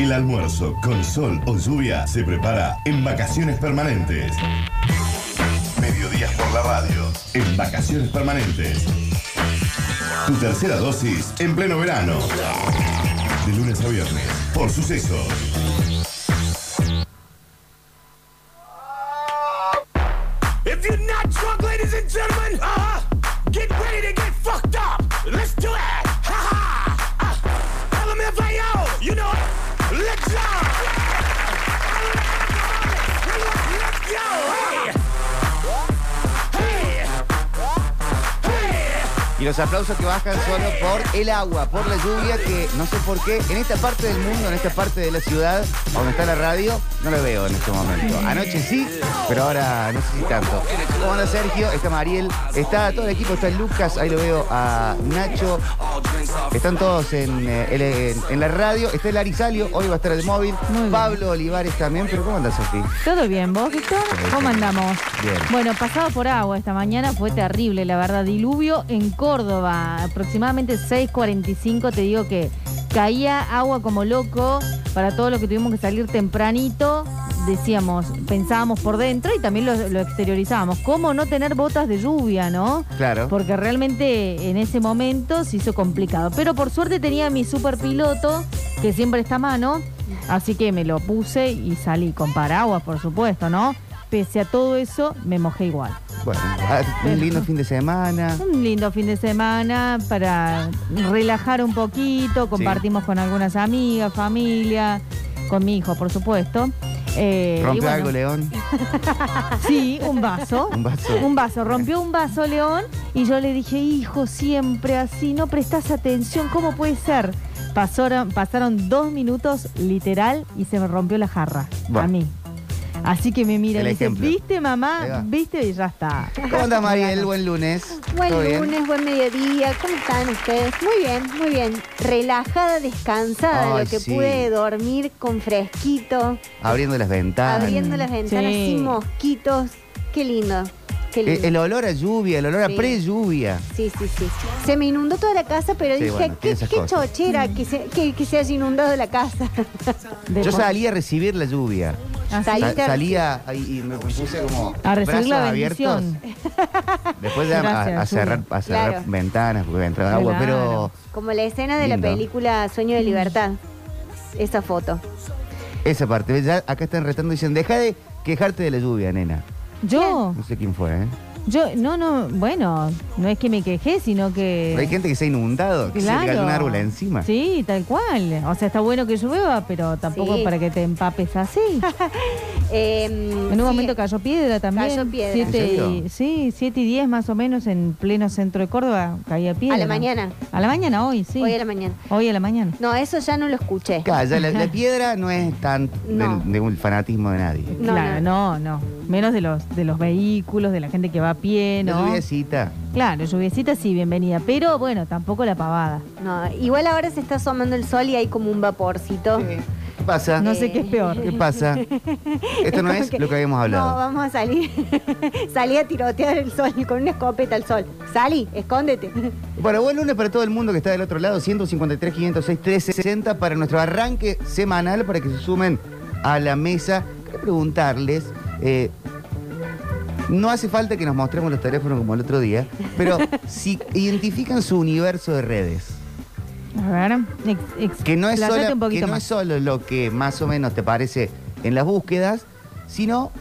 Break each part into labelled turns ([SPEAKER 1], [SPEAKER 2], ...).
[SPEAKER 1] El almuerzo con sol o lluvia se prepara en vacaciones permanentes. Mediodías por la radio. En vacaciones permanentes. Tu tercera dosis en pleno verano. De lunes a viernes. Por sucesos.
[SPEAKER 2] Los aplausos que bajan solo por el agua, por la lluvia, que no sé por qué, en esta parte del mundo, en esta parte de la ciudad, donde está la radio, no lo veo en este momento. Anoche sí, pero ahora no sé si tanto. ¿Cómo anda Sergio? Está Mariel, está todo el equipo, está Lucas, ahí lo veo a Nacho. Están todos en, eh, en- en la radio, está el Arisalio, hoy va a estar el móvil. Pablo Olivares también, pero ¿cómo anda Sofi?
[SPEAKER 3] ¿Todo bien, vos, Víctor? ¿Cómo andamos?
[SPEAKER 2] Bien.
[SPEAKER 3] Bueno, pasado por agua esta mañana fue terrible, la verdad. Diluvio en Córdoba, aproximadamente 6.45, te digo que caía agua como loco para todos los que tuvimos que salir tempranito. Decíamos, pensábamos por dentro y también lo, lo exteriorizábamos. ¿Cómo no tener botas de lluvia, no?
[SPEAKER 2] Claro.
[SPEAKER 3] Porque realmente en ese momento se hizo complicado. Pero por suerte tenía mi super piloto, que siempre está a mano, así que me lo puse y salí con paraguas, por supuesto, ¿no? Pese a todo eso, me mojé igual.
[SPEAKER 2] Bueno, ah, un lindo fin de semana.
[SPEAKER 3] Un lindo fin de semana para relajar un poquito, compartimos con algunas amigas, familia, con mi hijo, por supuesto. Eh, y
[SPEAKER 2] ¿Rompe
[SPEAKER 3] bueno,
[SPEAKER 2] algo, León?
[SPEAKER 3] Sí, un vaso.
[SPEAKER 2] Un vaso.
[SPEAKER 3] Un vaso, rompió un vaso León y yo le dije, hijo, siempre así, no prestas atención, ¿cómo puede ser? Pasaron, pasaron dos minutos literal y se me rompió la jarra
[SPEAKER 2] Bueno.
[SPEAKER 3] a mí. Así que me mira y
[SPEAKER 2] El
[SPEAKER 3] me dice,
[SPEAKER 2] ejemplo.
[SPEAKER 3] ¿viste
[SPEAKER 2] Ahí
[SPEAKER 3] mamá?
[SPEAKER 2] va.
[SPEAKER 3] ¿Viste? Y ya está.
[SPEAKER 2] ¿Cómo anda Mariel? Buen lunes.
[SPEAKER 4] Buen
[SPEAKER 2] ¿Todo bien?
[SPEAKER 4] lunes, buen mediodía. ¿Cómo están ustedes? Muy bien, muy bien. Relajada, descansada,
[SPEAKER 2] Ay,
[SPEAKER 4] lo que
[SPEAKER 2] sí.
[SPEAKER 4] pude dormir con fresquito,
[SPEAKER 2] Abriendo las ventanas.
[SPEAKER 4] abriendo las ventanas
[SPEAKER 3] Sí.
[SPEAKER 4] sin mosquitos. Qué lindo, qué
[SPEAKER 2] El,
[SPEAKER 4] lindo.
[SPEAKER 2] el olor a lluvia, el olor a
[SPEAKER 4] Sí.
[SPEAKER 2] pre-lluvia.
[SPEAKER 4] Sí, sí, sí. Se me inundó toda la casa, pero
[SPEAKER 2] Sí,
[SPEAKER 4] dije,
[SPEAKER 2] bueno,
[SPEAKER 4] qué,
[SPEAKER 2] tiene esas
[SPEAKER 4] qué
[SPEAKER 2] cosas.
[SPEAKER 4] chochera que se, que, que se haya inundado la casa.
[SPEAKER 3] De
[SPEAKER 2] Yo
[SPEAKER 3] por-
[SPEAKER 2] salí a recibir la lluvia.
[SPEAKER 3] ¿Ah,
[SPEAKER 2] salía ahí y me puse como
[SPEAKER 3] A recibir la
[SPEAKER 2] brazos abiertos.
[SPEAKER 3] bendición.
[SPEAKER 2] Después de a-
[SPEAKER 3] Gracias,
[SPEAKER 2] a, cerrar, a cerrar
[SPEAKER 4] Claro.
[SPEAKER 2] ventanas porque entraba agua,
[SPEAKER 3] Claro.
[SPEAKER 2] pero
[SPEAKER 4] Como la escena de la película Sueño de Libertad. Esa foto.
[SPEAKER 2] esa parte. Ya acá están retando y dicen, deja de quejarte de la lluvia, nena.
[SPEAKER 3] Yo,
[SPEAKER 2] No sé quién fue, ¿eh?
[SPEAKER 3] Yo, no, no, bueno, no es que me quejé, sino que...
[SPEAKER 2] Pero hay gente que se ha inundado, que se le cayó
[SPEAKER 3] Claro.
[SPEAKER 2] un árbol encima.
[SPEAKER 3] Sí, tal cual. O sea, está bueno que llueva, pero tampoco
[SPEAKER 4] Sí.
[SPEAKER 3] para que te empapes así.
[SPEAKER 4] Eh,
[SPEAKER 3] En un
[SPEAKER 4] sí,
[SPEAKER 3] momento cayó piedra también.
[SPEAKER 4] Cayó piedra.
[SPEAKER 3] Siete
[SPEAKER 2] ¿En serio?
[SPEAKER 3] y, sí, 7 y 10 más o menos en pleno centro de Córdoba caía piedra.
[SPEAKER 4] A la mañana.
[SPEAKER 3] A la mañana, hoy, sí.
[SPEAKER 4] Hoy a la mañana.
[SPEAKER 3] Hoy a la mañana.
[SPEAKER 4] No, eso ya no lo escuché.
[SPEAKER 2] Calla, la, la piedra no es tan
[SPEAKER 4] No.
[SPEAKER 2] del- de un fanatismo de nadie.
[SPEAKER 4] No,
[SPEAKER 3] claro, no, no. Menos de los, de los vehículos, de la gente que va a pie,
[SPEAKER 2] La
[SPEAKER 3] ¿no?
[SPEAKER 2] lluviecita.
[SPEAKER 3] Claro, lluviecita sí, bienvenida. Pero bueno, tampoco la pavada.
[SPEAKER 4] No, igual ahora se está asomando el sol y hay como un vaporcito.
[SPEAKER 2] ¿Qué pasa?
[SPEAKER 3] No sé qué es peor.
[SPEAKER 2] ¿Qué pasa? Esto no es lo que habíamos
[SPEAKER 4] No,
[SPEAKER 2] hablado.
[SPEAKER 4] vamos a salir. Salí a tirotear el sol con una escopeta al sol. Salí, escóndete.
[SPEAKER 2] Bueno, buen lunes para todo el mundo que está del otro lado, 153, 506, 360 para nuestro arranque semanal para que se sumen a la mesa. Quiero preguntarles, eh, no hace falta que nos mostremos los teléfonos como el otro día, pero si identifican su universo de redes,
[SPEAKER 3] A ver, ex, ex-
[SPEAKER 2] que no es,
[SPEAKER 3] un
[SPEAKER 2] que no solo lo que más o menos te parece en las búsquedas, sino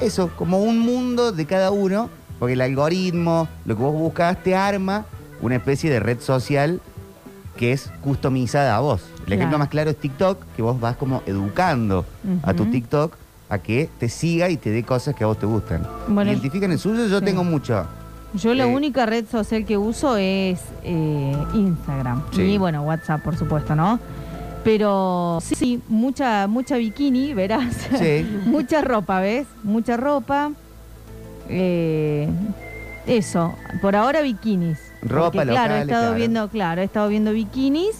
[SPEAKER 2] eso, como un mundo de cada uno, porque el algoritmo, lo que vos buscas, te arma una especie de red social que es customizada a vos. El ejemplo más claro es TikTok, que vos vas como educando a tu. TikTok a que te siga y te dé cosas que a vos te gustan.
[SPEAKER 3] Bueno,
[SPEAKER 2] Identifican el suyo, yo
[SPEAKER 3] sí.
[SPEAKER 2] tengo mucho.
[SPEAKER 3] Yo la
[SPEAKER 2] Eh,
[SPEAKER 3] única red social que uso es eh, Instagram.
[SPEAKER 2] Sí.
[SPEAKER 3] Y bueno, WhatsApp, por supuesto, ¿no? Pero sí, sí, mucha, mucha bikini, verás.
[SPEAKER 2] Sí.
[SPEAKER 3] mucha ropa, ¿ves? Mucha ropa. Eh, eso, por ahora bikinis.
[SPEAKER 2] Ropa
[SPEAKER 3] Porque, claro, he estado
[SPEAKER 2] claro.
[SPEAKER 3] viendo, claro, he estado viendo bikinis.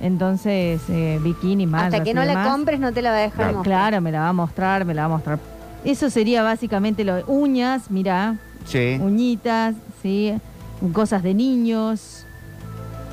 [SPEAKER 3] Entonces, eh, bikini, mallas
[SPEAKER 4] Hasta que no la
[SPEAKER 3] demás.
[SPEAKER 4] compres no te la va a dejar
[SPEAKER 2] Claro.
[SPEAKER 4] mostrar.
[SPEAKER 3] Claro, me la va a mostrar, me la va a mostrar. Eso sería básicamente lo uñas, mirá,
[SPEAKER 2] Sí.
[SPEAKER 3] uñitas, sí, cosas de niños.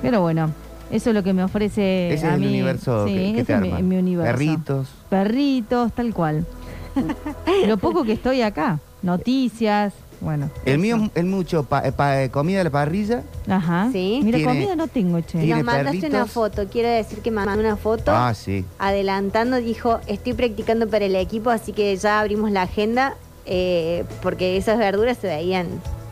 [SPEAKER 3] Pero bueno, Eso es lo que me ofrece
[SPEAKER 2] Ese
[SPEAKER 3] a
[SPEAKER 2] es el
[SPEAKER 3] mí.
[SPEAKER 2] universo
[SPEAKER 3] sí,
[SPEAKER 2] que, que
[SPEAKER 3] ese
[SPEAKER 2] te
[SPEAKER 3] es mi, mi universo.
[SPEAKER 2] Perritos.
[SPEAKER 3] Perritos, tal cual. lo poco que estoy acá. Noticias, bueno.
[SPEAKER 2] El mío es mucho pa- eh, pa- eh, comida a la parrilla.
[SPEAKER 3] Ajá.
[SPEAKER 4] Sí.
[SPEAKER 3] Mira,
[SPEAKER 2] Tiene-
[SPEAKER 3] comida no tengo, che.
[SPEAKER 2] tiene
[SPEAKER 4] Nos mandaste
[SPEAKER 2] perritos.
[SPEAKER 4] una foto. Quiero decir que mandó una foto.
[SPEAKER 2] Ah, sí.
[SPEAKER 4] Adelantando, dijo, estoy practicando para el equipo, así que ya abrimos la agenda, eh, porque esas verduras se veían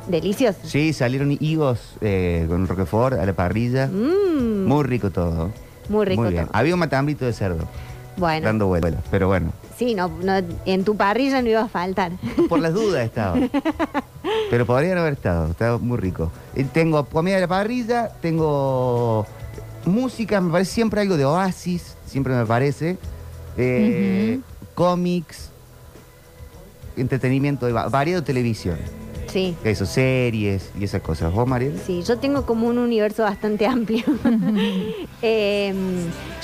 [SPEAKER 4] deliciosas.
[SPEAKER 2] Sí, salieron higos eh, con roquefort a la parrilla.
[SPEAKER 4] Mmm,
[SPEAKER 2] Muy rico todo.
[SPEAKER 4] muy rico
[SPEAKER 2] Muy bien.
[SPEAKER 4] todo.
[SPEAKER 2] Había un matambrito de cerdo
[SPEAKER 4] Bueno,
[SPEAKER 2] dando vueltas, pero bueno,
[SPEAKER 4] sí, no, no, en tu parrilla no iba a faltar.
[SPEAKER 2] por las dudas estaba. Pero podrían haber estado, estaba muy rico. Eh, tengo comida de la parrilla, tengo música, me parece siempre algo de Oasis, siempre me parece. Eh, Cómics, entretenimiento, de va- variado televisión.
[SPEAKER 4] Sí.
[SPEAKER 2] Eso, series y esas cosas. ¿Vos, Mariel?
[SPEAKER 4] Sí, yo tengo como un universo bastante amplio. Eh,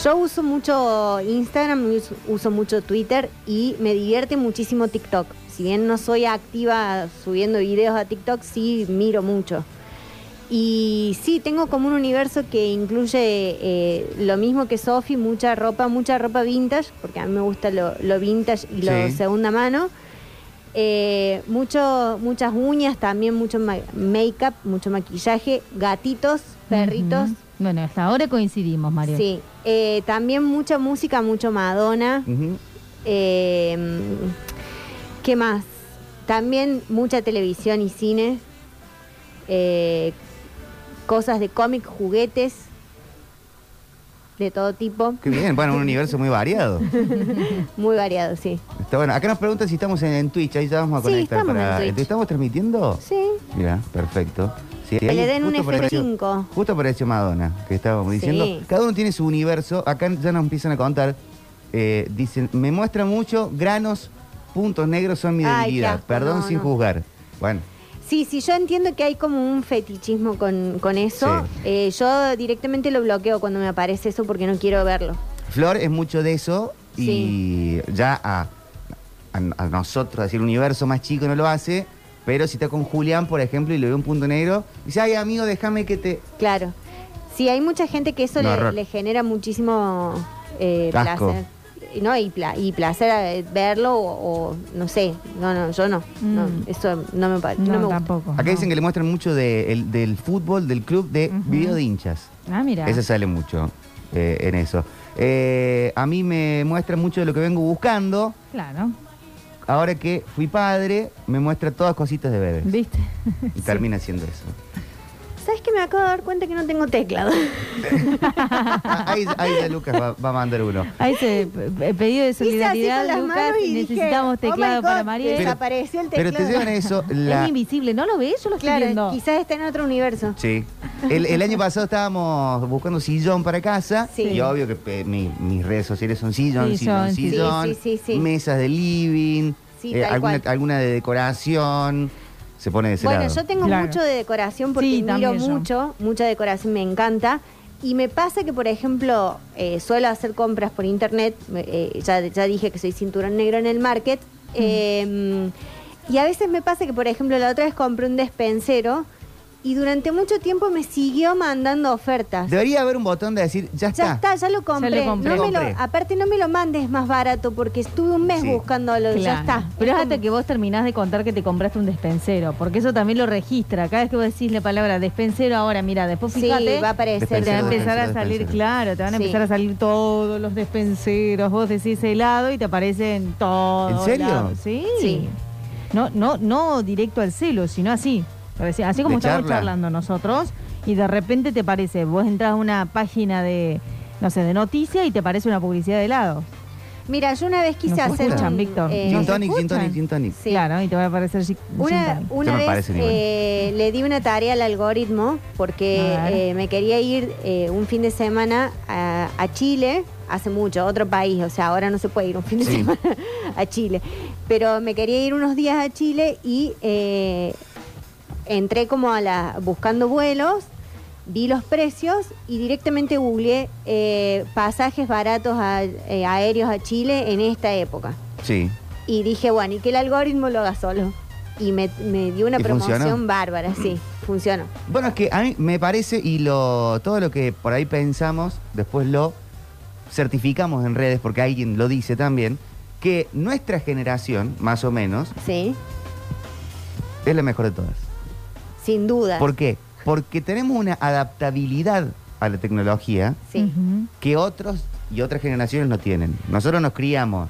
[SPEAKER 4] yo uso mucho Instagram, uso, uso mucho Twitter y me divierte muchísimo TikTok. Si bien no soy activa subiendo videos a TikTok, sí miro mucho. Y sí, tengo como un universo que incluye eh, lo mismo que Sofi, mucha ropa, mucha ropa vintage, porque a mí me gusta lo, lo vintage y lo
[SPEAKER 2] Sí.
[SPEAKER 4] segunda mano. Eh, mucho, muchas uñas, también mucho ma- make-up, mucho maquillaje, gatitos, perritos.
[SPEAKER 3] Bueno, hasta ahora coincidimos, Mario.
[SPEAKER 4] Sí, Eh, también mucha música, mucho Madonna. Eh, ¿Qué más? También mucha televisión y cine. Eh, cosas de cómic, juguetes. De todo tipo.
[SPEAKER 2] Qué bien, bueno, un universo muy variado.
[SPEAKER 4] Muy variado, sí.
[SPEAKER 2] Está bueno. Acá nos preguntan si estamos en, en Twitch, ahí ya vamos a
[SPEAKER 4] Sí,
[SPEAKER 2] conectar.
[SPEAKER 4] estamos en Twitch.
[SPEAKER 2] ¿Te estamos transmitiendo?
[SPEAKER 4] Sí.
[SPEAKER 2] Mira, perfecto. Sí,
[SPEAKER 4] le den un
[SPEAKER 2] justo apareció-
[SPEAKER 4] F5.
[SPEAKER 2] Justo apareció Madonna, que estábamos
[SPEAKER 4] Sí.
[SPEAKER 2] diciendo. Cada uno tiene su universo. Acá ya nos empiezan a contar. eh, dicen, me muestra mucho, granos, puntos negros son mi debilidad. Perdón
[SPEAKER 4] no,
[SPEAKER 2] sin
[SPEAKER 4] no.
[SPEAKER 2] juzgar. Bueno,
[SPEAKER 4] Sí, sí, yo entiendo que hay como un fetichismo con, con eso.
[SPEAKER 2] Sí.
[SPEAKER 4] Eh, yo directamente lo bloqueo cuando me aparece eso porque no quiero verlo.
[SPEAKER 2] Flor es mucho de eso y ya a, a, a nosotros, decir, el universo más chico no lo hace. Pero si está con Julián, por ejemplo, y le ve un punto negro, dice, ay, amigo, déjame que te...
[SPEAKER 4] Claro. Sí, hay mucha gente que eso
[SPEAKER 2] No,
[SPEAKER 4] le, le genera muchísimo eh, placer. Y No, y, pla- y placer verlo o, o no sé. No, no, yo no. no
[SPEAKER 3] Mm.
[SPEAKER 4] eso no me parece.
[SPEAKER 3] No,
[SPEAKER 4] No, me gusta.
[SPEAKER 3] tampoco.
[SPEAKER 2] Acá
[SPEAKER 3] no.
[SPEAKER 2] dicen que le muestran mucho de- el- del fútbol, del club, de
[SPEAKER 3] Ujú.
[SPEAKER 2] video de hinchas.
[SPEAKER 3] Ah, mira.
[SPEAKER 2] Ese sale mucho eh, en eso. Eh, a mí me muestra mucho de lo que vengo buscando.
[SPEAKER 3] Claro.
[SPEAKER 2] Ahora que fui padre, me muestra todas cositas de bebés.
[SPEAKER 3] ¿Viste?
[SPEAKER 2] Y termina siendo eso.
[SPEAKER 4] ¿Sabes que me acabo de dar cuenta que no tengo teclado?
[SPEAKER 2] Ah, ahí, ahí ya Lucas va, va a mandar uno.
[SPEAKER 3] A ese pe- pedido de solidaridad, Lucas,
[SPEAKER 4] dije,
[SPEAKER 3] necesitamos
[SPEAKER 4] "Oh
[SPEAKER 3] teclado
[SPEAKER 4] God",
[SPEAKER 3] para María.
[SPEAKER 2] Pero-
[SPEAKER 4] Desapareció el
[SPEAKER 2] Pero
[SPEAKER 4] teclado.
[SPEAKER 2] te llevan eso. La...
[SPEAKER 3] Es invisible, ¿no lo ves? Yo lo estoy
[SPEAKER 4] Claro,
[SPEAKER 3] viendo.
[SPEAKER 4] quizás está en otro universo.
[SPEAKER 2] Sí. El, el año pasado estábamos buscando sillón para casa.
[SPEAKER 4] Sí.
[SPEAKER 2] Y obvio que eh, mi- mis redes sociales son sillón,
[SPEAKER 3] Sillón,
[SPEAKER 2] sillón,
[SPEAKER 3] sí.
[SPEAKER 2] sillón.
[SPEAKER 4] Sí, sí, sí, sí.
[SPEAKER 2] Mesas de living.
[SPEAKER 4] Sí,
[SPEAKER 2] eh, alguna, alguna de decoración. Se pone de ese
[SPEAKER 4] Bueno,
[SPEAKER 2] lado.
[SPEAKER 4] yo tengo
[SPEAKER 3] Claro.
[SPEAKER 4] mucho de decoración porque
[SPEAKER 3] Sí,
[SPEAKER 4] miro
[SPEAKER 3] también yo.
[SPEAKER 4] mucho, mucha decoración me encanta. Y me pasa que, por ejemplo, eh, suelo hacer compras por internet, eh, ya, ya dije que soy cinturón negro en el market, eh, y a veces me pasa que, por ejemplo, la otra vez compré un despensero y durante mucho tiempo me siguió mandando ofertas.
[SPEAKER 2] Debería haber un botón de decir, ya está.
[SPEAKER 4] Ya está, ya lo compré.
[SPEAKER 3] compré.
[SPEAKER 4] No me lo-
[SPEAKER 2] Compré.
[SPEAKER 4] aparte no me lo mandes más barato porque estuve un mes
[SPEAKER 2] Sí.
[SPEAKER 4] buscándolo y ya
[SPEAKER 3] Claro.
[SPEAKER 4] está.
[SPEAKER 3] Pero es hasta
[SPEAKER 4] como-
[SPEAKER 3] que vos terminás de contar que te compraste un despensero, porque eso también lo registra. Cada vez que vos decís la palabra despensero, ahora mira, después
[SPEAKER 4] Sí,
[SPEAKER 3] fíjate,
[SPEAKER 4] va a aparecer.
[SPEAKER 3] te va a
[SPEAKER 2] Despensero,
[SPEAKER 3] empezar a
[SPEAKER 2] despensero,
[SPEAKER 3] salir,
[SPEAKER 2] despensero.
[SPEAKER 3] claro, te van a
[SPEAKER 4] Sí.
[SPEAKER 3] empezar a salir todos los despenseros. Vos decís helado y te aparecen todos.
[SPEAKER 2] ¿En serio?
[SPEAKER 3] Sí. No, no, no directo al celo, sino así. Así así como estamos
[SPEAKER 2] charla.
[SPEAKER 3] charlando nosotros, y de repente te parece, vos entras a una página de, no sé, de noticias y te parece una publicidad de helado.
[SPEAKER 4] Mira, yo una vez quise
[SPEAKER 3] Nos
[SPEAKER 4] hacer
[SPEAKER 3] escuchan,
[SPEAKER 4] un,
[SPEAKER 3] Víctor.
[SPEAKER 4] eh,
[SPEAKER 2] Gin
[SPEAKER 3] ¿no se
[SPEAKER 2] tonic, gin
[SPEAKER 3] escuchan?
[SPEAKER 2] tonic, gin tonic.
[SPEAKER 4] Sí.
[SPEAKER 3] Claro, y te va a aparecer gin-
[SPEAKER 4] Una, una vez eh, le di una tarea al algoritmo porque eh, me quería ir eh, un fin de semana a, a Chile, hace mucho, otro país, o sea, ahora no se puede ir un fin de
[SPEAKER 2] Sí.
[SPEAKER 4] semana a Chile, pero me quería ir unos días a Chile y eh, entré como a la buscando vuelos, vi los precios y directamente googleé eh, pasajes baratos a- eh, aéreos a Chile en esta época.
[SPEAKER 2] Sí.
[SPEAKER 4] Y dije, bueno, y que el algoritmo lo haga solo. Y me, me dio una
[SPEAKER 2] ¿Y
[SPEAKER 4] promoción
[SPEAKER 2] funcionó?
[SPEAKER 4] bárbara, sí. funcionó.
[SPEAKER 2] Bueno, es que a mí me parece, y lo, todo lo que por ahí pensamos, después lo certificamos en redes, porque alguien lo dice también, que nuestra generación, más o menos,
[SPEAKER 4] Sí,
[SPEAKER 2] es la mejor de todas.
[SPEAKER 4] Sin duda.
[SPEAKER 2] ¿Por qué? Porque tenemos una adaptabilidad a la tecnología
[SPEAKER 4] Sí.
[SPEAKER 2] Que otros y otras generaciones no tienen. Nosotros nos criamos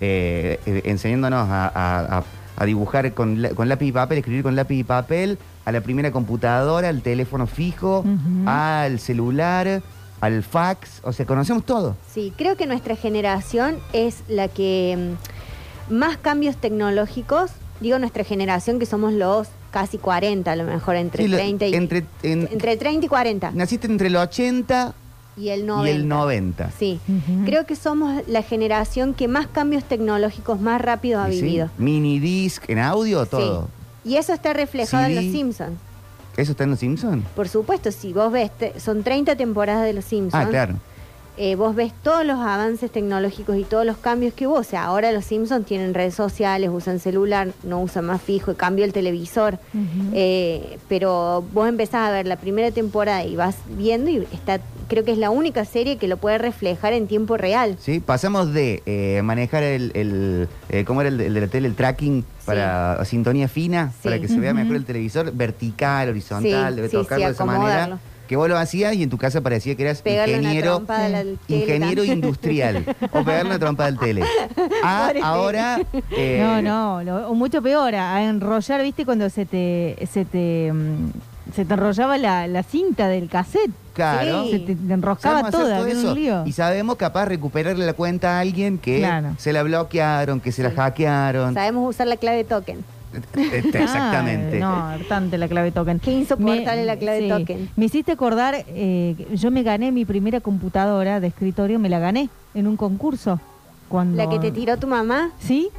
[SPEAKER 2] eh, eh, enseñándonos a, a- a- a dibujar con, la- con lápiz y papel, escribir con lápiz y papel, a la primera computadora, al teléfono fijo, al celular, al fax, o sea, conocemos todo.
[SPEAKER 4] Sí, creo que nuestra generación es la que mm, más cambios tecnológicos, digo nuestra generación que somos los casi 40, a lo mejor entre
[SPEAKER 2] Sí, lo-
[SPEAKER 4] 30 y
[SPEAKER 2] entre, en-
[SPEAKER 4] entre 30 y 40
[SPEAKER 2] Naciste entre el 80
[SPEAKER 4] y el 90.
[SPEAKER 2] y el 90.
[SPEAKER 4] Sí.
[SPEAKER 3] Ujú.
[SPEAKER 4] Creo que somos la generación que más cambios tecnológicos más rápidos ha
[SPEAKER 2] ¿Y sí?
[SPEAKER 4] vivido.
[SPEAKER 2] Mini disc, en audio, todo.
[SPEAKER 4] Sí. Y eso está reflejado en
[SPEAKER 2] CD.
[SPEAKER 4] los Simpsons.
[SPEAKER 2] ¿Eso está en los Simpsons?
[SPEAKER 4] Por supuesto, si vos ves, te- son 30 temporadas de los Simpsons.
[SPEAKER 2] Ah, claro.
[SPEAKER 4] Eh, vos ves todos los avances tecnológicos y todos los cambios que hubo. O sea, ahora los Simpsons tienen redes sociales, usan celular, no usan más fijo, cambió el televisor. Eh, pero vos empezás a ver la primera temporada y vas viendo y está, creo que es la única serie que lo puede reflejar en tiempo real.
[SPEAKER 2] Sí, pasamos de eh, manejar el, el eh, ¿cómo era el de, el de la tele? El tracking para sintonía fina,
[SPEAKER 4] Sí.
[SPEAKER 2] para que se vea mejor el televisor, vertical, horizontal,
[SPEAKER 4] Sí,
[SPEAKER 2] debe
[SPEAKER 4] sí,
[SPEAKER 2] tocarlo
[SPEAKER 4] sí,
[SPEAKER 2] de esa manera. Que vos lo hacías y en tu casa parecía que eras
[SPEAKER 4] Pegarle
[SPEAKER 2] ingeniero,
[SPEAKER 4] a tele
[SPEAKER 2] ingeniero industrial o pegarle una trompa del tele. Ah,
[SPEAKER 4] Pobre
[SPEAKER 2] ahora... eh,
[SPEAKER 3] No, no, lo- o mucho peor, a, a enrollar, ¿viste? Cuando se te, se te, mm, se te enrollaba la, la cinta del cassette.
[SPEAKER 2] Claro.
[SPEAKER 4] Sí.
[SPEAKER 3] Se te, te enroscaba toda,
[SPEAKER 2] todo
[SPEAKER 3] que era
[SPEAKER 2] eso.
[SPEAKER 3] un lío.
[SPEAKER 2] Y sabemos capaz recuperarle la cuenta a alguien que
[SPEAKER 3] Claro.
[SPEAKER 2] se la bloquearon, que se la hackearon.
[SPEAKER 4] Sabemos usar la clave token.
[SPEAKER 2] Este, Exactamente.
[SPEAKER 3] Ah, no, hartante la clave token.
[SPEAKER 4] Qué insoportable la clave token.
[SPEAKER 3] Me hiciste acordar, eh, yo me gané mi primera computadora de escritorio, me la gané en un concurso. Cuando...
[SPEAKER 4] La que te tiró tu mamá,
[SPEAKER 3] ¿Sí?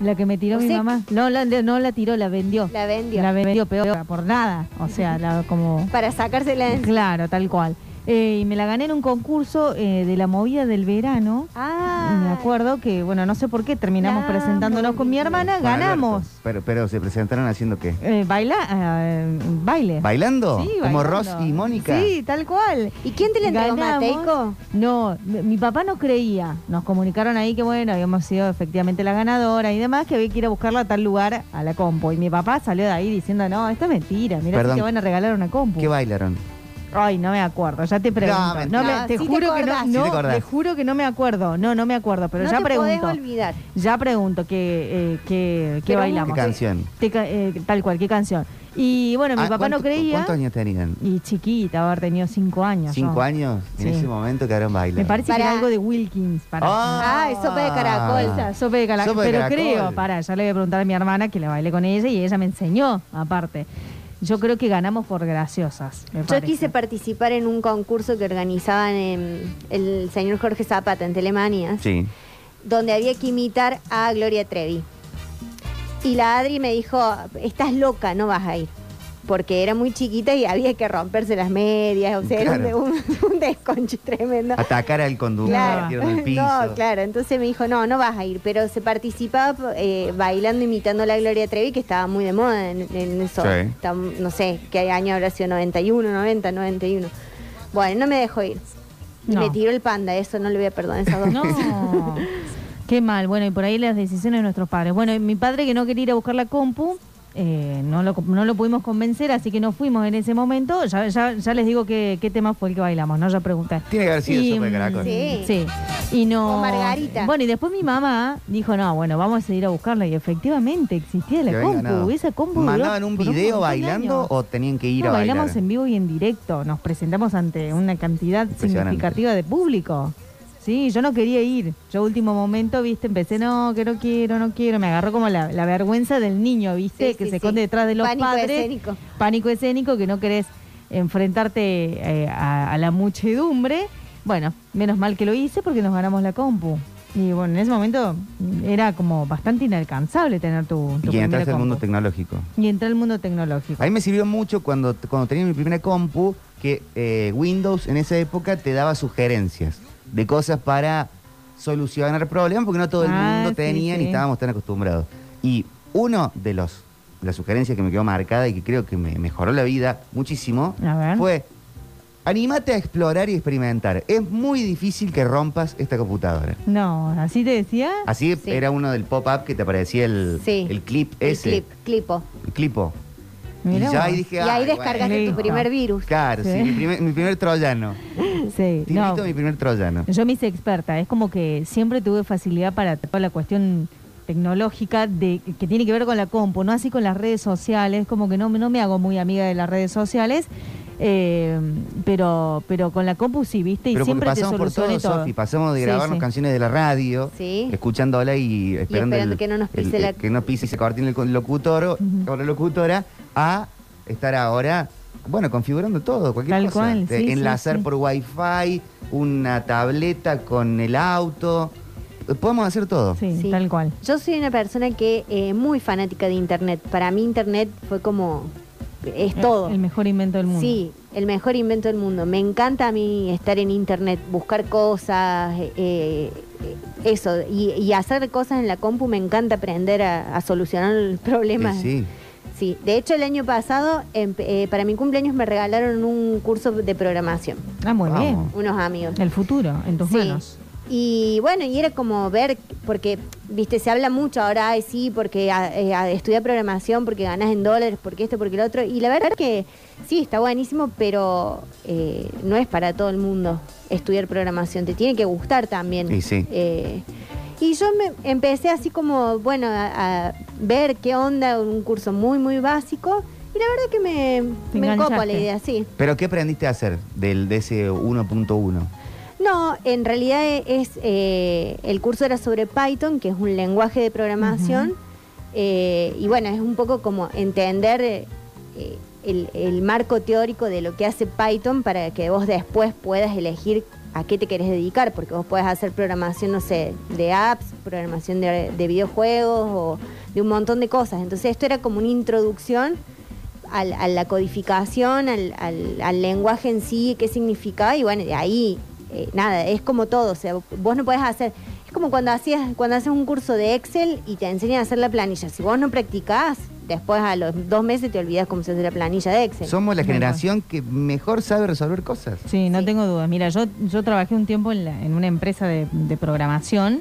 [SPEAKER 3] La que me tiró
[SPEAKER 4] O
[SPEAKER 3] mi
[SPEAKER 4] sea
[SPEAKER 3] mamá. No la, no la tiró, la vendió.
[SPEAKER 4] la vendió.
[SPEAKER 3] La vendió peor, por nada. O sea, la, como...
[SPEAKER 4] Para sacársela de
[SPEAKER 3] Claro, tal cual. Eh, y me la gané en un concurso eh, de la movida del verano.
[SPEAKER 4] Ah.
[SPEAKER 3] Me acuerdo que, bueno, no sé por qué, terminamos presentándonos con mi hermana, ganamos.
[SPEAKER 2] Alberto. Pero, pero se presentaron haciendo qué?
[SPEAKER 3] Eh, baila, eh, baile.
[SPEAKER 2] ¿Bailando?
[SPEAKER 3] Sí,
[SPEAKER 2] Como
[SPEAKER 3] bailando.
[SPEAKER 2] Ross y Mónica.
[SPEAKER 3] Sí, tal cual.
[SPEAKER 4] ¿Y quién te la entregó. Mateico?
[SPEAKER 3] No, mi papá no creía. Nos comunicaron ahí que, bueno, habíamos sido efectivamente la ganadora y demás, que había que ir a buscarla a tal lugar a la compu. Y mi papá salió de ahí diciendo, no, esto es mentira, mira te van a regalar una compu.
[SPEAKER 2] ¿Qué bailaron?
[SPEAKER 3] Ay, no me acuerdo, ya te pregunto.
[SPEAKER 2] No,
[SPEAKER 3] No,
[SPEAKER 2] mentira.
[SPEAKER 3] me-
[SPEAKER 4] No,
[SPEAKER 3] te
[SPEAKER 4] sí te
[SPEAKER 3] juro que no.
[SPEAKER 2] Sí te
[SPEAKER 3] juro que no me acuerdo. No, no me acuerdo, pero
[SPEAKER 4] no
[SPEAKER 3] ya
[SPEAKER 4] te
[SPEAKER 3] pregunto.
[SPEAKER 4] olvidar.
[SPEAKER 3] Ya pregunto que, eh, que, que bailamos.
[SPEAKER 2] ¿Qué canción?
[SPEAKER 3] Te ca- eh, tal cual, qué canción. Y bueno, mi
[SPEAKER 2] Ah,
[SPEAKER 3] papá no
[SPEAKER 2] ¿cuánto-
[SPEAKER 3] creía.
[SPEAKER 2] ¿Cuántos años tenían?
[SPEAKER 3] Y chiquita, haber tenido cinco años.
[SPEAKER 2] ¿Cinco
[SPEAKER 3] yo.
[SPEAKER 2] años? En
[SPEAKER 3] Sí.
[SPEAKER 2] ese momento quedaron bailando.
[SPEAKER 3] Me parece que era algo de Wilkins. Para.
[SPEAKER 2] Ah.
[SPEAKER 4] Ah, es sopa de caracol.
[SPEAKER 3] Sopa de cala-
[SPEAKER 2] Sopa de
[SPEAKER 3] pero
[SPEAKER 2] caracol.
[SPEAKER 3] creo, para, ya le voy a preguntar a mi hermana que la bailé con ella y ella me enseñó, aparte. Yo creo que ganamos por graciosas. me
[SPEAKER 4] Yo
[SPEAKER 3] parece.
[SPEAKER 4] quise participar en un concurso que organizaban en el señor Jorge Zapata en Telemanias,
[SPEAKER 2] Sí.
[SPEAKER 4] donde había que imitar a Gloria Trevi. Y la Adri me dijo, estás loca, no vas a ir. Porque era muy chiquita y había que romperse las medias, o sea, era un, un, desconche tremendo.
[SPEAKER 2] Atacar al conductor,
[SPEAKER 4] Claro.
[SPEAKER 2] el piso.
[SPEAKER 4] No, claro, entonces me dijo, no, no vas a ir, pero se participaba eh, bailando, imitando a la Gloria Trevi, que estaba muy de moda en, en eso.
[SPEAKER 2] Sí.
[SPEAKER 4] Está- no sé, qué año habrá sido, 91, 90, 91. Bueno, no me dejó ir.
[SPEAKER 3] No.
[SPEAKER 4] Me tiró el panda, eso no le voy a perdonar esas dos.
[SPEAKER 3] No. Qué mal. Bueno, y por ahí las decisiones de nuestros padres. Bueno, mi padre que no quería ir a buscar la compu, eh, no, lo, no lo pudimos convencer, así que no fuimos en ese momento. Ya, ya, ya les digo qué, qué tema fue el que bailamos, ¿no? Ya pregunté.
[SPEAKER 2] Tiene que haber sido
[SPEAKER 3] Y,
[SPEAKER 2] sopa de caracol.
[SPEAKER 4] Sí.
[SPEAKER 3] Sí. Y no.
[SPEAKER 4] O Margarita.
[SPEAKER 3] Bueno, y después mi mamá dijo, no, bueno, vamos a ir a buscarla. Y efectivamente existía
[SPEAKER 2] Que
[SPEAKER 3] la compu.
[SPEAKER 2] ganado.
[SPEAKER 3] Esa compu.
[SPEAKER 2] ¿Mandaban un video bailando
[SPEAKER 3] años.
[SPEAKER 2] o tenían que ir
[SPEAKER 3] No,
[SPEAKER 2] a bailar?
[SPEAKER 3] bailamos en vivo y en directo. Nos presentamos ante una cantidad significativa de público. Sí, yo no quería ir. Yo último momento, viste, empecé, no, que no quiero, no quiero. Me agarró como la, la vergüenza del niño, viste,
[SPEAKER 4] Sí,
[SPEAKER 3] que
[SPEAKER 4] sí,
[SPEAKER 3] se
[SPEAKER 4] sí.
[SPEAKER 3] esconde detrás de los
[SPEAKER 4] Pánico
[SPEAKER 3] padres.
[SPEAKER 4] escénico.
[SPEAKER 3] Pánico escénico, que no querés enfrentarte eh, a, a la muchedumbre. Bueno, menos mal que lo hice porque nos ganamos la compu. Y bueno, en ese momento era como bastante inalcanzable tener tu, tu
[SPEAKER 2] Y
[SPEAKER 3] primera
[SPEAKER 2] entraste al mundo tecnológico.
[SPEAKER 3] Y entré al mundo tecnológico.
[SPEAKER 2] A mí me sirvió mucho cuando, cuando tenía mi primera compu que eh, Windows en esa época te daba sugerencias de cosas para solucionar problemas porque no todo el
[SPEAKER 3] Ah,
[SPEAKER 2] mundo
[SPEAKER 3] sí,
[SPEAKER 2] tenía ni estábamos tan acostumbrados. Y uno de los la sugerencia que me quedó marcada y que creo que me mejoró la vida muchísimo,
[SPEAKER 3] A ver.
[SPEAKER 2] fue, anímate a explorar y experimentar. Es muy difícil que rompas esta computadora.
[SPEAKER 3] No, ¿así te decía?
[SPEAKER 2] Así
[SPEAKER 4] Sí.
[SPEAKER 2] era uno del pop-up que te aparecía el,
[SPEAKER 4] Sí.
[SPEAKER 2] el clip
[SPEAKER 4] El
[SPEAKER 2] ese.
[SPEAKER 4] clip, clipo.
[SPEAKER 2] El clipo.
[SPEAKER 3] Mirá
[SPEAKER 2] y ya ahí dije,
[SPEAKER 4] y ahí
[SPEAKER 2] "Ay,
[SPEAKER 4] descargaste
[SPEAKER 2] bueno".
[SPEAKER 3] Listo.
[SPEAKER 4] tu primer virus.
[SPEAKER 2] Claro, sí,
[SPEAKER 3] Sí.
[SPEAKER 2] mi, primer, mi primer troyano.
[SPEAKER 3] Sí,
[SPEAKER 2] Te
[SPEAKER 3] no.
[SPEAKER 2] invito a mi primer troyano.
[SPEAKER 3] Yo me hice experta, es como que siempre tuve facilidad para toda la cuestión tecnológica de que tiene que ver con la compu, no así con las redes sociales, como que no, me- no me hago muy amiga de las redes sociales, eh, pero pero con la compu sí, ¿viste? Y
[SPEAKER 2] Pero porque
[SPEAKER 3] siempre te
[SPEAKER 2] pasamos por todo,
[SPEAKER 3] todo.
[SPEAKER 2] Sofi. Pasamos de
[SPEAKER 3] Sí,
[SPEAKER 2] grabarnos
[SPEAKER 3] sí.
[SPEAKER 2] canciones de la radio,
[SPEAKER 4] Sí.
[SPEAKER 2] escuchándola y esperando,
[SPEAKER 4] esperando
[SPEAKER 2] el-
[SPEAKER 4] que no nos
[SPEAKER 2] el-
[SPEAKER 4] pise
[SPEAKER 2] el-
[SPEAKER 4] la-
[SPEAKER 2] que no pise y se cortine el con- locutor o o la locutora, a estar ahora, bueno, configurando todo, cualquier
[SPEAKER 3] Tal
[SPEAKER 2] cosa.
[SPEAKER 3] cual,
[SPEAKER 2] De
[SPEAKER 3] sí, sí,
[SPEAKER 2] enlazar
[SPEAKER 3] sí.
[SPEAKER 2] por wifi, una tableta con el auto. Podemos hacer todo.
[SPEAKER 3] Sí,
[SPEAKER 4] Sí.
[SPEAKER 3] tal cual.
[SPEAKER 4] Yo soy una persona que eh, muy fanática de internet. Para mí internet fue como es todo.
[SPEAKER 3] El mejor invento del mundo.
[SPEAKER 4] Sí, el mejor invento del mundo. Me encanta a mí estar en internet, buscar cosas, eh, eh, eso, y, y hacer cosas en la compu. Me encanta aprender a, a solucionar problemas.
[SPEAKER 2] Sí, sí.
[SPEAKER 4] Sí, de hecho el año pasado, em- eh, para mi cumpleaños me regalaron un curso de programación,
[SPEAKER 3] Ah, muy
[SPEAKER 2] Vamos.
[SPEAKER 3] bien.
[SPEAKER 4] unos amigos.
[SPEAKER 3] El futuro, en tus
[SPEAKER 4] Sí.
[SPEAKER 3] manos.
[SPEAKER 4] Y bueno, y era como ver, porque, viste, se habla mucho ahora, ay, sí, porque a, eh, a estudiar programación, porque ganas en dólares, porque esto, porque lo otro. Y la verdad que sí, está buenísimo, pero eh, no es para todo el mundo estudiar programación. Te tiene que gustar también.
[SPEAKER 2] Sí, sí.
[SPEAKER 4] Eh, y yo me empecé así como, bueno, a, a ver qué onda, un curso muy, muy básico. Y la verdad que me, me copa la idea, sí.
[SPEAKER 2] Pero ¿qué aprendiste a hacer del, de ese 1.1?
[SPEAKER 4] No, en realidad es eh, el curso era sobre Python, que es un lenguaje de programación, eh, y bueno, es un poco como entender eh, el, el marco teórico de lo que hace Python para que vos después puedas elegir a qué te querés dedicar, porque vos podés hacer programación, no sé, de apps, programación de, de videojuegos o de un montón de cosas. Entonces esto era como una introducción al- a la codificación, al, lenguaje en sí, qué significa, y bueno, de ahí, eh, nada, es como todo, o sea, vos no podés hacer, es como cuando hacías, cuando haces un curso de Excel y te enseñan a hacer la planilla, si vos no practicás, después a los dos meses te olvidas cómo se hace la planilla de Excel.
[SPEAKER 2] Somos la generación que mejor sabe resolver cosas.
[SPEAKER 3] Sí, no
[SPEAKER 4] Sí.
[SPEAKER 3] tengo dudas. Mira, yo, yo trabajé un tiempo en, la- en una empresa de, de programación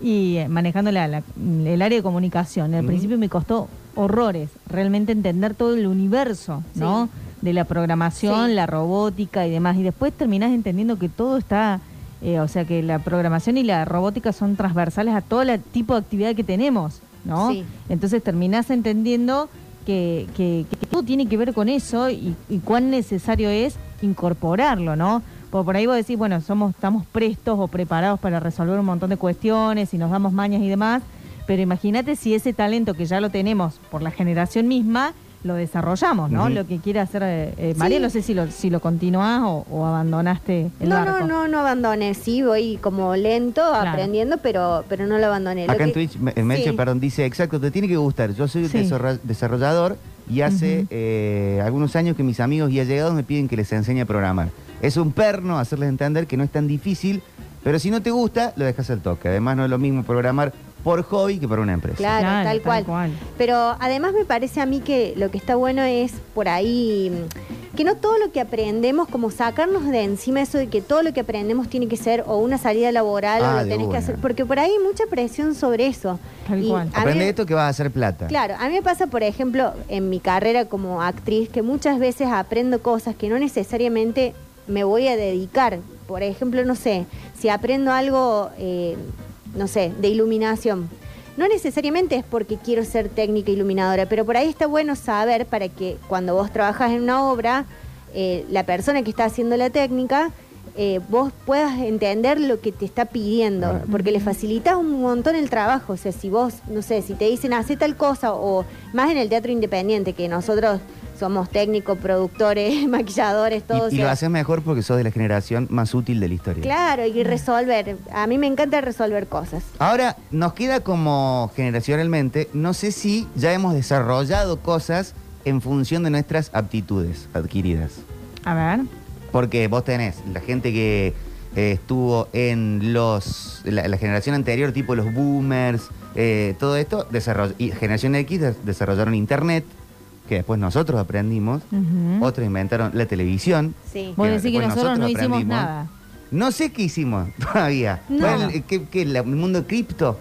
[SPEAKER 3] y eh, manejando la- la- el área de comunicación. Al
[SPEAKER 2] Ujú.
[SPEAKER 3] principio me costó horrores realmente entender todo el universo, ¿no? De la programación,
[SPEAKER 4] Sí.
[SPEAKER 3] la robótica y demás. Y después terminás entendiendo que todo está, eh, o sea, que la programación y la robótica son transversales a todo el tipo de actividad que tenemos, ¿no?
[SPEAKER 4] Sí.
[SPEAKER 3] Entonces terminás entendiendo que, que- que todo tiene que ver con eso y, y cuán necesario es incorporarlo, ¿no? Porque por ahí vos decís, bueno, somos, estamos prestos o preparados para resolver un montón de cuestiones y nos damos mañas y demás, pero imagínate si ese talento que ya lo tenemos por la generación misma, lo desarrollamos, ¿no? Lo que quiere hacer eh, eh, María,
[SPEAKER 4] Sí.
[SPEAKER 3] no sé si lo, si lo continuás o, o abandonaste el
[SPEAKER 4] no,
[SPEAKER 3] barco.
[SPEAKER 4] no, no, no abandoné, sí, voy como lento,
[SPEAKER 3] Claro.
[SPEAKER 4] aprendiendo, pero, pero no lo abandoné. Lo
[SPEAKER 2] Acá en
[SPEAKER 4] que-
[SPEAKER 2] Twitch, me- en Melcher,
[SPEAKER 4] Sí.
[SPEAKER 2] perdón, dice, exacto, te tiene que gustar. Yo soy
[SPEAKER 3] Sí.
[SPEAKER 2] desarrollador y hace eh, algunos años que mis amigos y allegados me piden que les enseñe a programar. Es un perno hacerles entender que no es tan difícil, pero si no te gusta, lo dejas al toque. Además, no es lo mismo programar por hobby que para una empresa.
[SPEAKER 4] Claro,
[SPEAKER 3] Claro,
[SPEAKER 4] tal,
[SPEAKER 3] tal
[SPEAKER 4] cual.
[SPEAKER 3] cual.
[SPEAKER 4] Pero además me parece a mí que lo que está bueno es por ahí mm, que no todo lo que aprendemos, como sacarnos de encima eso de que todo lo que aprendemos tiene que ser o una salida laboral
[SPEAKER 2] Ah,
[SPEAKER 4] o lo
[SPEAKER 2] de
[SPEAKER 4] tenés que hacer, porque por ahí hay mucha presión sobre eso.
[SPEAKER 3] Tal
[SPEAKER 4] Y
[SPEAKER 3] cual.
[SPEAKER 4] mí
[SPEAKER 2] Aprende esto que vas a hacer plata.
[SPEAKER 4] Claro, a mí me pasa, por ejemplo, en mi carrera como actriz, que muchas veces aprendo cosas que no necesariamente me voy a dedicar. Por ejemplo, no sé, si aprendo algo, eh, no sé, de iluminación. No necesariamente es porque quiero ser técnica iluminadora, pero por ahí está bueno saber para que cuando vos trabajas en una obra, eh, la persona que está haciendo la técnica, eh, vos puedas entender lo que te está pidiendo,
[SPEAKER 2] Claro.
[SPEAKER 4] porque le facilitas un montón el trabajo. O sea, si vos, no sé, si te dicen hace tal cosa, o más en el teatro independiente, que nosotros somos técnicos, productores, maquilladores, todo.
[SPEAKER 2] Y,
[SPEAKER 4] o
[SPEAKER 2] y lo haces mejor porque sos de la generación más útil de la historia.
[SPEAKER 4] Claro, y resolver. A mí me encanta resolver cosas.
[SPEAKER 2] Ahora, nos queda como generacionalmente, no sé si ya hemos desarrollado cosas en función de nuestras aptitudes adquiridas.
[SPEAKER 3] A ver.
[SPEAKER 2] Porque vos tenés la gente que eh, estuvo en los la, la generación anterior, tipo los boomers, eh, todo esto, desarroll- y generación X des- desarrollaron Internet, que después nosotros aprendimos, otros inventaron la televisión.
[SPEAKER 4] Sí.
[SPEAKER 3] Vos decís que nosotros no hicimos
[SPEAKER 2] aprendimos.
[SPEAKER 3] nada.
[SPEAKER 2] No sé qué hicimos todavía.
[SPEAKER 4] No.
[SPEAKER 2] Bueno, el- ¿qué, qué, la- el mundo cripto?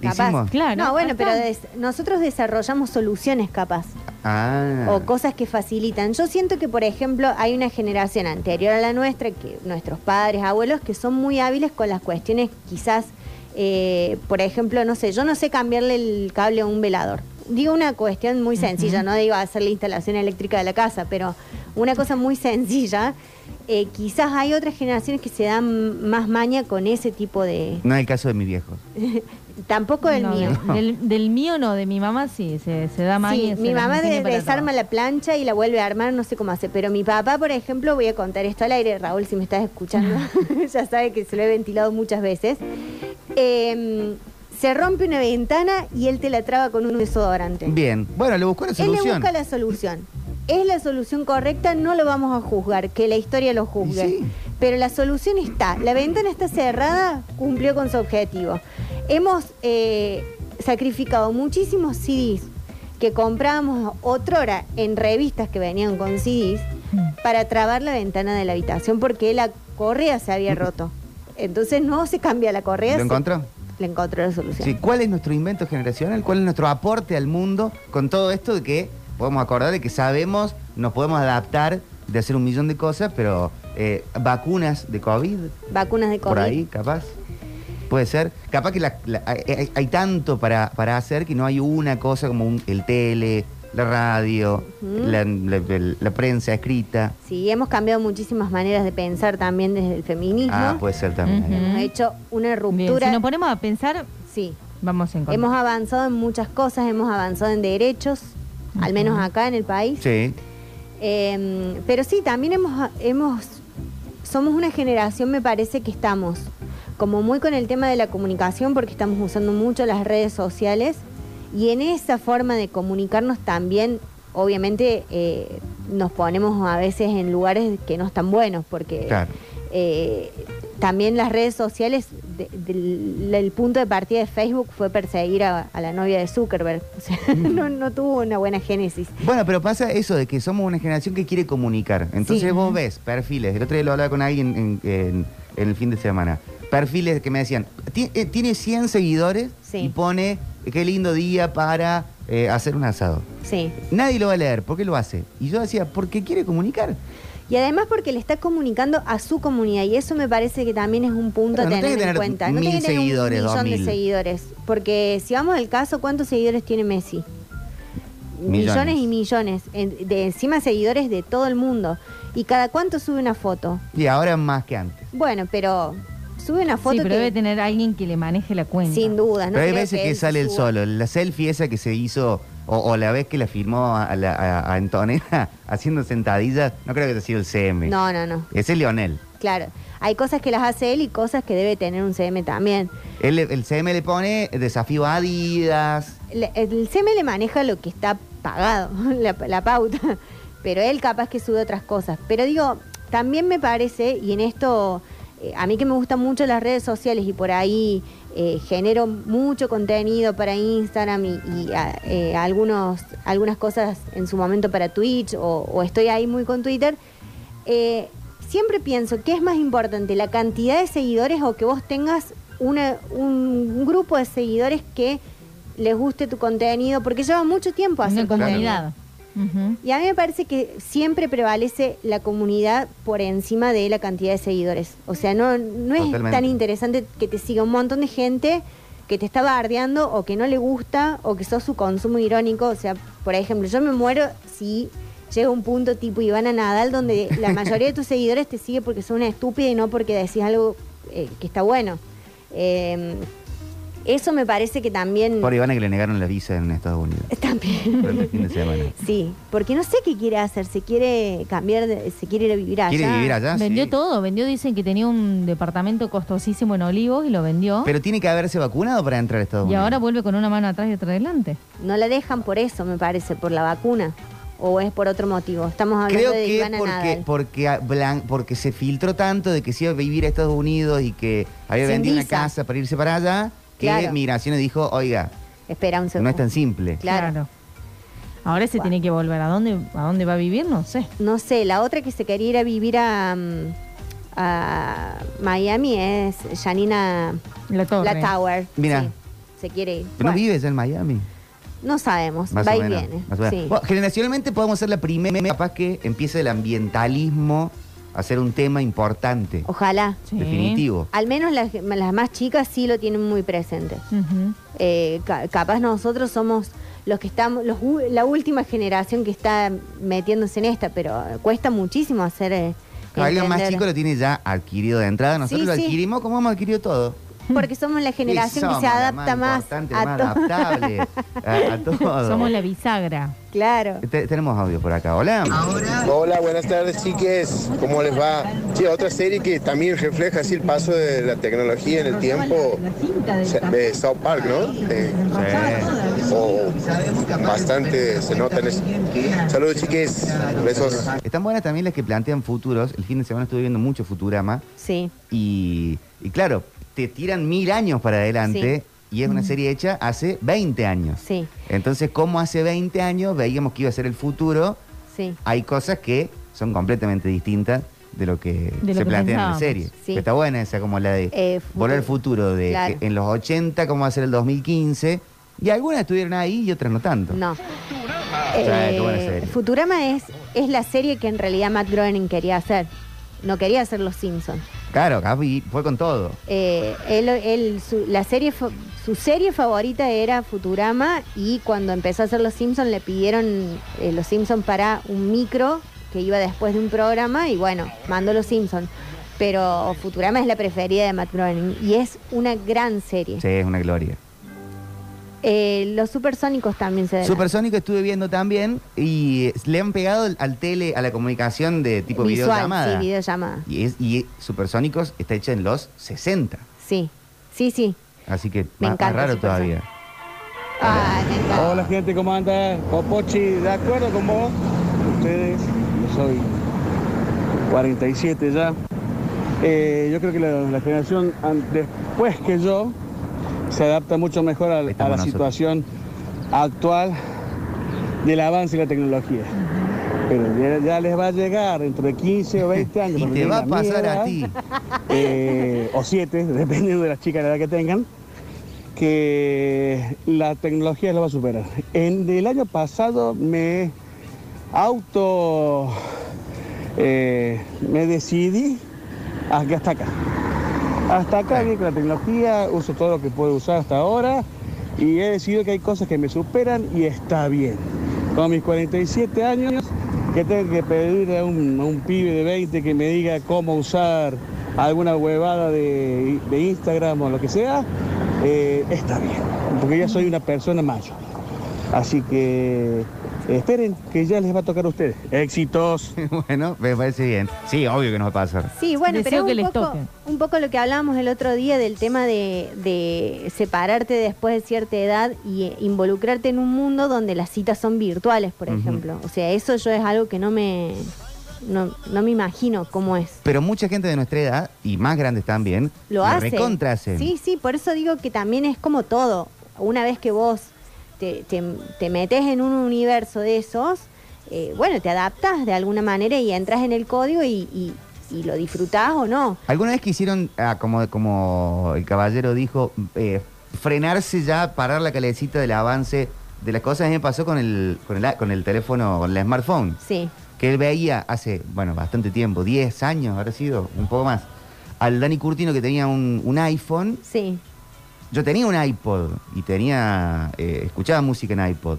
[SPEAKER 4] Capaz.
[SPEAKER 2] ¿Hicimos?
[SPEAKER 3] Claro.
[SPEAKER 4] no, bueno, pero des- nosotros desarrollamos soluciones capaz.
[SPEAKER 2] Ah.
[SPEAKER 4] o cosas que facilitan. Yo siento que, por ejemplo, hay una generación anterior a la nuestra, que nuestros padres, abuelos, que son muy hábiles con las cuestiones, quizás, eh, por ejemplo, no sé, yo no sé cambiarle el cable a un velador. Digo una cuestión muy sencilla, no digo hacer la instalación eléctrica de la casa, pero una cosa muy sencilla. Eh, quizás hay otras generaciones que se dan más maña con ese tipo de...
[SPEAKER 2] No es el caso de mi viejo.
[SPEAKER 4] Tampoco el
[SPEAKER 3] No,
[SPEAKER 4] mío.
[SPEAKER 3] de- Del, del mío no, de mi mamá sí, se, se da maña
[SPEAKER 4] Sí, mi mamá de- desarma
[SPEAKER 3] todo.
[SPEAKER 4] la plancha y la vuelve a armar, no sé cómo hace. Pero mi papá, por ejemplo, voy a contar esto al aire, Raúl, si me estás escuchando, ya sabe que se lo he ventilado muchas veces. Eh, se rompe una ventana y él te la traba con un desodorante.
[SPEAKER 2] Bien. Bueno, le buscó la
[SPEAKER 4] Él le
[SPEAKER 2] solución.
[SPEAKER 4] busca la solución. Es la solución correcta, no lo vamos a juzgar, que la historia lo juzgue.
[SPEAKER 2] Sí.
[SPEAKER 4] Pero la solución está. La ventana está cerrada, cumplió con su objetivo. Hemos eh, sacrificado muchísimos CDs que comprábamos otrora en revistas que venían con CDs para trabar la ventana de la habitación porque la correa se había roto. Entonces no se cambia la correa.
[SPEAKER 2] ¿Lo encontró?
[SPEAKER 4] Le encontró la solución.
[SPEAKER 2] Sí, ¿cuál es nuestro invento generacional? ¿Cuál es nuestro aporte al mundo con todo esto de que podemos acordar de que sabemos, nos podemos adaptar de hacer un millón de cosas, pero eh, vacunas de COVID,
[SPEAKER 4] Vacunas de COVID.
[SPEAKER 2] por ahí, capaz? Puede ser. Capaz que la- la- hay, tanto para, para hacer que no hay una cosa como un- el tele, la radio,
[SPEAKER 4] Ujú.
[SPEAKER 2] la, la- la prensa escrita.
[SPEAKER 4] Sí, hemos cambiado muchísimas maneras de pensar también desde el feminismo.
[SPEAKER 2] Ah, puede ser también.
[SPEAKER 4] Hemos hecho una
[SPEAKER 3] Bien,
[SPEAKER 4] ruptura.
[SPEAKER 3] si nos ponemos a pensar,
[SPEAKER 4] Sí,
[SPEAKER 3] vamos en contra.
[SPEAKER 4] hemos avanzado en muchas cosas, hemos avanzado en derechos, al menos acá en el país.
[SPEAKER 2] Sí.
[SPEAKER 4] Eh, pero sí, también hemos, hemos, somos una generación, me parece que estamos como muy con el tema de la comunicación porque estamos usando mucho las redes sociales y en esa forma de comunicarnos también, obviamente, eh, nos ponemos a veces en lugares que no están buenos porque
[SPEAKER 2] Claro.
[SPEAKER 4] eh, también las redes sociales, de- el punto de partida de Facebook fue perseguir a, a la novia de Zuckerberg. O sea, no, no tuvo una buena génesis.
[SPEAKER 2] Bueno, pero pasa eso de que somos una generación que quiere comunicar. Entonces
[SPEAKER 4] Sí.
[SPEAKER 2] vos ves perfiles. El otro día lo hablaba con alguien en, en- en el fin de semana. Perfiles que me decían, "Ti- eh, tiene 100 seguidores
[SPEAKER 4] Sí.
[SPEAKER 2] y pone eh, qué lindo día para eh, hacer un asado.
[SPEAKER 4] Sí.
[SPEAKER 2] Nadie lo va a leer. ¿Por qué lo hace? Y yo decía, porque quiere comunicar.
[SPEAKER 4] Y además porque le está comunicando a su comunidad y eso me parece que también es un punto
[SPEAKER 2] no
[SPEAKER 4] a tener en cuenta. No
[SPEAKER 2] mil
[SPEAKER 4] tiene que tener
[SPEAKER 2] seguidores,
[SPEAKER 4] un millón de seguidores. Porque si vamos al caso, ¿cuántos seguidores tiene Messi?
[SPEAKER 2] Millones.
[SPEAKER 4] y millones. De encima seguidores de todo el mundo. ¿Y cada cuánto sube una foto?
[SPEAKER 2] Y ahora más que antes.
[SPEAKER 4] Bueno, pero sube una foto
[SPEAKER 3] sí, pero
[SPEAKER 4] que
[SPEAKER 3] debe tener alguien que le maneje la cuenta.
[SPEAKER 4] sin duda. No
[SPEAKER 2] pero hay
[SPEAKER 4] creo
[SPEAKER 2] veces que,
[SPEAKER 4] él
[SPEAKER 2] sale el
[SPEAKER 4] suba.
[SPEAKER 2] solo. La selfie esa que se hizo, o, o la vez que la filmó a, la- a- a Antonella haciendo sentadillas, no creo que haya sido el CM.
[SPEAKER 4] No, no, no.
[SPEAKER 2] Ese es Leonel.
[SPEAKER 4] Claro. Hay cosas que las hace él y cosas que debe tener un CM también.
[SPEAKER 2] Él, el CM le pone desafío a Adidas.
[SPEAKER 4] Le- El CM le maneja lo que está pagado, la, la pauta, pero él capaz que sube otras cosas. Pero digo, también me parece, y en esto, eh, a mí que me gustan mucho las redes sociales y por ahí eh, genero mucho contenido para Instagram y, y, a- eh, algunos, algunas cosas en su momento para Twitch o, o estoy ahí muy con Twitter, eh, siempre pienso que es más importante la cantidad de seguidores o que vos tengas una- un, un grupo de seguidores que les guste tu contenido, porque lleva mucho tiempo hacer contenido. Y a mí me parece que siempre prevalece la comunidad por encima de la cantidad de seguidores. O sea, no, no es
[SPEAKER 2] Totalmente.
[SPEAKER 4] tan interesante que te siga un montón de gente que te está bardeando o que no le gusta o que sos su consumo irónico. O sea, por ejemplo, yo me muero si llega un punto tipo Ivana Nadal donde la mayoría de tus seguidores te sigue porque son una estúpida y no porque decís algo eh, que está bueno. Eh, eso me parece que también...
[SPEAKER 2] Por Ivana que le negaron la visa en Estados Unidos.
[SPEAKER 4] También.
[SPEAKER 2] Por el fin de semana.
[SPEAKER 4] Sí, porque no sé qué quiere hacer, se quiere cambiar, de- se quiere ir a vivir allá.
[SPEAKER 2] ¿Quiere vivir allá?
[SPEAKER 3] Vendió
[SPEAKER 2] Sí.
[SPEAKER 3] todo, vendió, dicen que tenía un departamento costosísimo en Olivos y lo vendió.
[SPEAKER 2] Pero tiene que haberse vacunado para entrar a Estados
[SPEAKER 3] y
[SPEAKER 2] Unidos.
[SPEAKER 3] ahora vuelve con una mano atrás y otra adelante.
[SPEAKER 4] No la dejan por eso, me parece, por la vacuna. ¿O es por otro motivo? Estamos hablando
[SPEAKER 2] Creo
[SPEAKER 4] de
[SPEAKER 2] que
[SPEAKER 4] Ivana
[SPEAKER 2] porque,
[SPEAKER 4] Nadal.
[SPEAKER 2] porque, a- Blan- porque se filtró tanto de que se iba a vivir a Estados Unidos y que había
[SPEAKER 4] Sin
[SPEAKER 2] vendido una casa para irse para allá, que
[SPEAKER 4] Claro.
[SPEAKER 2] Migraciones dijo, oiga,
[SPEAKER 4] Espera un
[SPEAKER 2] no
[SPEAKER 4] segundo.
[SPEAKER 2] es tan simple.
[SPEAKER 4] Claro.
[SPEAKER 3] Ahora se tiene que volver. ¿A dónde, ¿A dónde va a vivir? No sé.
[SPEAKER 4] No sé, la otra que se quería ir a vivir a, mm, a Miami es Janina
[SPEAKER 3] La torre.
[SPEAKER 4] La Tower.
[SPEAKER 2] Mira.
[SPEAKER 4] Sí, se quiere ir.
[SPEAKER 2] Pero no vives en Miami.
[SPEAKER 4] no sabemos,
[SPEAKER 2] Más
[SPEAKER 4] va y
[SPEAKER 2] menos,
[SPEAKER 4] viene.
[SPEAKER 2] más.
[SPEAKER 4] Sí.
[SPEAKER 2] Bueno, generacionalmente podemos ser la primera, capaz que empiece el ambientalismo a ser un tema importante,
[SPEAKER 4] Ojalá.
[SPEAKER 3] Sí.
[SPEAKER 2] definitivo.
[SPEAKER 4] Al menos las, las más chicas sí lo tienen muy presente.
[SPEAKER 3] Ujú.
[SPEAKER 4] Eh, ca- capaz nosotros somos los que estamos, los, u- la última generación que está metiéndose en esta, pero cuesta muchísimo hacer. eh,
[SPEAKER 2] Alguien más
[SPEAKER 4] entender.
[SPEAKER 2] chico lo tiene ya adquirido de entrada. Nosotros
[SPEAKER 4] Sí,
[SPEAKER 2] lo
[SPEAKER 4] sí.
[SPEAKER 2] adquirimos como hemos adquirido todo.
[SPEAKER 4] Porque somos la generación que se adapta más,
[SPEAKER 2] importante,
[SPEAKER 4] a
[SPEAKER 2] más
[SPEAKER 4] todo.
[SPEAKER 2] adaptable a, a todo.
[SPEAKER 3] Somos la bisagra.
[SPEAKER 4] Claro.
[SPEAKER 2] Te- tenemos audio por acá. Hola.
[SPEAKER 5] Hola, buenas tardes chiques, ¿cómo les va? Sí, otra serie que también refleja así el paso de la tecnología en el tiempo, de South Park, ¿no? Eh, o bastante se nota en eso. Saludos chiques, besos.
[SPEAKER 2] Están buenas también las que plantean futuros. El fin de semana estuve viendo mucho Futurama.
[SPEAKER 4] Sí.
[SPEAKER 2] Y, y claro, te tiran mil años para adelante y es una serie hecha hace 20 años.
[SPEAKER 4] Sí.
[SPEAKER 2] Entonces, como hace 20 años veíamos que iba a ser el futuro,
[SPEAKER 4] Sí.
[SPEAKER 2] hay cosas que son completamente distintas de lo que
[SPEAKER 3] De lo
[SPEAKER 2] se
[SPEAKER 3] que
[SPEAKER 2] plantea en la serie.
[SPEAKER 4] Sí.
[SPEAKER 2] Está buena esa, como la de
[SPEAKER 4] Eh,
[SPEAKER 2] Volver al
[SPEAKER 4] futuro.
[SPEAKER 2] de
[SPEAKER 4] Claro.
[SPEAKER 2] en los 80, cómo va a ser el 2015. Y algunas estuvieron ahí y otras no tanto.
[SPEAKER 4] No.
[SPEAKER 2] qué buena
[SPEAKER 4] Eh,
[SPEAKER 2] serie.
[SPEAKER 4] Futurama es, es la serie que en realidad Matt Groening quería hacer. No quería hacer Los Simpsons.
[SPEAKER 2] Claro, Gaby fue con todo.
[SPEAKER 4] Eh, él, él- su, la serie, fa- su serie favorita era Futurama y cuando empezó a hacer Los Simpsons le pidieron eh, Los Simpsons para un micro que iba después de un programa y bueno, mandó Los Simpsons. Pero Futurama es la preferida de Matt Groening y es una gran serie.
[SPEAKER 2] Sí, es una gloria.
[SPEAKER 4] Eh, los supersónicos también se ven.
[SPEAKER 2] Supersónico estuve viendo también y eh, le han pegado al- tele, a la comunicación de tipo
[SPEAKER 4] Visual,
[SPEAKER 2] videollamada.
[SPEAKER 4] sí, videollamada.
[SPEAKER 2] Y, es, y Supersónicos está hecha en los 60.
[SPEAKER 4] Sí, sí, sí.
[SPEAKER 2] Así que
[SPEAKER 4] Me
[SPEAKER 2] más, más
[SPEAKER 4] encanta
[SPEAKER 2] raro todavía.
[SPEAKER 4] Ay, me encanta.
[SPEAKER 6] Hola gente, ¿cómo anda? Popochi, ¿de acuerdo con vos? Ustedes, yo soy 47 ya. Eh, yo creo que la, la generación después que yo se adapta mucho mejor a, la
[SPEAKER 2] nosotros.
[SPEAKER 6] situación actual del avance de la tecnología. Pero ya, ya les va a llegar dentro de 15 o 20 años.
[SPEAKER 2] Y te va a pasar a
[SPEAKER 6] edad,
[SPEAKER 2] ti.
[SPEAKER 6] eh, o 7, dependiendo de las chicas la edad que tengan, que la tecnología lo va a superar. En el año pasado me auto eh, me decidí hasta acá. Hasta acá bien con la tecnología, uso todo lo que puedo usar hasta ahora y he decidido que hay cosas que me superan y está bien. Con mis 47 años, que tengo que pedirle a un, a un pibe de 20 que me diga cómo usar alguna huevada de, de Instagram o lo que sea, eh, está bien, porque ya soy una persona mayor. Así que esperen que ya les va a tocar a ustedes. Éxitos.
[SPEAKER 2] bueno, me parece bien. Sí, obvio que nos va a pasar.
[SPEAKER 4] Sí, bueno,
[SPEAKER 3] Deseo
[SPEAKER 4] pero
[SPEAKER 3] que
[SPEAKER 4] es
[SPEAKER 3] les
[SPEAKER 4] un poco,
[SPEAKER 3] toque.
[SPEAKER 4] un poco lo que hablábamos el otro día del tema de, de separarte después de cierta edad y eh, involucrarte en un mundo donde las citas son virtuales, por ejemplo. O sea, eso yo es algo que no me, no, no me imagino cómo es.
[SPEAKER 2] Pero mucha gente de nuestra edad, y más grandes también,
[SPEAKER 4] Lo hace.
[SPEAKER 2] recontra hacen.
[SPEAKER 4] Sí, sí, por eso digo que también es como todo. Una vez que vos te, te- te metes en un universo de esos, eh, bueno, te adaptas de alguna manera y entras en el código y, y- y lo disfrutás o no.
[SPEAKER 2] ¿Alguna vez quisieron, ah, como, como el caballero dijo, eh, frenarse ya, parar la calecita del avance de las cosas? Me pasó con el, con el, con el teléfono, con el smartphone.
[SPEAKER 4] Sí,
[SPEAKER 2] que él veía hace, bueno, bastante tiempo, 10 años, habrá sido, un poco más, al Dani Curtino que tenía un, un iPhone.
[SPEAKER 4] sí.
[SPEAKER 2] Yo tenía un iPod y tenía, eh, escuchaba música en iPod.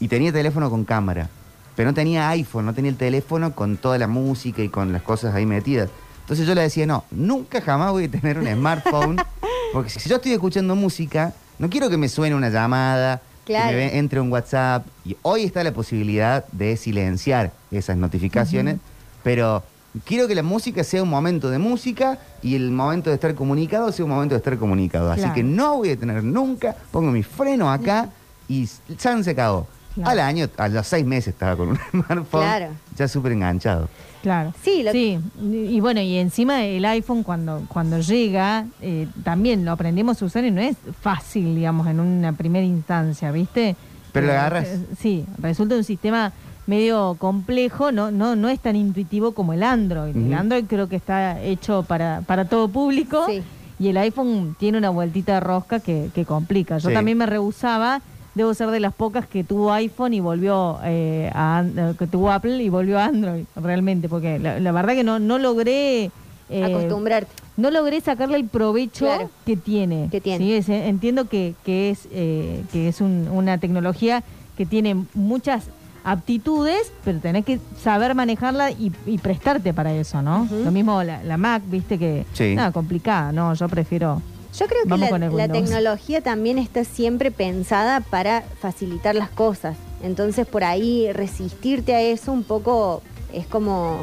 [SPEAKER 2] Y tenía teléfono con cámara. Pero no tenía iPhone, no tenía el teléfono con toda la música y con las cosas ahí metidas. Entonces yo le decía, no, nunca jamás voy a tener un smartphone. porque si yo estoy escuchando música, no quiero que me suene una llamada,
[SPEAKER 4] Claro.
[SPEAKER 2] que me entre un WhatsApp. Y hoy está la posibilidad de silenciar esas notificaciones, pero quiero que la música sea un momento de música y el momento de estar comunicado sea un momento de estar comunicado. Así
[SPEAKER 3] Claro.
[SPEAKER 2] que no voy a tener nunca, pongo mi freno acá y San se acabó.
[SPEAKER 3] Claro.
[SPEAKER 2] Al año, a los seis meses estaba con un smartphone.
[SPEAKER 4] Claro.
[SPEAKER 2] Ya súper enganchado.
[SPEAKER 3] Claro.
[SPEAKER 4] Sí, lo-
[SPEAKER 3] sí. Y bueno, y encima el iPhone cuando, cuando llega, eh, también lo aprendemos a usar y no es fácil, digamos, en una primera instancia, ¿viste?
[SPEAKER 2] Pero lo
[SPEAKER 3] Eh,
[SPEAKER 2] agarras.
[SPEAKER 3] eh, Sí, resulta un sistema medio complejo, no, no, no es tan intuitivo como el Android. El. Android creo que está hecho para, para todo público.
[SPEAKER 4] Sí.
[SPEAKER 3] Y el iPhone tiene una vueltita de rosca que, que complica. Yo
[SPEAKER 2] Sí.
[SPEAKER 3] también me rehusaba, debo ser de las pocas que tuvo iPhone y volvió eh, a eh, que tuvo Apple y volvió a Android, realmente, porque la, la verdad que no, no logré eh,
[SPEAKER 4] Acostumbrarte.
[SPEAKER 3] no logré sacarle el provecho
[SPEAKER 4] Claro.
[SPEAKER 3] que tiene.
[SPEAKER 4] Que tiene.
[SPEAKER 3] Sí, es- entiendo que, que es, eh, que es un- una tecnología que tiene muchas aptitudes, pero tenés que saber manejarla y, y prestarte para eso, ¿no? Lo mismo la, la Mac, viste que...
[SPEAKER 2] Sí.
[SPEAKER 3] Nada, complicada, ¿no? Yo prefiero...
[SPEAKER 4] Yo creo que la, tecnología también está siempre pensada para facilitar las cosas. Entonces, por ahí resistirte a eso un poco es como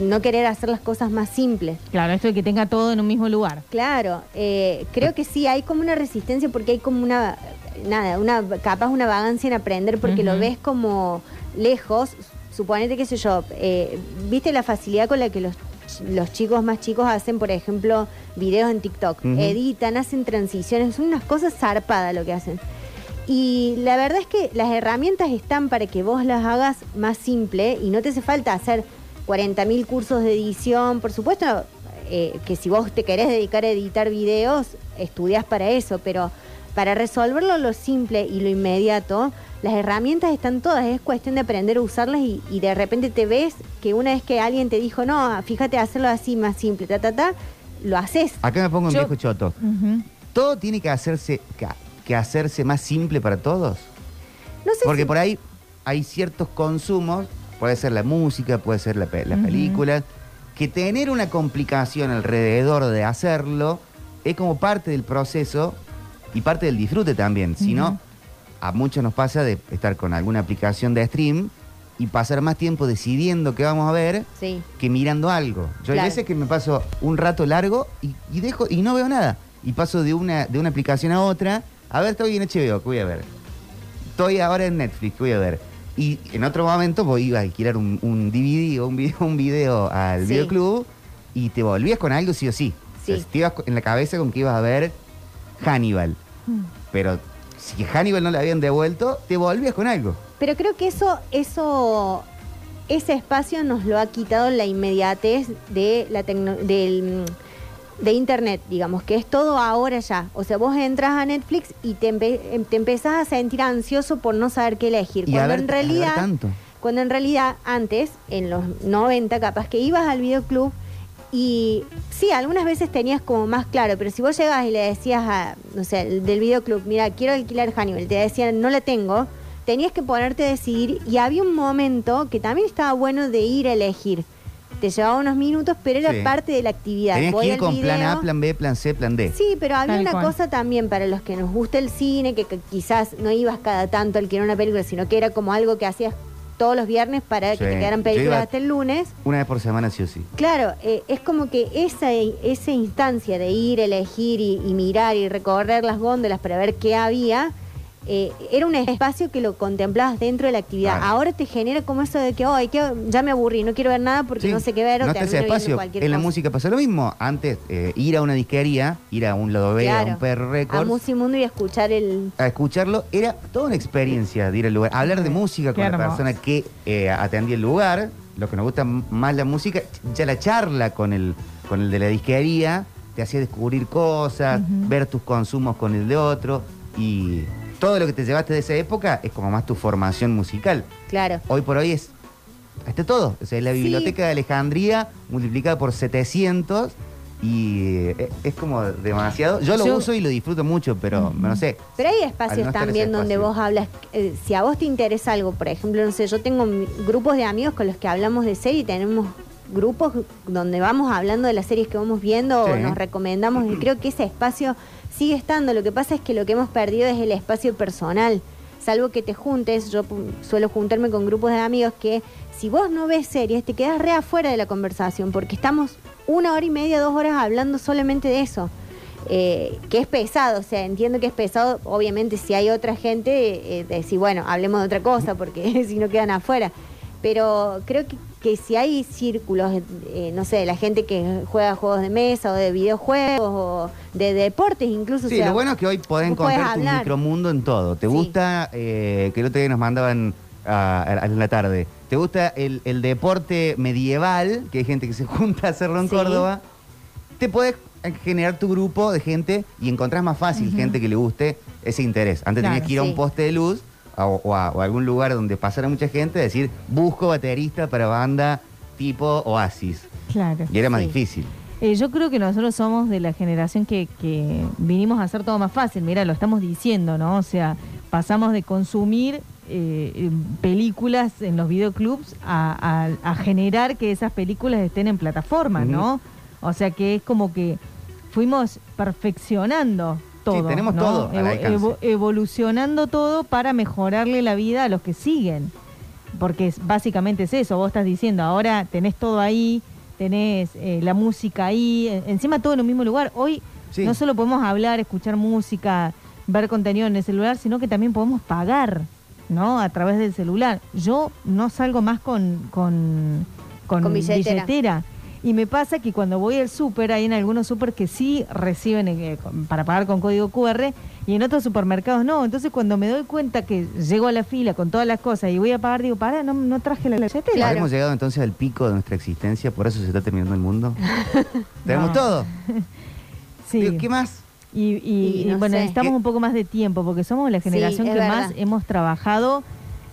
[SPEAKER 4] no querer hacer las cosas más simples.
[SPEAKER 3] Claro, esto de que tenga todo en un mismo lugar.
[SPEAKER 4] Claro, eh, creo que sí, hay como una resistencia porque hay como una, nada, una capaz una vagancia en aprender porque lo ves como lejos. Suponete, qué sé yo, eh, viste la facilidad con la que los, los chicos más chicos hacen, por ejemplo, videos en TikTok, editan, hacen transiciones, son unas cosas zarpadas lo que hacen. Y la verdad es que las herramientas están para que vos las hagas más simple y no te hace falta hacer 40.000 cursos de edición. Por supuesto eh, que si vos te querés dedicar a editar videos, estudias para eso, pero para resolverlo lo simple y lo inmediato, las herramientas están todas, es cuestión de aprender a usarlas y, y de repente te ves que una vez que alguien te dijo, no, fíjate hacerlo así más simple, ta, ta, ta, lo haces.
[SPEAKER 2] Acá me pongo un
[SPEAKER 3] Yo-
[SPEAKER 2] viejo choto. ¿Todo tiene que hacerse, que, que hacerse más simple para todos?
[SPEAKER 4] No sé
[SPEAKER 2] Porque
[SPEAKER 4] si-
[SPEAKER 2] por ahí hay ciertos consumos, puede ser la música, puede ser la, pe- las
[SPEAKER 3] Ujú.
[SPEAKER 2] películas, que tener una complicación alrededor de hacerlo es como parte del proceso y parte del disfrute también. Si no. A muchos nos pasa de estar con alguna aplicación de stream y pasar más tiempo decidiendo qué vamos a ver
[SPEAKER 4] Sí.
[SPEAKER 2] que mirando algo. Yo hay
[SPEAKER 4] Claro.
[SPEAKER 2] veces que me paso un rato largo y, y dejo y no veo nada. Y paso de una, de una aplicación a otra. A ver, estoy en HBO, ¿qué voy a ver? Estoy ahora en Netflix, ¿qué voy a ver? Y en otro momento voy a alquilar un, un DVD o un video, un video al
[SPEAKER 4] Sí.
[SPEAKER 2] videoclub y te volvías con algo sí o sí.
[SPEAKER 4] Sí.
[SPEAKER 2] O sea, te ibas en la cabeza con que ibas a ver Hannibal.
[SPEAKER 3] Mm.
[SPEAKER 2] Pero si Hannibal no le habían devuelto, te volvías con algo.
[SPEAKER 4] Pero creo que eso, eso, ese espacio nos lo ha quitado la inmediatez de la tecno- del de internet, digamos, que es todo ahora ya. O sea, vos entras a Netflix y te, empe- em- te empezás a sentir ansioso por no saber qué elegir.
[SPEAKER 2] Y a
[SPEAKER 4] cuando
[SPEAKER 2] ver,
[SPEAKER 4] en
[SPEAKER 2] a ver
[SPEAKER 4] realidad,
[SPEAKER 2] tanto.
[SPEAKER 4] cuando en realidad antes, en los 90, capaz que ibas al videoclub y sí, algunas veces tenías como más claro, pero si vos llegas y le decías a, no sé, el del videoclub, mira, quiero alquilar Hannibal, te decían, no la tengo, tenías que ponerte a decidir y había un momento que también estaba bueno de ir a elegir. Te llevaba unos minutos, pero era
[SPEAKER 2] Sí.
[SPEAKER 4] parte de la actividad.
[SPEAKER 2] Tenías
[SPEAKER 4] Voy
[SPEAKER 2] que ir
[SPEAKER 4] al
[SPEAKER 2] con plan A, plan B, plan C, plan D.
[SPEAKER 4] Sí, pero había
[SPEAKER 3] Tal
[SPEAKER 4] una
[SPEAKER 3] cual.
[SPEAKER 4] cosa también para los que nos gusta el cine, que, que quizás no ibas cada tanto al que era una película, sino que era como algo que hacías todos los viernes para
[SPEAKER 2] Sí.
[SPEAKER 4] que te quedaran películas hasta el lunes.
[SPEAKER 2] Una vez por semana sí o sí.
[SPEAKER 4] Claro, eh, es como que esa, esa instancia de ir, elegir y, y mirar y recorrer las góndolas para ver qué había, eh, era un espacio que lo contemplabas dentro de la actividad.
[SPEAKER 2] Claro.
[SPEAKER 4] Ahora te genera como eso de que, "Ay, que ya me aburrí, no quiero ver nada porque
[SPEAKER 2] Sí,
[SPEAKER 4] no sé qué ver o
[SPEAKER 2] no está ese espacio.
[SPEAKER 4] cualquier
[SPEAKER 2] En la
[SPEAKER 4] cosa".
[SPEAKER 2] música pasa lo mismo. Antes, eh, ir a una disquería, ir a un lado B,
[SPEAKER 4] Claro.
[SPEAKER 2] a un PR
[SPEAKER 4] A
[SPEAKER 2] Records,
[SPEAKER 4] Musimundo y a escuchar el...
[SPEAKER 2] a escucharlo, era toda una experiencia de ir al lugar. Hablar de música con la persona que eh, atendía el lugar, los que nos gusta más la música, ya la charla con el, con el de la disquería te hacía descubrir cosas, ver tus consumos con el de otro y todo lo que te llevaste de esa época es como más tu formación musical.
[SPEAKER 4] Claro.
[SPEAKER 2] Hoy por hoy es está todo. O sea, es la
[SPEAKER 4] Sí.
[SPEAKER 2] biblioteca de Alejandría multiplicada por 700 y eh, es como demasiado. Yo lo
[SPEAKER 3] Yo-
[SPEAKER 2] uso y lo disfruto mucho, pero no sé.
[SPEAKER 4] Pero hay espacios
[SPEAKER 2] no
[SPEAKER 4] también donde vos hablas, eh, si a vos te interesa algo, por ejemplo, no sé, yo tengo grupos de amigos con los que hablamos de serie y tenemos grupos donde vamos hablando de las series que vamos viendo o nos recomendamos y creo que ese espacio sigue estando. Lo que pasa es que lo que hemos perdido es el espacio personal. Salvo que te juntes, yo suelo juntarme con grupos de amigos que si vos no ves series te quedas re afuera de la conversación porque estamos una hora y media, dos horas hablando solamente de eso. eh, que es pesado, o sea, entiendo que es pesado, obviamente si hay otra gente, eh, decir, bueno, hablemos de otra cosa, porque si no quedan afuera. Pero creo que, que si hay círculos, eh, no sé, la gente que juega juegos de mesa o de videojuegos o de deportes incluso. o
[SPEAKER 2] Sí,
[SPEAKER 4] sea,
[SPEAKER 2] lo bueno es que hoy podés encontrar tu micromundo en todo. ¿Te
[SPEAKER 4] Sí.
[SPEAKER 2] gusta, eh, que el otro día nos mandaban a- a- en la tarde, ¿te gusta el, el deporte medieval, que hay gente que se junta a hacerlo en
[SPEAKER 4] Sí.
[SPEAKER 2] Córdoba? Te podés generar tu grupo de gente y encontrás más fácil gente que le guste ese interés. Antes
[SPEAKER 3] Claro,
[SPEAKER 2] tenías que ir a un poste de luz o, o a, o a algún lugar donde pasara mucha gente, decir, busco baterista para banda tipo Oasis.
[SPEAKER 3] Claro.
[SPEAKER 2] Y era más
[SPEAKER 4] Sí.
[SPEAKER 2] difícil.
[SPEAKER 3] Eh, yo creo que nosotros somos de la generación que, que vinimos a hacer todo más fácil. Mira, lo estamos diciendo, ¿no? O sea, pasamos de consumir eh, eh, películas en los videoclubs a, a- a generar que esas películas estén en plataformas, ¿no? O sea que es como que fuimos perfeccionando todo.
[SPEAKER 2] tenemos
[SPEAKER 3] ¿no?
[SPEAKER 2] todo al
[SPEAKER 3] evolucionando todo para mejorarle la vida a los que siguen. Porque es- básicamente es eso, vos estás diciendo, ahora tenés todo ahí, tenés eh, la música ahí, en- encima todo en un mismo lugar. Hoy
[SPEAKER 2] Sí.
[SPEAKER 3] no solo podemos hablar, escuchar música, ver contenido en el celular, sino que también podemos pagar, ¿no? A través del celular. Yo no salgo más con, con, con,
[SPEAKER 4] Con billetera.
[SPEAKER 3] billetera. Y me pasa que cuando voy al súper, hay en algunos súper que sí reciben eh, con- para pagar con código QR y en otros supermercados no. Entonces cuando me doy cuenta que llego a la fila con todas las cosas y voy a pagar, digo, para, no, no traje la billetera.
[SPEAKER 4] Claro.
[SPEAKER 2] Hemos llegado entonces al pico de nuestra existencia, por eso se está terminando el mundo. Tenemos
[SPEAKER 3] No.
[SPEAKER 2] todo.
[SPEAKER 3] Sí.
[SPEAKER 2] Digo, ¿Qué más?
[SPEAKER 3] Y, y-
[SPEAKER 4] Y
[SPEAKER 3] y,
[SPEAKER 4] no
[SPEAKER 3] bueno,
[SPEAKER 4] sé.
[SPEAKER 3] necesitamos
[SPEAKER 2] ¿Qué?
[SPEAKER 3] un poco más de tiempo porque somos la generación que
[SPEAKER 4] verdad.
[SPEAKER 3] más hemos trabajado.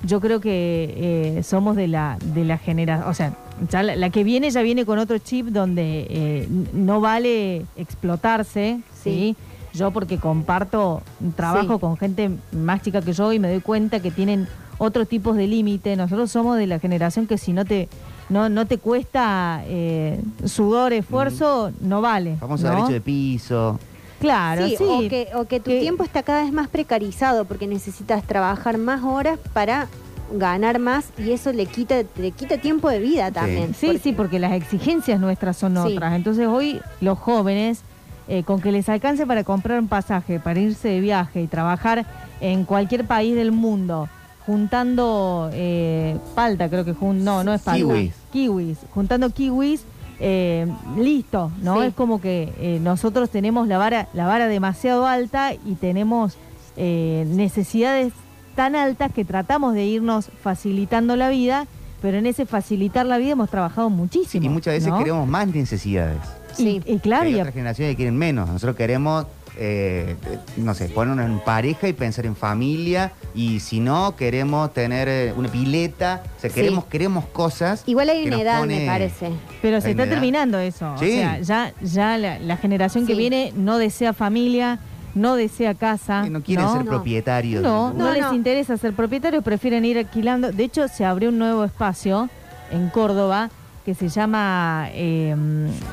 [SPEAKER 3] Yo creo que eh, somos de la de la generación, o sea, ya la, la que viene ya viene con otro chip donde eh, no vale explotarse, ¿sí?
[SPEAKER 4] Sí.
[SPEAKER 3] Yo porque comparto trabajo
[SPEAKER 4] Sí.
[SPEAKER 3] con gente más chica que yo y me doy cuenta que tienen otros tipos de límite. Nosotros somos de la generación que si no te no, no te cuesta eh, sudor, esfuerzo, no vale.
[SPEAKER 2] Vamos
[SPEAKER 3] ¿no?
[SPEAKER 2] a derecho de piso.
[SPEAKER 3] Claro, sí.
[SPEAKER 4] Sí, O, que, o que tu
[SPEAKER 3] Que-
[SPEAKER 4] tiempo está cada vez más precarizado porque necesitas trabajar más horas para ganar más y eso le quita, le quita tiempo de vida también.
[SPEAKER 3] Sí,
[SPEAKER 4] Porque-
[SPEAKER 3] sí, porque las exigencias nuestras son
[SPEAKER 4] Sí.
[SPEAKER 3] otras. Entonces hoy los jóvenes, eh, con que les alcance para comprar un pasaje, para irse de viaje y trabajar en cualquier país del mundo, juntando eh, palta, creo que jun- no, no es palta.
[SPEAKER 2] Kiwis.
[SPEAKER 3] Kiwis, juntando kiwis, eh, listo, ¿no?
[SPEAKER 4] Sí.
[SPEAKER 3] Es como que eh, nosotros tenemos la vara, la vara demasiado alta y tenemos eh, necesidades tan altas que tratamos de irnos facilitando la vida, pero en ese facilitar la vida hemos trabajado muchísimo.
[SPEAKER 2] y muchas veces
[SPEAKER 3] ¿no?
[SPEAKER 2] queremos más necesidades.
[SPEAKER 3] Y, y claro,
[SPEAKER 2] hay
[SPEAKER 3] y a-
[SPEAKER 2] otras generaciones que quieren menos. Nosotros queremos, eh, no sé, ponernos en pareja y pensar en familia. Y si no, queremos tener eh, una pileta. O sea,
[SPEAKER 4] Sí.
[SPEAKER 2] queremos, queremos cosas.
[SPEAKER 4] Igual hay una edad,
[SPEAKER 2] pone-
[SPEAKER 4] me parece.
[SPEAKER 3] pero se
[SPEAKER 2] ¿Hay
[SPEAKER 3] está
[SPEAKER 2] edad?
[SPEAKER 3] terminando eso.
[SPEAKER 2] Sí.
[SPEAKER 3] O sea, ya, ya la, la generación que
[SPEAKER 4] Sí.
[SPEAKER 3] viene no desea familia, no desea casa.
[SPEAKER 2] Que no quieren ser
[SPEAKER 4] No.
[SPEAKER 2] propietarios.
[SPEAKER 3] No, no,
[SPEAKER 4] No,
[SPEAKER 3] les
[SPEAKER 4] no.
[SPEAKER 3] interesa ser propietarios, prefieren ir alquilando. De hecho, se abrió un nuevo espacio en Córdoba que se llama, eh,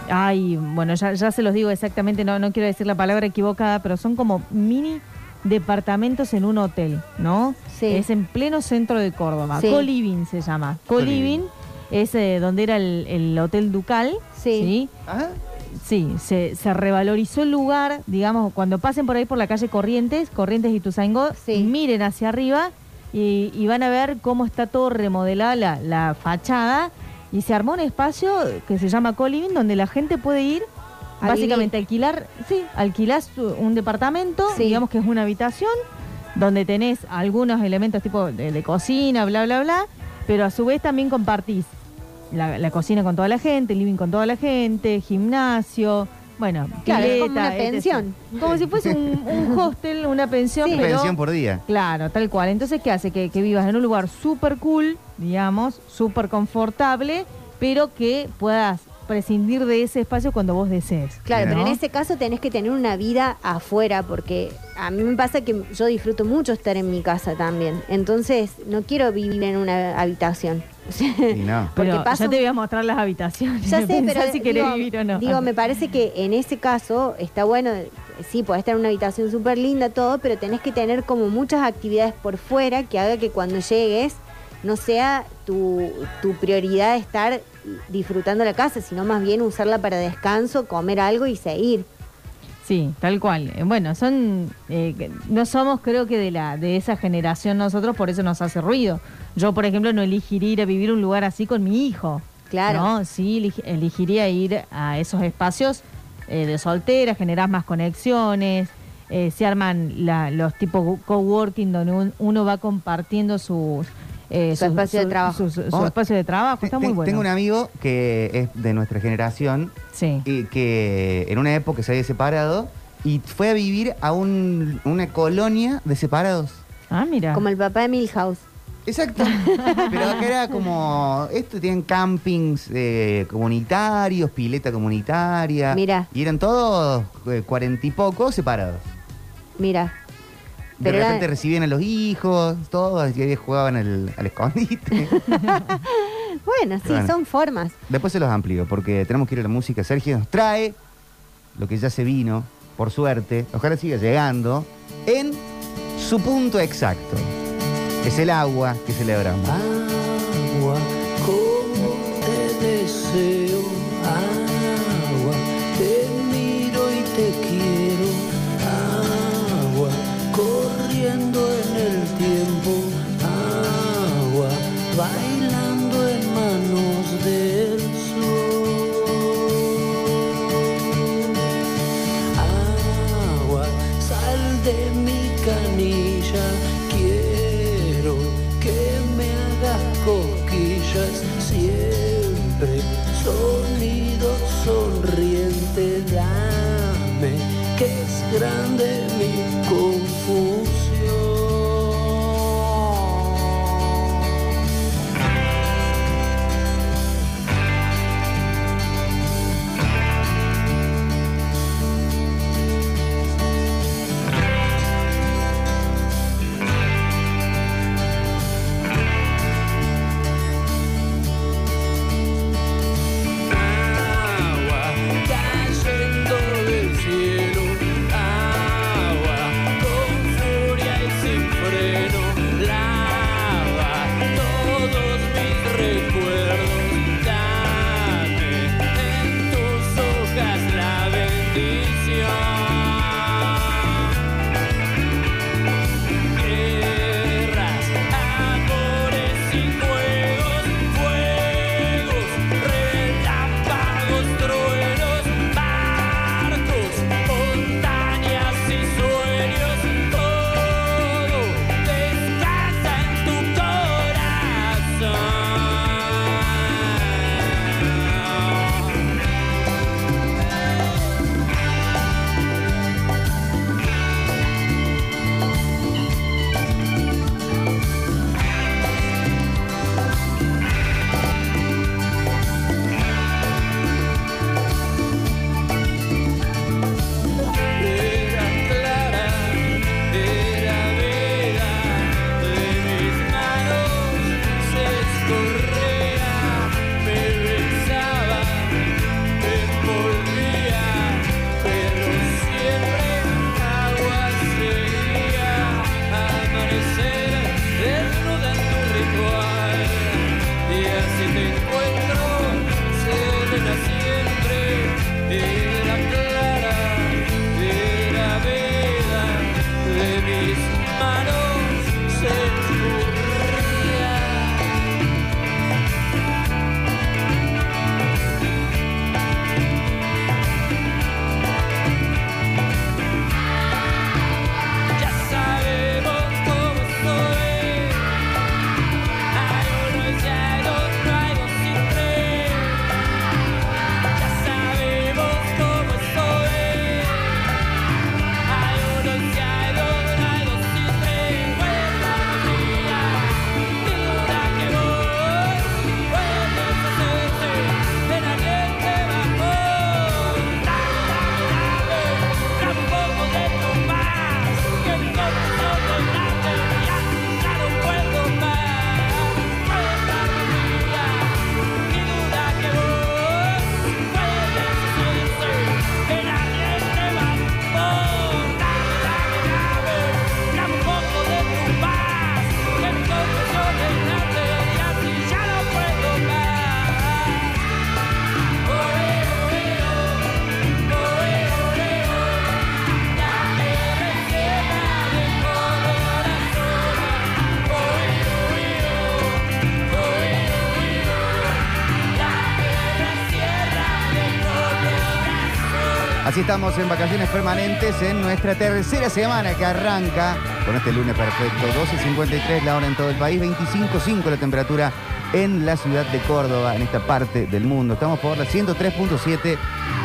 [SPEAKER 3] ay, bueno, ya, ya se los digo exactamente, no, no quiero decir la palabra equivocada, pero son como mini departamentos en un hotel, ¿no?
[SPEAKER 4] Sí.
[SPEAKER 3] Es en pleno centro de Córdoba.
[SPEAKER 4] Sí.
[SPEAKER 3] Co-living se llama.
[SPEAKER 2] Co-living.
[SPEAKER 3] Es eh, donde era el, el Hotel Ducal.
[SPEAKER 4] Sí.
[SPEAKER 2] Ah,
[SPEAKER 3] Sí, se, se revalorizó el lugar, digamos, cuando pasen por ahí por la calle Corrientes, Corrientes y Tuzaingó,
[SPEAKER 4] Sí.
[SPEAKER 3] miren hacia arriba y, y van a ver cómo está todo remodelada la, la fachada y se armó un espacio que se llama Co-Living donde la gente puede ir
[SPEAKER 4] A
[SPEAKER 3] básicamente a alquilar, sí, alquilás un departamento,
[SPEAKER 4] Sí.
[SPEAKER 3] digamos que es una habitación donde tenés algunos elementos tipo de, de cocina, bla, bla, bla, pero a su vez también compartís la, la cocina con toda la gente, el living con toda la gente, gimnasio, bueno,
[SPEAKER 4] Claro, como una
[SPEAKER 3] etc.
[SPEAKER 4] pensión.
[SPEAKER 3] Como si fuese un, un hostel, una pensión,
[SPEAKER 4] Sí.
[SPEAKER 3] pero...
[SPEAKER 2] pensión por día.
[SPEAKER 3] Claro, tal cual. Entonces, ¿qué hace? Que, que vivas en un lugar súper cool, digamos, súper confortable, pero que puedas prescindir de ese espacio cuando vos desees.
[SPEAKER 4] Claro, pero en ese caso tenés que tener una vida afuera, porque a mí me pasa que yo disfruto mucho estar en mi casa también. Entonces, no quiero vivir en una habitación.
[SPEAKER 2] Y no.
[SPEAKER 3] Pero
[SPEAKER 4] porque pasa
[SPEAKER 3] ya te voy a mostrar las habitaciones.
[SPEAKER 4] Ya sé,
[SPEAKER 3] Pensá
[SPEAKER 4] pero
[SPEAKER 3] si querés
[SPEAKER 4] digo,
[SPEAKER 3] vivir o no.
[SPEAKER 4] digo, me parece que en ese caso está bueno, sí, podés estar en una habitación súper linda, todo, pero tenés que tener como muchas actividades por fuera que haga que cuando llegues no sea tu, tu prioridad estar disfrutando la casa, sino más bien usarla para descanso, comer algo y seguir.
[SPEAKER 3] Sí, tal cual. Eh, Bueno, son eh, no somos creo que de la de esa generación nosotros, por eso nos hace ruido. Yo, por ejemplo, no elegiría ir a vivir un lugar así con mi hijo.
[SPEAKER 4] Claro.
[SPEAKER 3] No, sí, eleg- elegiría ir a esos espacios eh, de soltera, generar más conexiones, eh, se arman la- los tipos coworking donde un- uno va compartiendo sus eh,
[SPEAKER 4] Su espacio de trabajo.
[SPEAKER 3] Su, su- su
[SPEAKER 2] Oh,
[SPEAKER 3] espacio de trabajo, está muy bueno.
[SPEAKER 2] Tengo un amigo que es de nuestra generación
[SPEAKER 3] Sí.
[SPEAKER 2] y que en una época se había separado y fue a vivir a un- una colonia de separados.
[SPEAKER 3] Ah, mira.
[SPEAKER 4] Como el papá de Milhouse.
[SPEAKER 2] Exacto. Pero acá era como. Esto tienen campings eh, comunitarios, pileta comunitaria.
[SPEAKER 4] Mira.
[SPEAKER 2] Y eran todos eh, cuarenta y pocos separados.
[SPEAKER 4] Mira.
[SPEAKER 2] De
[SPEAKER 4] Pero era-
[SPEAKER 2] repente recibían a los hijos, todos, y ahí jugaban al, al escondite.
[SPEAKER 4] Bueno, sí,
[SPEAKER 2] Bueno.
[SPEAKER 4] son formas.
[SPEAKER 2] Después se los amplío, porque tenemos que ir a la música. Sergio nos trae lo que ya se vino, por suerte. Ojalá siga llegando en su punto exacto. Es el agua que celebramos.
[SPEAKER 7] Agua, como te deseo,
[SPEAKER 2] Así estamos en vacaciones permanentes en nuestra tercera semana que arranca con este lunes perfecto. 12.53 la hora en todo el país, 25.5 la temperatura en la ciudad de Córdoba, en esta parte del mundo. Estamos por la 103.7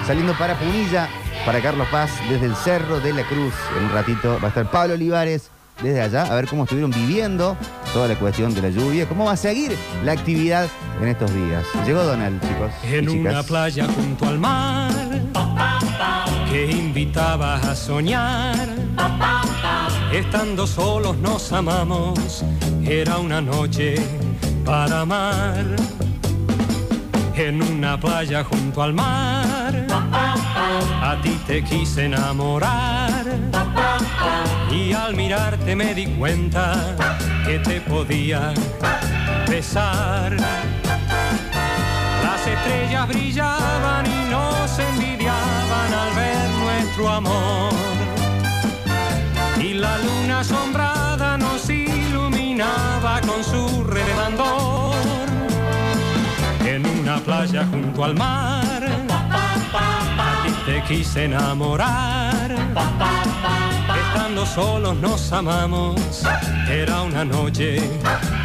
[SPEAKER 2] saliendo para Punilla, para Carlos Paz, desde el Cerro de la Cruz. En un ratito va a estar Pablo Olivares desde allá, a ver cómo estuvieron viviendo toda la cuestión de la lluvia, cómo va a seguir la actividad en estos días. Llegó Donald, chicos. y
[SPEAKER 8] En una playa junto al mar que invitaba a soñar. Estando solos nos amamos, era una noche para amar. En una playa junto al mar, a ti te quise enamorar. Y al mirarte me di cuenta que te podía besar. Las estrellas brillaban y nos envidiaban al ver amor. Y la luna asombrada nos iluminaba con su resplandor. En una playa junto al mar, ti te quise enamorar. Estando solos nos amamos, era una noche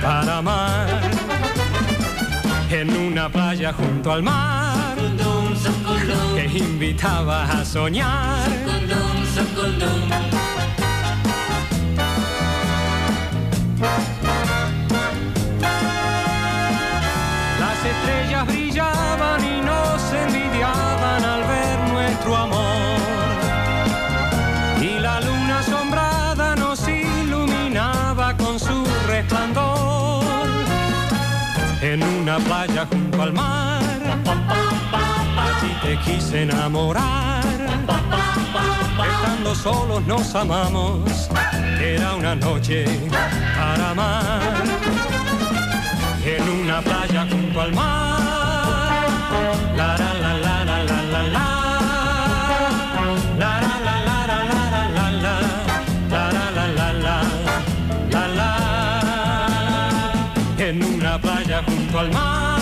[SPEAKER 8] para amar en una playa junto al mar que invitaba a soñar. Las estrellas brillaban y nos envidiaban al ver nuestro amor. Y la luna asombrada nos iluminaba con su resplandor en una playa junto al mar. Te quise enamorar. Estando solos nos amamos. Era una noche para amar. En una playa junto al mar. La. La la la la la la la en una playa junto al mar.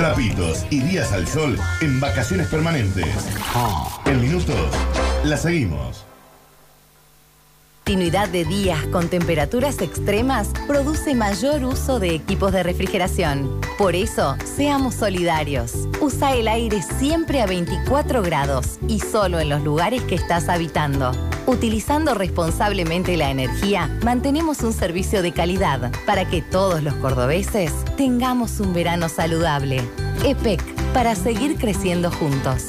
[SPEAKER 1] Trapitos y días al sol en vacaciones permanentes. En minutos, la seguimos.
[SPEAKER 9] Continuidad de días con temperaturas extremas produce mayor uso de equipos de refrigeración. Por eso, seamos solidarios. Usa el aire siempre a 24 grados y solo en los lugares que estás habitando. Utilizando responsablemente la energía, mantenemos un servicio de calidad para que todos los cordobeses tengamos un verano saludable. EPEC, para seguir creciendo juntos.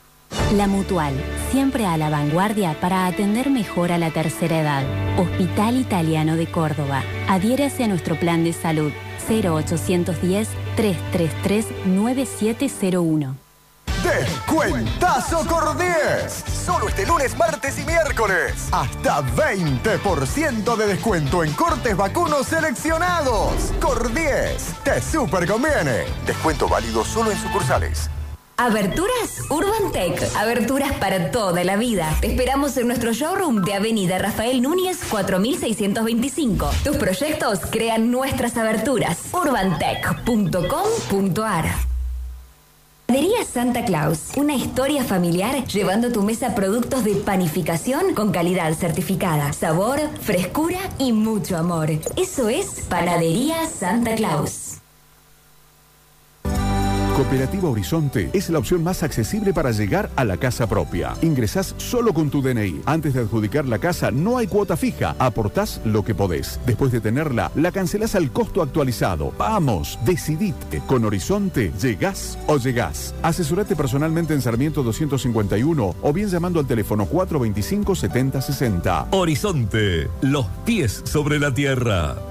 [SPEAKER 10] La Mutual, siempre a la vanguardia para atender mejor a la tercera edad. Hospital Italiano de Córdoba. Adhiérase a nuestro plan de salud 0810-333-9701.
[SPEAKER 11] Descuentazo Cordies. Solo este lunes, martes y miércoles. Hasta 20% de descuento en cortes vacunos seleccionados. Cordies, te super conviene. Descuento válido solo en sucursales.
[SPEAKER 12] Aberturas Urban Tech. Aberturas para toda la vida. Te esperamos en nuestro showroom de Avenida Rafael Núñez 4625. Tus proyectos crean nuestras aberturas. urbantech.com.ar Panadería Santa Claus, una historia familiar llevando a tu mesa productos de panificación con calidad certificada, sabor, frescura y mucho amor. Eso es Panadería Santa Claus.
[SPEAKER 11] Cooperativa Horizonte es la opción más accesible para llegar a la casa propia. Ingresás solo con tu DNI. Antes de adjudicar la casa no hay cuota fija. Aportás lo que podés. Después de tenerla, la cancelás al costo actualizado. Vamos, decidite. Con Horizonte, llegás o llegás. Asesorate personalmente en Sarmiento 251 o bien llamando al teléfono 425 7060.
[SPEAKER 13] Horizonte, los pies sobre la tierra.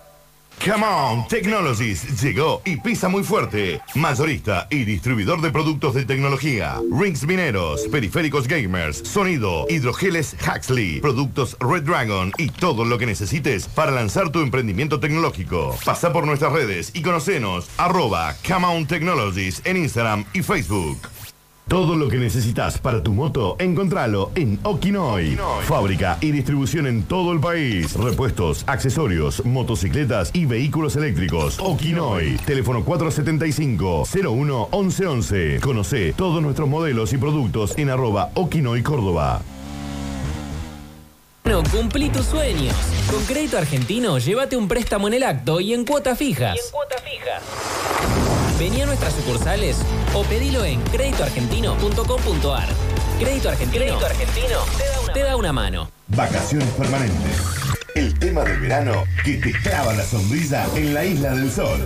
[SPEAKER 13] Come on Technologies llegó y pisa muy fuerte. Mayorista y distribuidor de productos de tecnología. Rings mineros, periféricos gamers, sonido, hidrogeles Huxley, productos Red Dragon y todo lo que necesites para lanzar tu emprendimiento tecnológico. Pasa por nuestras redes y conocenos arroba Come on Technologies en Instagram y Facebook. Todo lo que necesitas para tu moto, encontralo en Okinoy. Fábrica y distribución en todo el país. Repuestos, accesorios, motocicletas y vehículos eléctricos. Okinoy. Teléfono 475-01-1111. Conoce todos nuestros modelos y productos en arroba Okinoy Córdoba.
[SPEAKER 14] No, cumplí tus sueños. Con Crédito Argentino, llévate un préstamo en el acto y en cuotas fijas. Vení a nuestras sucursales o pedilo en créditoargentino.com.ar. Crédito Argentino, Crédito Argentino te da una mano.
[SPEAKER 13] Vacaciones permanentes. El tema del verano que te clava la sombrilla en la isla del sol.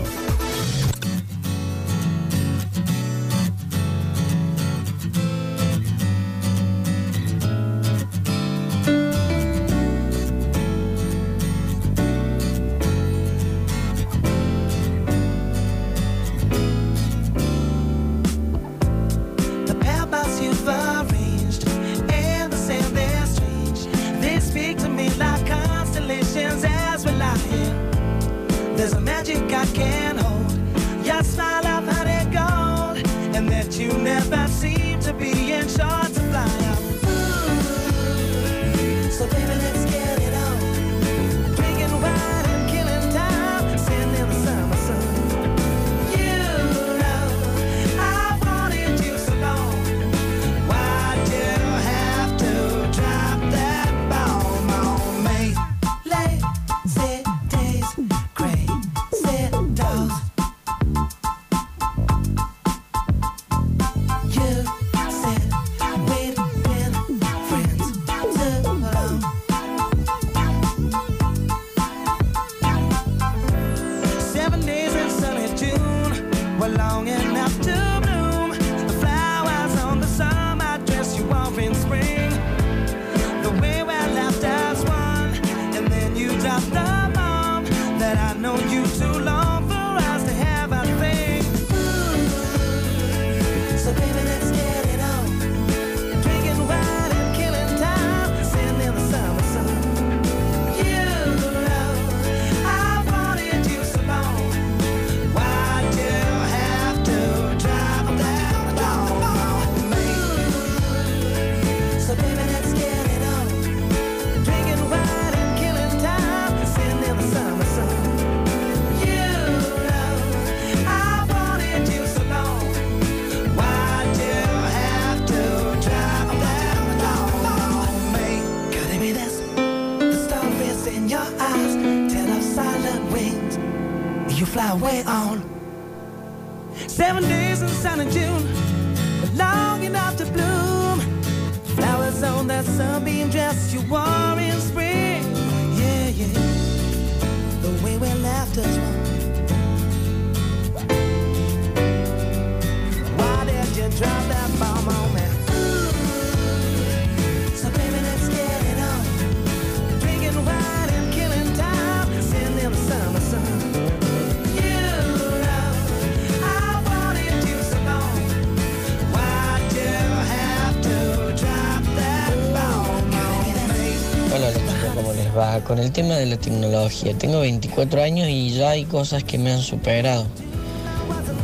[SPEAKER 15] Con el tema de la tecnología, tengo 24 años y ya hay cosas que me han superado.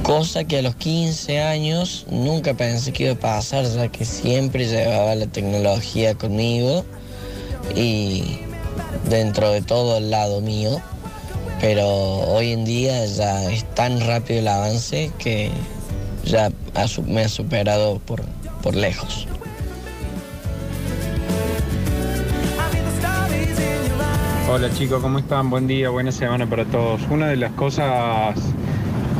[SPEAKER 15] Cosa que a los 15 años nunca pensé que iba a pasar, ya que siempre llevaba la tecnología conmigo y dentro de todo el lado mío. Pero hoy en día ya es tan rápido el avance que ya me ha superado por, por lejos.
[SPEAKER 16] Hola chicos, ¿cómo están? Buen día, buena semana para todos. Una de las cosas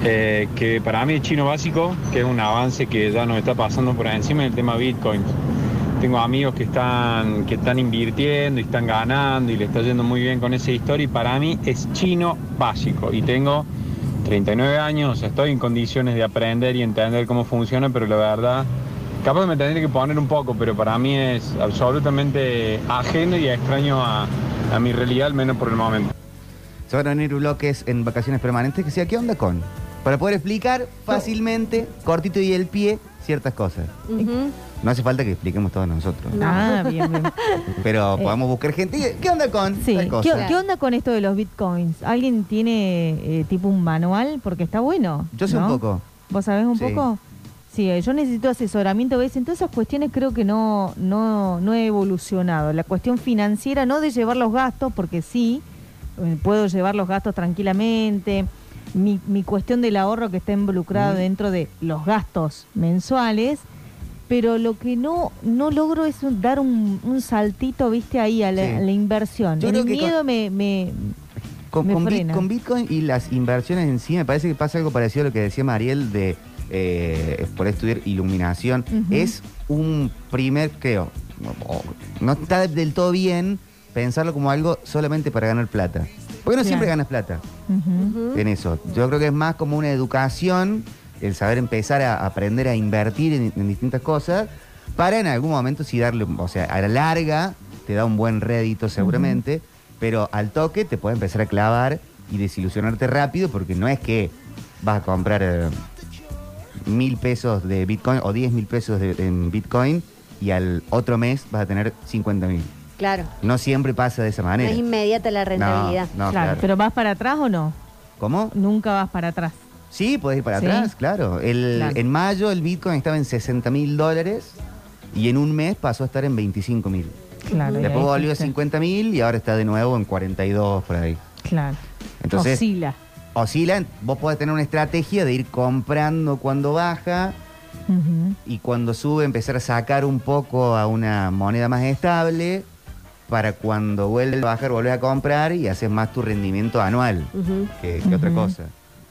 [SPEAKER 16] eh, que para mí es chino básico, que es un avance que ya nos está pasando por encima, es el tema Bitcoin. Tengo amigos que están, que están invirtiendo y están ganando y le está yendo muy bien con esa historia y para mí es chino básico. Y tengo 39 años, estoy en condiciones de aprender y entender cómo funciona, pero la verdad, capaz me tendré que poner un poco, pero para mí es absolutamente ajeno y extraño a, a mi realidad, al menos por el momento.
[SPEAKER 2] Se van a venir bloques en vacaciones permanentes que sea, ¿qué onda con? Para poder explicar fácilmente, cortito y el pie, ciertas cosas.
[SPEAKER 4] Ujú.
[SPEAKER 2] No hace falta que expliquemos todos nosotros.
[SPEAKER 3] Ah, bien, bien.
[SPEAKER 2] Pero
[SPEAKER 3] Eh.
[SPEAKER 2] podemos buscar gente. ¿Qué onda con
[SPEAKER 3] Sí.
[SPEAKER 2] tal
[SPEAKER 3] ¿Qué,
[SPEAKER 2] cosa?
[SPEAKER 3] qué onda con esto de los bitcoins? ¿Alguien tiene eh, tipo un manual? Porque está bueno.
[SPEAKER 2] Yo sé
[SPEAKER 3] ¿no?
[SPEAKER 2] un poco.
[SPEAKER 3] ¿Vos sabés un
[SPEAKER 2] Sí.
[SPEAKER 3] poco? Sí, eh, yo necesito asesoramiento. ¿ves? En todas esas cuestiones creo que no, no, no he evolucionado. La cuestión financiera, no de llevar los gastos, porque sí, eh, puedo llevar los gastos tranquilamente. Mi, mi cuestión del ahorro que está involucrado dentro de los gastos mensuales. Pero lo que no, no logro es dar un, un saltito, viste, ahí a la,
[SPEAKER 2] Sí.
[SPEAKER 3] a la inversión.
[SPEAKER 2] Yo
[SPEAKER 3] El miedo
[SPEAKER 2] con-
[SPEAKER 3] me, me,
[SPEAKER 2] Con, con Bitcoin y las inversiones en sí, me parece que pasa algo parecido a lo que decía Mariel de eh, por estudiar iluminación. Es un primer, creo, no, está del todo bien pensarlo como algo solamente para ganar plata. Porque no
[SPEAKER 3] Claro.
[SPEAKER 2] siempre ganas plata en eso. Yo creo que es más como una educación, el saber empezar a aprender a invertir en, en distintas cosas, para en algún momento sí darle, o sea, a la larga te da un buen rédito seguramente, pero al toque te puede empezar a clavar y desilusionarte rápido porque no es que vas a comprar eh, mil pesos de Bitcoin o diez mil pesos de- en Bitcoin y al otro mes vas a tener 50 mil.
[SPEAKER 4] Claro.
[SPEAKER 2] No siempre pasa de esa
[SPEAKER 4] No
[SPEAKER 2] manera.
[SPEAKER 4] es inmediata la rentabilidad.
[SPEAKER 2] No,
[SPEAKER 3] claro,
[SPEAKER 2] claro.
[SPEAKER 3] pero ¿vas para atrás o no?
[SPEAKER 2] ¿Cómo?
[SPEAKER 3] Nunca vas para atrás.
[SPEAKER 2] Sí, podés ir para
[SPEAKER 3] Sí.
[SPEAKER 2] atrás, claro. El-
[SPEAKER 3] Claro.
[SPEAKER 2] En mayo el Bitcoin estaba en 60 mil dólares y en un mes pasó a estar en 25 mil.
[SPEAKER 3] Claro.
[SPEAKER 2] Después volvió a
[SPEAKER 3] fuiste.
[SPEAKER 2] 50 mil y ahora está de nuevo en 42 por ahí.
[SPEAKER 3] Claro.
[SPEAKER 2] Entonces,
[SPEAKER 3] Oscila.
[SPEAKER 2] Oscila, vos podés tener una estrategia de ir comprando cuando baja y cuando sube empezar a sacar un poco a una moneda más estable para cuando vuelve a bajar volver a comprar y haces más tu rendimiento anual que, que otra cosa.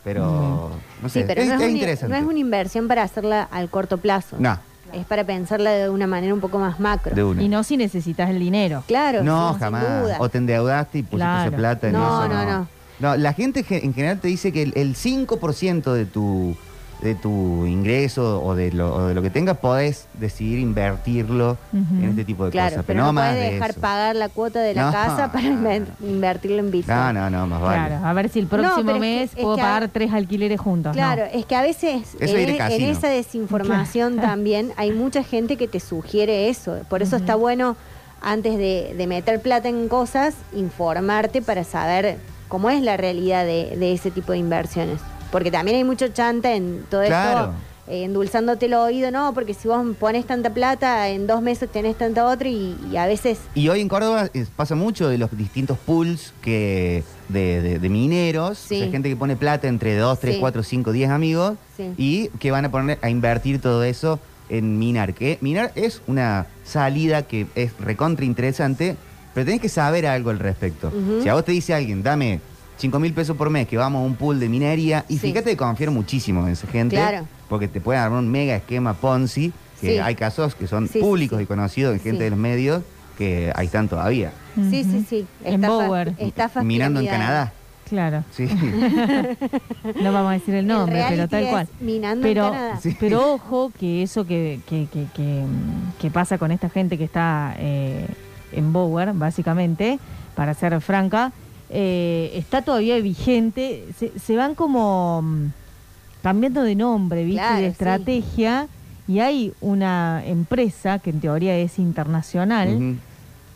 [SPEAKER 2] Pero, no sé,
[SPEAKER 4] Sí, pero
[SPEAKER 2] es,
[SPEAKER 4] no, es
[SPEAKER 2] es
[SPEAKER 4] una,
[SPEAKER 2] interesante.
[SPEAKER 4] no es una inversión para hacerla al corto plazo.
[SPEAKER 2] No,
[SPEAKER 4] Es para pensarla de una manera un poco más macro.
[SPEAKER 2] de una.
[SPEAKER 3] Y no si necesitas el dinero.
[SPEAKER 4] Claro.
[SPEAKER 2] No,
[SPEAKER 4] sí, sin
[SPEAKER 2] jamás.
[SPEAKER 4] duda.
[SPEAKER 2] O te endeudaste y pusiste
[SPEAKER 3] Claro.
[SPEAKER 2] esa plata en
[SPEAKER 4] No,
[SPEAKER 2] eso.
[SPEAKER 4] no, no.
[SPEAKER 2] No, la gente ge- en general te dice que el, el 5% de tu, de tu ingreso o de, lo, o de lo que tengas podés decidir invertirlo en este tipo de
[SPEAKER 4] Claro,
[SPEAKER 2] cosas.
[SPEAKER 4] pero no, puedes
[SPEAKER 2] de
[SPEAKER 4] dejar
[SPEAKER 2] eso.
[SPEAKER 4] pagar la cuota de la
[SPEAKER 2] No,
[SPEAKER 4] casa para inver- invertirlo en Bitcoin.
[SPEAKER 2] No, no, no, más vale.
[SPEAKER 3] Claro, a ver si el
[SPEAKER 4] No,
[SPEAKER 3] próximo
[SPEAKER 4] pero es que-
[SPEAKER 3] mes
[SPEAKER 4] es
[SPEAKER 3] puedo
[SPEAKER 4] que
[SPEAKER 3] pagar
[SPEAKER 4] a-
[SPEAKER 3] tres alquileres juntos.
[SPEAKER 4] Claro,
[SPEAKER 3] ¿no?
[SPEAKER 4] es que a veces
[SPEAKER 2] Eso
[SPEAKER 4] en,
[SPEAKER 2] casino.
[SPEAKER 4] esa desinformación también hay mucha gente que te sugiere eso. Por eso está bueno, antes de, de meter plata en cosas, informarte para saber cómo es la realidad de, de ese tipo de inversiones. Porque también hay mucho chanta en todo
[SPEAKER 2] Claro.
[SPEAKER 4] esto, eh, endulzándote el oído, no, porque si vos pones tanta plata, en dos meses tenés tanta otra y, y a veces...
[SPEAKER 2] Y hoy en Córdoba es- pasa mucho de los distintos pools que de, de- de mineros,
[SPEAKER 4] Sí.
[SPEAKER 2] o sea, gente que pone plata entre 2, 3,
[SPEAKER 4] Sí.
[SPEAKER 2] 4, 5, 10 amigos
[SPEAKER 4] Sí.
[SPEAKER 2] y que van a poner a invertir todo eso en minar. Que minar es una salida que es recontra interesante, pero tenés que saber algo al respecto. Si a vos te dice alguien, dame 5 mil pesos por mes que vamos a un pool de minería, y
[SPEAKER 4] Sí.
[SPEAKER 2] fíjate que confiar muchísimo en esa gente,
[SPEAKER 4] Claro.
[SPEAKER 2] porque te pueden armar un mega esquema Ponzi, que
[SPEAKER 4] Sí.
[SPEAKER 2] hay casos que son
[SPEAKER 4] Sí,
[SPEAKER 2] públicos
[SPEAKER 4] sí.
[SPEAKER 2] y conocidos de gente
[SPEAKER 4] Sí.
[SPEAKER 2] de los medios que ahí están todavía.
[SPEAKER 4] Sí, sí, sí.
[SPEAKER 3] En Bower.
[SPEAKER 2] Minando en. Canadá.
[SPEAKER 3] Claro.
[SPEAKER 2] Sí.
[SPEAKER 3] No vamos a decir el nombre, pero tal cual.
[SPEAKER 4] Minando en
[SPEAKER 3] Pero.
[SPEAKER 2] Sí.
[SPEAKER 3] pero ojo que eso que, que, que, que, que pasa con esta gente que está eh, en Bower, básicamente, para ser franca, eh, está todavía vigente. Se, se van como mm, cambiando de nombre, ¿viste?
[SPEAKER 4] Claro,
[SPEAKER 3] de
[SPEAKER 4] sí.
[SPEAKER 3] estrategia. Y hay una empresa que en teoría es internacional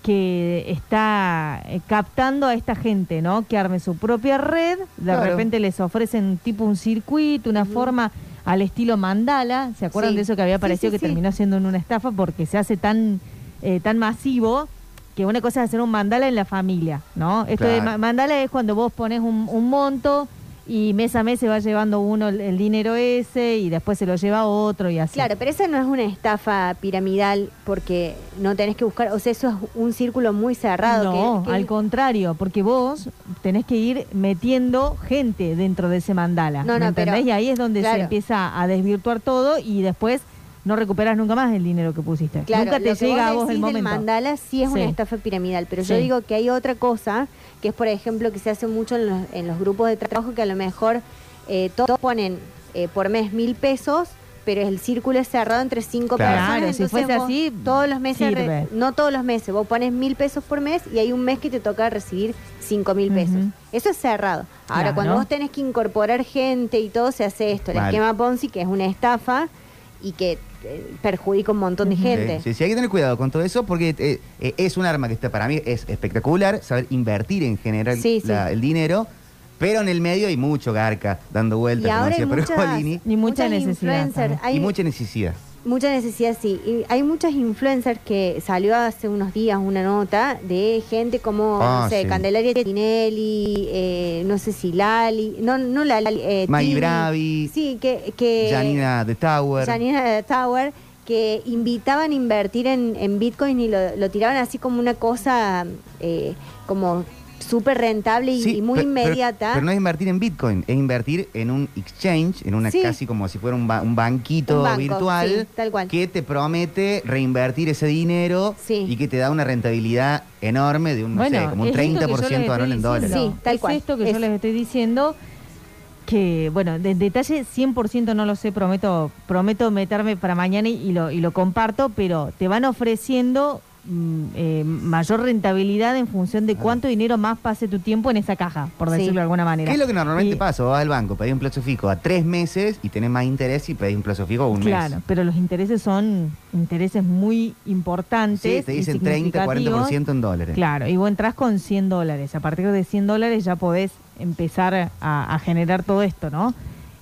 [SPEAKER 3] que está eh, captando a esta gente, ¿no? Que arme su propia red, de
[SPEAKER 2] Claro.
[SPEAKER 3] repente les ofrecen tipo un circuito, una forma al estilo mandala. ¿Se acuerdan
[SPEAKER 4] Sí.
[SPEAKER 3] de eso que había
[SPEAKER 4] Sí,
[SPEAKER 3] parecido
[SPEAKER 4] sí,
[SPEAKER 3] que
[SPEAKER 4] sí.
[SPEAKER 3] terminó siendo en una estafa porque se hace tan, eh, tan masivo que una cosa es hacer un mandala en la familia, ¿no? Esto de
[SPEAKER 2] Claro.
[SPEAKER 3] mandala es cuando vos pones un, un monto y mes a mes se va llevando uno el, el dinero ese y después se lo lleva otro y así.
[SPEAKER 4] Claro, pero esa no es una estafa piramidal porque no tenés que buscar, o sea, eso es un círculo muy cerrado.
[SPEAKER 3] No,
[SPEAKER 4] que- que-
[SPEAKER 3] al contrario, porque vos tenés que ir metiendo gente dentro de ese mandala.
[SPEAKER 4] No,
[SPEAKER 3] ¿me
[SPEAKER 4] no,
[SPEAKER 3] entendés?
[SPEAKER 4] pero-
[SPEAKER 3] y ahí es donde se empieza a desvirtuar todo y después no recuperas nunca más el dinero que pusiste.
[SPEAKER 4] Claro,
[SPEAKER 3] nunca te
[SPEAKER 4] lo que
[SPEAKER 3] llega a
[SPEAKER 4] vos
[SPEAKER 3] el
[SPEAKER 4] decís del
[SPEAKER 3] momento.
[SPEAKER 4] mandala sí es una estafa piramidal, pero yo digo que hay otra cosa, que es por ejemplo que se hace mucho en los, en los grupos de trabajo, que a lo mejor eh, todos ponen eh, por mes mil pesos, pero el círculo es cerrado entre cinco
[SPEAKER 3] Claro,
[SPEAKER 4] personas.
[SPEAKER 3] si
[SPEAKER 4] entonces
[SPEAKER 3] fuese así,
[SPEAKER 4] todos los meses, re- no todos los meses, vos pones mil pesos por mes y hay un mes que te toca recibir cinco mil pesos. Eso es cerrado. Ahora,
[SPEAKER 3] Claro.
[SPEAKER 4] cuando vos tenés que incorporar gente y todo, se hace esto, el esquema Ponzi, que es una estafa y que perjudica un montón de gente.
[SPEAKER 2] Sí, sí, hay que tener cuidado con todo eso porque eh, eh, es un arma que está para mí es espectacular, saber invertir en general
[SPEAKER 4] Sí, sí.
[SPEAKER 2] la- el dinero, pero en el medio hay mucho garca dando vueltas,
[SPEAKER 4] Y
[SPEAKER 2] como
[SPEAKER 4] ahora hay
[SPEAKER 2] decía
[SPEAKER 3] Y mucha
[SPEAKER 4] muchas
[SPEAKER 3] necesidad.
[SPEAKER 4] Hay
[SPEAKER 2] y mucha necesidad.
[SPEAKER 4] Mucha necesidad, sí. Y hay muchas influencers que salió hace unos días una nota de gente como,
[SPEAKER 2] Ah,
[SPEAKER 4] no sé,
[SPEAKER 2] sí.
[SPEAKER 4] Candelaria Tinelli, eh, no sé si Lali, no, no Lali, eh,
[SPEAKER 2] Maggie. Bravi,
[SPEAKER 4] Sí, que... que
[SPEAKER 2] Janina The Tower.
[SPEAKER 4] Janina Tower, que invitaban a invertir en, en Bitcoin y lo, lo tiraban así como una cosa eh, como súper rentable y,
[SPEAKER 2] Sí,
[SPEAKER 4] y muy
[SPEAKER 2] pero-
[SPEAKER 4] inmediata.
[SPEAKER 2] Pero, no es invertir en Bitcoin, es invertir en un exchange, en una
[SPEAKER 4] Sí.
[SPEAKER 2] casi como si fuera un, ba- un banquito
[SPEAKER 4] Un banco,
[SPEAKER 2] virtual
[SPEAKER 4] sí, tal cual.
[SPEAKER 2] que te promete reinvertir ese dinero
[SPEAKER 4] Sí.
[SPEAKER 2] y que te da una rentabilidad enorme de un, no
[SPEAKER 3] Bueno,
[SPEAKER 2] sé, como un
[SPEAKER 3] es esto que yo
[SPEAKER 2] 30%
[SPEAKER 3] les estoy
[SPEAKER 2] anual en dólares.
[SPEAKER 3] diciendo.
[SPEAKER 4] Sí, tal
[SPEAKER 3] es
[SPEAKER 4] cual.
[SPEAKER 3] esto que
[SPEAKER 4] Es-
[SPEAKER 3] yo les estoy diciendo que, bueno, de detalle 100% no lo sé, prometo prometo meterme para mañana y, y lo, y lo comparto, pero te van ofreciendo eh, mayor rentabilidad en función de cuánto dinero más pase tu tiempo en esa caja, por
[SPEAKER 4] Sí.
[SPEAKER 3] decirlo de alguna manera.
[SPEAKER 2] ¿Qué es lo que normalmente
[SPEAKER 3] Y-
[SPEAKER 2] pasa? Vas al banco, pedís un plazo fijo a tres meses y tenés más interés y pedís un plazo fijo a un
[SPEAKER 3] Claro,
[SPEAKER 2] mes.
[SPEAKER 3] pero los intereses son intereses muy importantes.
[SPEAKER 2] Sí, te
[SPEAKER 3] y
[SPEAKER 2] dicen 30, 40% en dólares.
[SPEAKER 3] Claro, y vos entras con 100 dólares. A partir de 100 dólares ya podés empezar a, a generar todo esto, ¿no?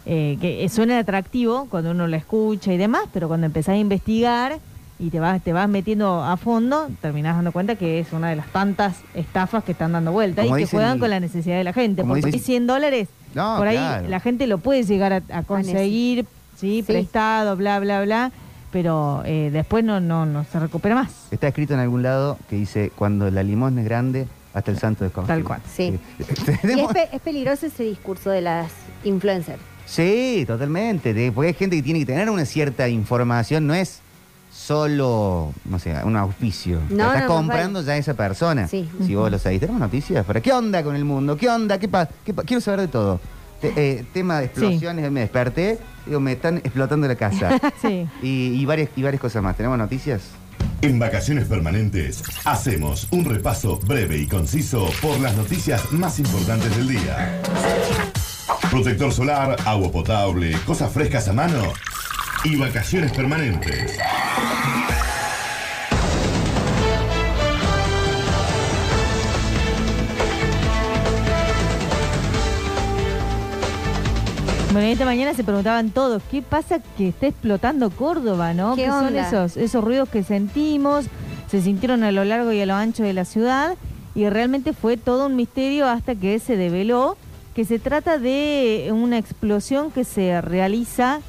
[SPEAKER 3] Eh, que suena atractivo cuando uno lo escucha y demás, pero cuando empezás a investigar y te vas, te vas metiendo a fondo, terminás dando cuenta que es una de las tantas estafas que están dando vuelta
[SPEAKER 2] Como
[SPEAKER 3] y que juegan con la necesidad de la gente. Porque
[SPEAKER 2] dicen-
[SPEAKER 3] 100 dólares,
[SPEAKER 2] No,
[SPEAKER 3] por ahí
[SPEAKER 2] claro.
[SPEAKER 3] la gente lo puede llegar a, a conseguir, ¿sí?
[SPEAKER 4] Sí.
[SPEAKER 3] prestado, bla, bla, bla, pero eh, después no, no, no se recupera más.
[SPEAKER 2] Está escrito en algún lado que dice, cuando la limosna es grande, hasta el santo desconfía.
[SPEAKER 3] Tal cual.
[SPEAKER 4] Sí. Y es, pe- es peligroso ese discurso de las influencers.
[SPEAKER 2] Sí, totalmente. Porque hay gente que tiene que tener una cierta información, no es solo, no sé, un auspicio.
[SPEAKER 4] No,
[SPEAKER 2] estás
[SPEAKER 4] no,
[SPEAKER 2] comprando ya a esa persona.
[SPEAKER 4] Sí.
[SPEAKER 2] Si vos lo sabés, tenemos noticias. ¿Para qué onda con el mundo? ¿Qué onda? ¿Qué pasa? Quiero saber de todo. Te- eh, tema de explosiones, me desperté, digo, me están explotando la casa.
[SPEAKER 3] Sí.
[SPEAKER 2] y, y varias, y varias cosas más. ¿Tenemos noticias?
[SPEAKER 1] En Vacaciones Permanentes hacemos un repaso breve y conciso por las noticias más importantes del día. Protector solar, agua potable, cosas frescas a mano y vacaciones permanentes.
[SPEAKER 3] Bueno, esta mañana se preguntaban todos, ¿qué pasa que está explotando Córdoba, no?
[SPEAKER 4] ¿Qué
[SPEAKER 3] son esos, esos ruidos que sentimos? Se sintieron a lo largo y a lo ancho de la ciudad y realmente fue todo un misterio hasta que se develó que se trata de una explosión que se realiza,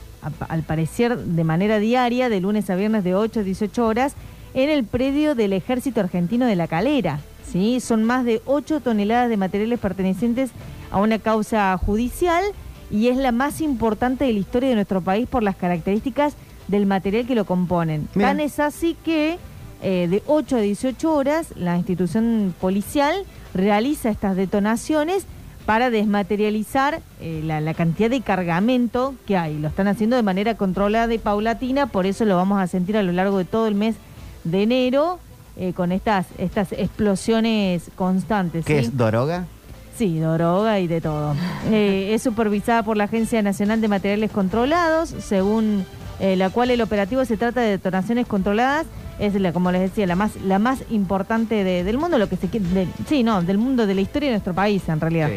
[SPEAKER 3] al parecer, de manera diaria, de lunes a viernes de 8 a 18 horas, en el predio del Ejército Argentino de La Calera. ¿sí? Son más de 8 toneladas de materiales pertenecientes a una causa judicial y es la más importante de la historia de nuestro país por las características del material que lo componen.
[SPEAKER 2] Mira.
[SPEAKER 3] Tan es así que eh, de 8 a 18 horas la institución policial realiza estas detonaciones para desmaterializar eh, la, la cantidad de cargamento que hay. Lo están haciendo de manera controlada y paulatina, por eso lo vamos a sentir a lo largo de todo el mes de enero eh, con estas, estas explosiones constantes.
[SPEAKER 2] ¿Qué
[SPEAKER 3] ¿sí?
[SPEAKER 2] es droga?
[SPEAKER 3] Sí, droga y de todo. Eh, es supervisada por la Agencia Nacional de Materiales Controlados, según eh, la cual el operativo se trata de detonaciones controladas es la, como les decía, la más, la más importante de- del mundo, lo que se quiere, de- sí, no, del mundo, de la historia de nuestro país en realidad.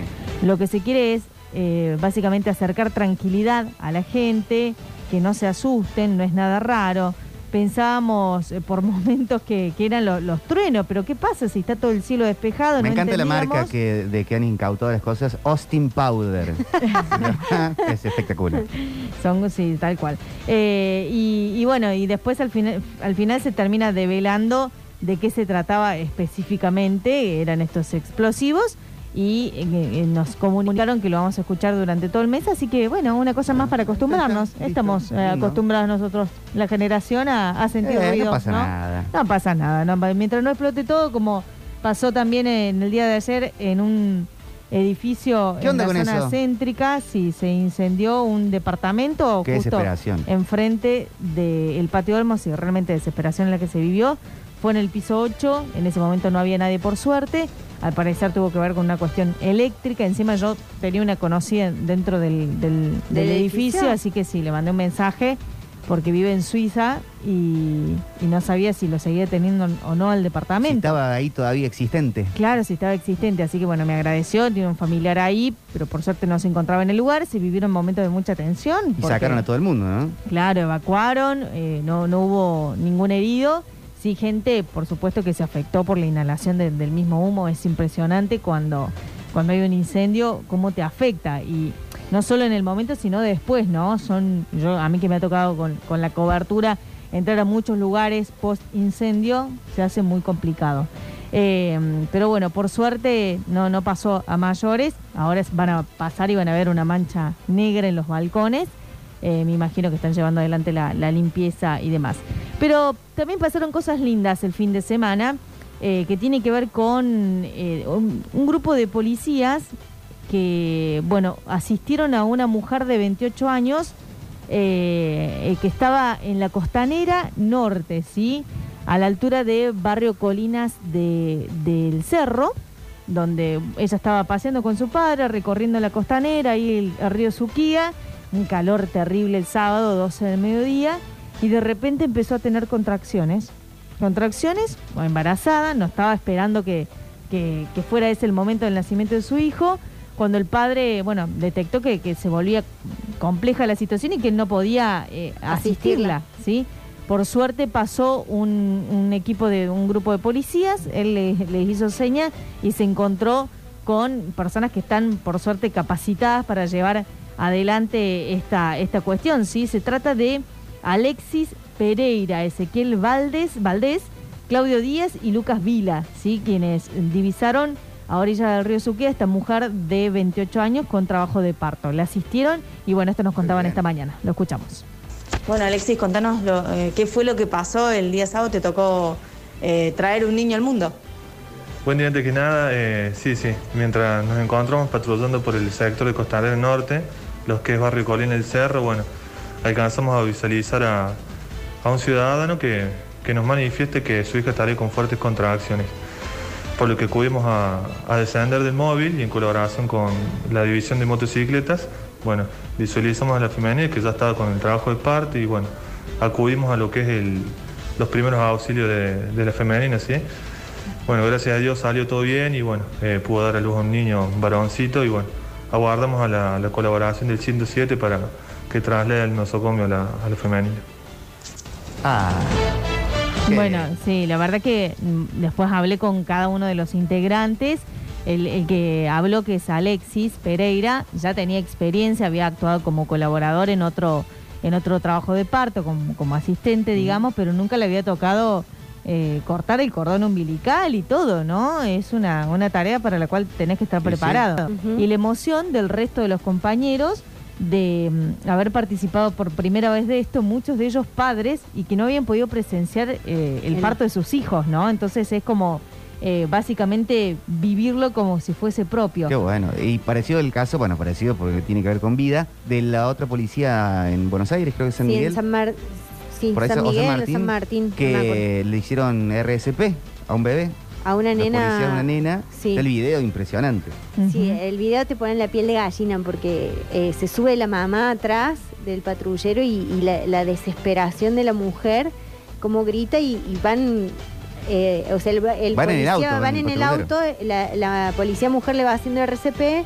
[SPEAKER 3] Lo que se quiere es eh, básicamente acercar tranquilidad a la gente, que no se asusten, no es nada raro. Pensábamos eh, por momentos que, que eran lo- los truenos, pero ¿qué pasa si está todo el cielo despejado?
[SPEAKER 2] Me
[SPEAKER 3] No
[SPEAKER 2] encanta la marca que, de que han incautado las cosas. Austin Powder. es espectacular.
[SPEAKER 3] Son, sí, tal cual. Eh, y, y bueno, y después al final, al final se termina develando de qué se trataba específicamente, eran estos explosivos, y eh, eh, nos comunicaron que lo vamos a escuchar durante todo el mes, así que bueno, una cosa más para acostumbrarnos. Estamos eh, acostumbrados nosotros, la generación, a, a sentir
[SPEAKER 2] Eh, no
[SPEAKER 3] ruido.
[SPEAKER 2] pasa nada.
[SPEAKER 3] No pasa nada, no, mientras no explote todo, como pasó también en el día de ayer en un edificio
[SPEAKER 2] ¿Qué onda
[SPEAKER 3] en la zona
[SPEAKER 2] eso?
[SPEAKER 3] céntrica, sí, se incendió un departamento
[SPEAKER 2] Qué
[SPEAKER 3] justo
[SPEAKER 2] desesperación.
[SPEAKER 3] enfrente del patio Olmos y realmente desesperación en la que se vivió. Fue en el piso 8, en ese momento no había nadie por suerte. Al parecer tuvo que ver con una cuestión eléctrica. Encima yo tenía una conocida dentro del, del- del
[SPEAKER 4] ¿Del
[SPEAKER 3] edificio,
[SPEAKER 4] edificio?
[SPEAKER 3] así que sí, le mandé un mensaje porque vive en Suiza y, y no sabía si lo seguía teniendo o no al
[SPEAKER 2] Si
[SPEAKER 3] departamento.
[SPEAKER 2] estaba ahí todavía existente.
[SPEAKER 3] Claro, si estaba existente, así que bueno, me agradeció, tiene un familiar ahí, pero por suerte no se encontraba en el lugar, se vivieron momentos de mucha tensión.
[SPEAKER 2] Y
[SPEAKER 3] porque-
[SPEAKER 2] sacaron a todo el mundo, ¿no?
[SPEAKER 3] Claro, evacuaron, eh, no, no hubo ningún herido. Sí, gente, por supuesto que se afectó por la inhalación de- del mismo humo. Es impresionante cuando, cuando hay un incendio, cómo te afecta. Y no solo en el momento, sino después, ¿no? Son, yo, a mí que me ha tocado con, con la cobertura entrar a muchos lugares post incendio, se hace muy complicado. Eh, pero bueno, por suerte no, no pasó a mayores. Ahora van a pasar y van a ver una mancha negra en los balcones. Eh, me imagino que están llevando adelante la, limpieza y demás. Pero también pasaron cosas lindas el fin de semana, eh, que tiene que ver con eh, un, grupo de policías que, bueno, asistieron a una mujer de 28 años que estaba en la costanera norte, ¿sí? A la altura de Barrio Colinas de- del Cerro, donde ella estaba paseando con su padre, recorriendo la costanera, ahí el, el río Suquía, un calor terrible el sábado, 12 del mediodía, y de repente empezó a tener contracciones. Contracciones, o embarazada, no estaba esperando que, que- que fuera ese el momento del nacimiento de su hijo, cuando el padre, bueno, detectó que, que se volvía compleja la situación y que él no podía eh, asistirla, ¿sí? Por suerte pasó un, un equipo de un grupo de policías, él les, les hizo señas y se encontró con personas que están, por suerte, capacitadas para llevar adelante esta, esta cuestión, ¿sí? Se trata de Alexis Pereira, Ezequiel Valdés, Valdés, Claudio Díaz y Lucas Vila, ¿sí? Quienes divisaron a orilla del río Suquía esta mujer de 28 años con trabajo de parto. Le asistieron y bueno, esto nos contaban esta mañana. Lo escuchamos.
[SPEAKER 17] Bueno, Alexis, contanos lo, eh, qué fue lo que pasó el día sábado. Te tocó eh, traer un niño al mundo.
[SPEAKER 18] Buen día antes que nada, eh, sí, sí, mientras nos encontramos patrullando por el sector de Costanera del Norte, los que es Barrio Colina del Cerro, bueno, alcanzamos a visualizar a, un ciudadano que, que nos manifieste que su hija estaría con fuertes contracciones. Por lo que acudimos a, descender del móvil y en colaboración con la división de motocicletas, bueno, visualizamos a la femenina que ya estaba con el trabajo de parte y bueno, acudimos a lo que es el- los primeros auxilios de, la femenina, ¿sí? Bueno, gracias a Dios salió todo bien y bueno, eh, pudo dar a luz a un niño varoncito y bueno, aguardamos a la, la colaboración del 107 para que traslade el nosocomio a la, a la femenina.
[SPEAKER 2] Ah.
[SPEAKER 3] Bueno, sí, la verdad que mm, después hablé con cada uno de los integrantes. El, el que habló, que es Alexis Pereira, ya tenía experiencia, había actuado como colaborador en otro, en otro trabajo de parto, como, como asistente, digamos, pero nunca le había tocado eh, cortar el cordón umbilical y todo, ¿no? Es una, una tarea para la cual tenés que estar
[SPEAKER 2] Sí, sí.
[SPEAKER 3] preparado. Y la emoción del resto de los compañeros de mm, haber participado por primera vez de esto, muchos de ellos padres y que no habían podido presenciar eh, el
[SPEAKER 4] El-
[SPEAKER 3] parto de sus hijos, ¿no? Entonces es como eh, básicamente vivirlo como si fuese propio.
[SPEAKER 2] Qué bueno. Y parecido el caso, bueno, parecido porque tiene que ver con vida, de la otra policía en Buenos Aires, creo que es San
[SPEAKER 4] Sí,
[SPEAKER 2] Miguel.
[SPEAKER 4] en San, Mar- sí,
[SPEAKER 2] por ahí
[SPEAKER 4] San Miguel o San Martín. no me
[SPEAKER 2] que le hicieron RSP a un bebé.
[SPEAKER 4] A una nena.
[SPEAKER 2] policía, una nena.
[SPEAKER 4] Sí.
[SPEAKER 2] Está el video impresionante.
[SPEAKER 4] Sí, el video te pone la piel de gallina porque eh, se sube la mamá atrás del patrullero y, y la, la desesperación de la mujer como grita y, y van. eh, o sea, el, el
[SPEAKER 2] Van en el
[SPEAKER 4] policía
[SPEAKER 2] auto,
[SPEAKER 4] van en
[SPEAKER 2] en
[SPEAKER 4] el auto, la, la policía mujer le va haciendo RCP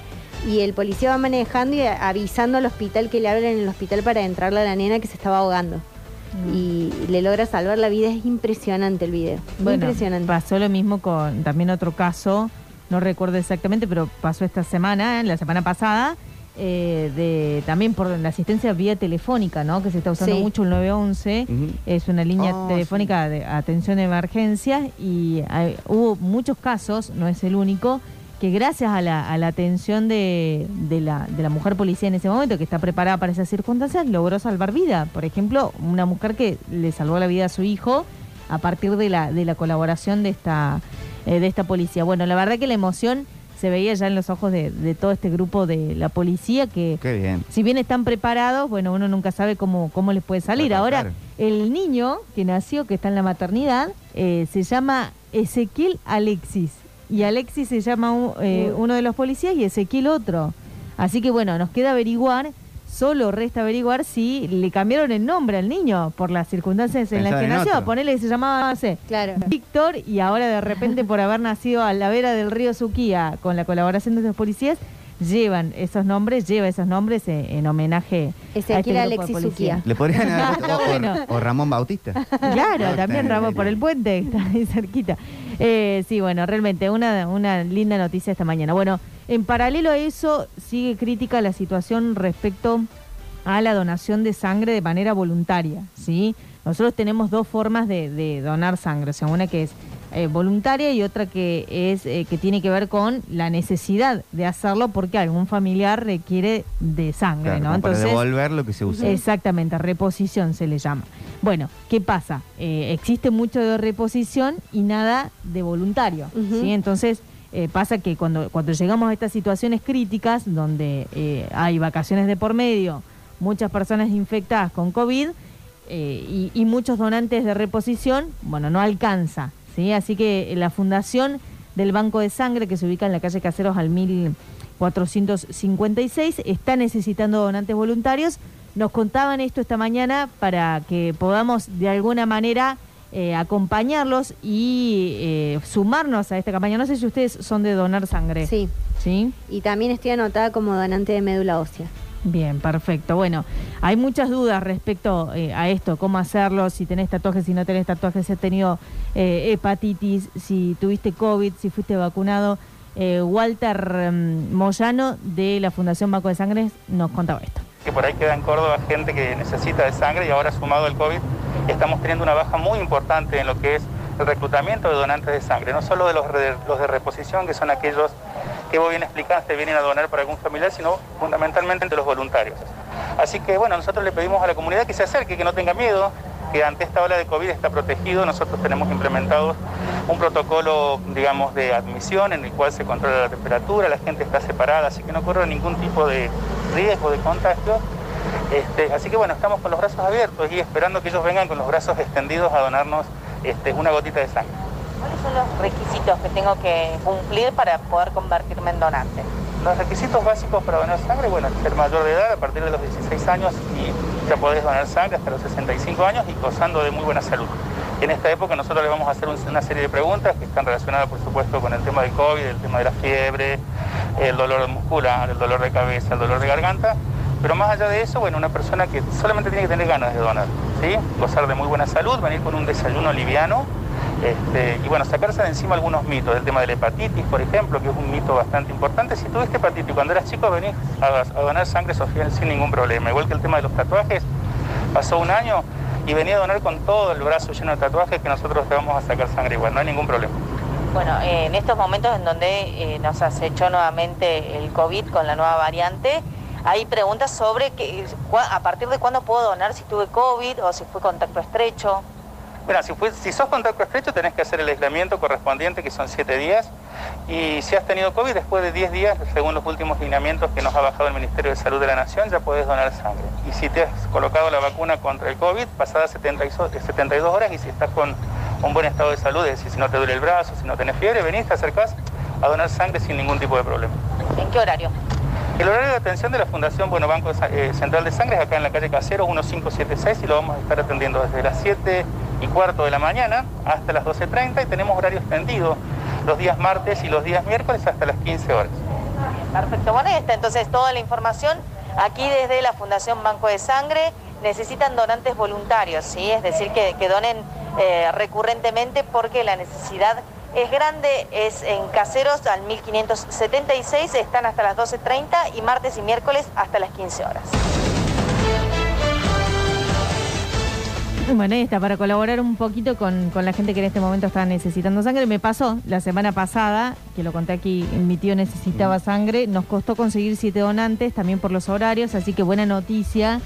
[SPEAKER 4] y el policía va manejando y avisando al hospital que le abren en el hospital para entrarle a la nena que se estaba ahogando.
[SPEAKER 3] Mm.
[SPEAKER 4] Y le logra salvar la vida. Es impresionante el video.
[SPEAKER 3] Bueno,
[SPEAKER 4] impresionante.
[SPEAKER 3] pasó lo mismo con también otro caso, no recuerdo exactamente, pero pasó esta semana, la semana pasada, eh, de también por la asistencia vía telefónica, ¿no? Que se está usando
[SPEAKER 4] Sí.
[SPEAKER 3] mucho el 911. Es una línea
[SPEAKER 2] Oh,
[SPEAKER 3] telefónica de atención de emergencias y hay- hubo muchos casos, no es el único, que gracias a la, a la atención de, de la, de la mujer policía en ese momento, que está preparada para esas circunstancias, logró salvar vida. Por ejemplo, una mujer que le salvó la vida a su hijo a partir de la, de la colaboración de esta, eh, de esta policía. Bueno, la verdad que la emoción se veía ya en los ojos de, de todo este grupo de la policía que
[SPEAKER 2] Qué bien.
[SPEAKER 3] si bien están preparados, bueno, uno nunca sabe cómo, cómo les puede salir. Ahora, el niño que nació, que está en la maternidad, eh, se llama Ezequiel Alexis. Y Alexis se llama un- eh, uno de los policías y Ezequiel otro. Así que bueno, nos queda averiguar, solo resta averiguar si le cambiaron el nombre al niño por las circunstancias en las que
[SPEAKER 2] en
[SPEAKER 3] nació.
[SPEAKER 2] otro.
[SPEAKER 3] Ponele que se llamaba, no sé,
[SPEAKER 4] Claro.
[SPEAKER 3] Víctor y ahora de repente por haber nacido a la vera del río Suquía con la colaboración de los policías, llevan esos nombres, lleva esos nombres eh, en homenaje a este
[SPEAKER 4] Ezequiel
[SPEAKER 3] grupo de
[SPEAKER 4] Alexis. Suquía.
[SPEAKER 2] Le podrían haber puesto- o-
[SPEAKER 3] bueno.
[SPEAKER 2] o, Ramón Bautista.
[SPEAKER 3] Claro, también Ramos por el puente, está ahí cerquita. Eh, sí, bueno, realmente una, una linda noticia esta mañana. Bueno, en paralelo a eso, sigue crítica la situación respecto a la donación de sangre de manera voluntaria, ¿sí? Nosotros tenemos dos formas de, de donar sangre, o sea, una que es eh, voluntaria y otra que es eh, que tiene que ver con la necesidad de hacerlo porque algún familiar requiere de sangre,
[SPEAKER 2] Claro,
[SPEAKER 3] ¿no?
[SPEAKER 2] como para devolver lo que se usa.
[SPEAKER 3] Exactamente, reposición se le llama. Bueno, ¿qué pasa? Eh, existe mucho de reposición y nada de voluntario. ¿sí? Entonces, eh, pasa que cuando, cuando llegamos a estas situaciones críticas, donde eh, hay vacaciones de por medio, muchas personas infectadas con COVID eh, y, y muchos donantes de reposición, bueno, no alcanza. ¿Sí? Así que la fundación del Banco de Sangre, que se ubica en la calle Caseros al 1456, está necesitando donantes voluntarios. Nos contaban esto esta mañana para que podamos de alguna manera eh, acompañarlos y eh, sumarnos a esta campaña. No sé si ustedes son de donar sangre.
[SPEAKER 4] Sí.
[SPEAKER 3] ¿Sí?
[SPEAKER 4] Y también estoy anotada como donante de médula ósea.
[SPEAKER 3] Bien, perfecto. Bueno, hay muchas dudas respecto eh, a esto, cómo hacerlo, si tenés tatuajes, si no tenés tatuajes, si has tenido eh, hepatitis, si tuviste COVID, si fuiste vacunado. Eh, Walter mm, Moyano de la Fundación Banco de Sangre nos contaba esto.
[SPEAKER 19] que por ahí queda en Córdoba gente que necesita de sangre y ahora sumado el COVID estamos teniendo una baja muy importante en lo que es el reclutamiento de donantes de sangre, no solo de los, de reposición, que son aquellos que vos bien explicaste, vienen a donar para algún familiar, sino fundamentalmente de los voluntarios. Así que bueno, nosotros le pedimos a la comunidad que se acerque, que no tenga miedo, que ante esta ola de COVID está protegido. Nosotros tenemos implementado un protocolo, digamos, de admisión en el cual se controla la temperatura, la gente está separada, así que no corre ningún tipo de riesgo de contagio. Este, así que bueno, estamos con los brazos abiertos y esperando que ellos vengan con los brazos extendidos a donarnos este, una gotita de sangre.
[SPEAKER 20] ¿Cuáles son los requisitos que tengo que cumplir para poder convertirme en donante?
[SPEAKER 19] Los requisitos básicos para donar sangre, bueno, ser mayor de edad a partir de los 16 años y ya podés donar sangre hasta los 65 años y gozando de muy buena salud. En esta época nosotros le vamos a hacer un- una serie de preguntas que están relacionadas, por supuesto, con el tema del COVID, el tema de la fiebre, el dolor muscular, el dolor de cabeza, el dolor de garganta. Pero más allá de eso, bueno, una persona que solamente tiene que tener ganas de donar, ¿sí? Gozar de muy buena salud, venir con un desayuno liviano este, y bueno, sacarse de encima algunos mitos, el tema de la hepatitis, por ejemplo, que es un mito bastante importante. Si tuviste hepatitis cuando eras chico, venís a, a donar sangre, Sofía, sin ningún problema. Igual que el tema de los tatuajes, pasó un año y venía a donar con todo el brazo lleno de tatuajes que nosotros te vamos a sacar sangre igual, no hay ningún problema.
[SPEAKER 20] Bueno, eh, en estos momentos en donde eh, nos acechó nuevamente el COVID con la nueva variante, hay preguntas sobre que, a partir de cuándo puedo donar si tuve COVID o si fue contacto estrecho.
[SPEAKER 19] Mira, si, fue- si sos contacto estrecho tenés que hacer el aislamiento correspondiente, que son 7 días, y si has tenido COVID, después de 10 días, según los últimos lineamientos que nos ha bajado el Ministerio de Salud de la Nación, ya podés donar sangre. Y si te has colocado la vacuna contra el COVID, pasadas 72, 72 horas, y si estás con un buen estado de salud, es decir, si no te duele el brazo, si no tenés fiebre, venís, te acercás a donar sangre sin ningún tipo de problema.
[SPEAKER 20] ¿En qué horario?
[SPEAKER 19] El horario de atención de la Fundación Bueno Banco eh, Central de Sangre es acá en la calle Casero 1576 y lo vamos a estar atendiendo desde las 7 y cuarto de la mañana hasta las 12.30 y tenemos horario extendido los días martes y los días miércoles hasta las 15 horas.
[SPEAKER 20] Perfecto. Bueno, ahí está entonces toda la información aquí desde la Fundación Banco de Sangre. Necesitan donantes voluntarios, ¿sí? Es decir, que, que donen eh, recurrentemente porque la necesidad es grande. Es en Caseros al 1576, están hasta las 12.30 y martes y miércoles hasta las 15 horas.
[SPEAKER 3] Bueno, ahí está, para colaborar un poquito con, con la gente que en este momento está necesitando sangre. Me pasó la semana pasada, que lo conté aquí, mi tío necesitaba sangre. Nos costó conseguir siete donantes, también por los horarios, así que buena noticia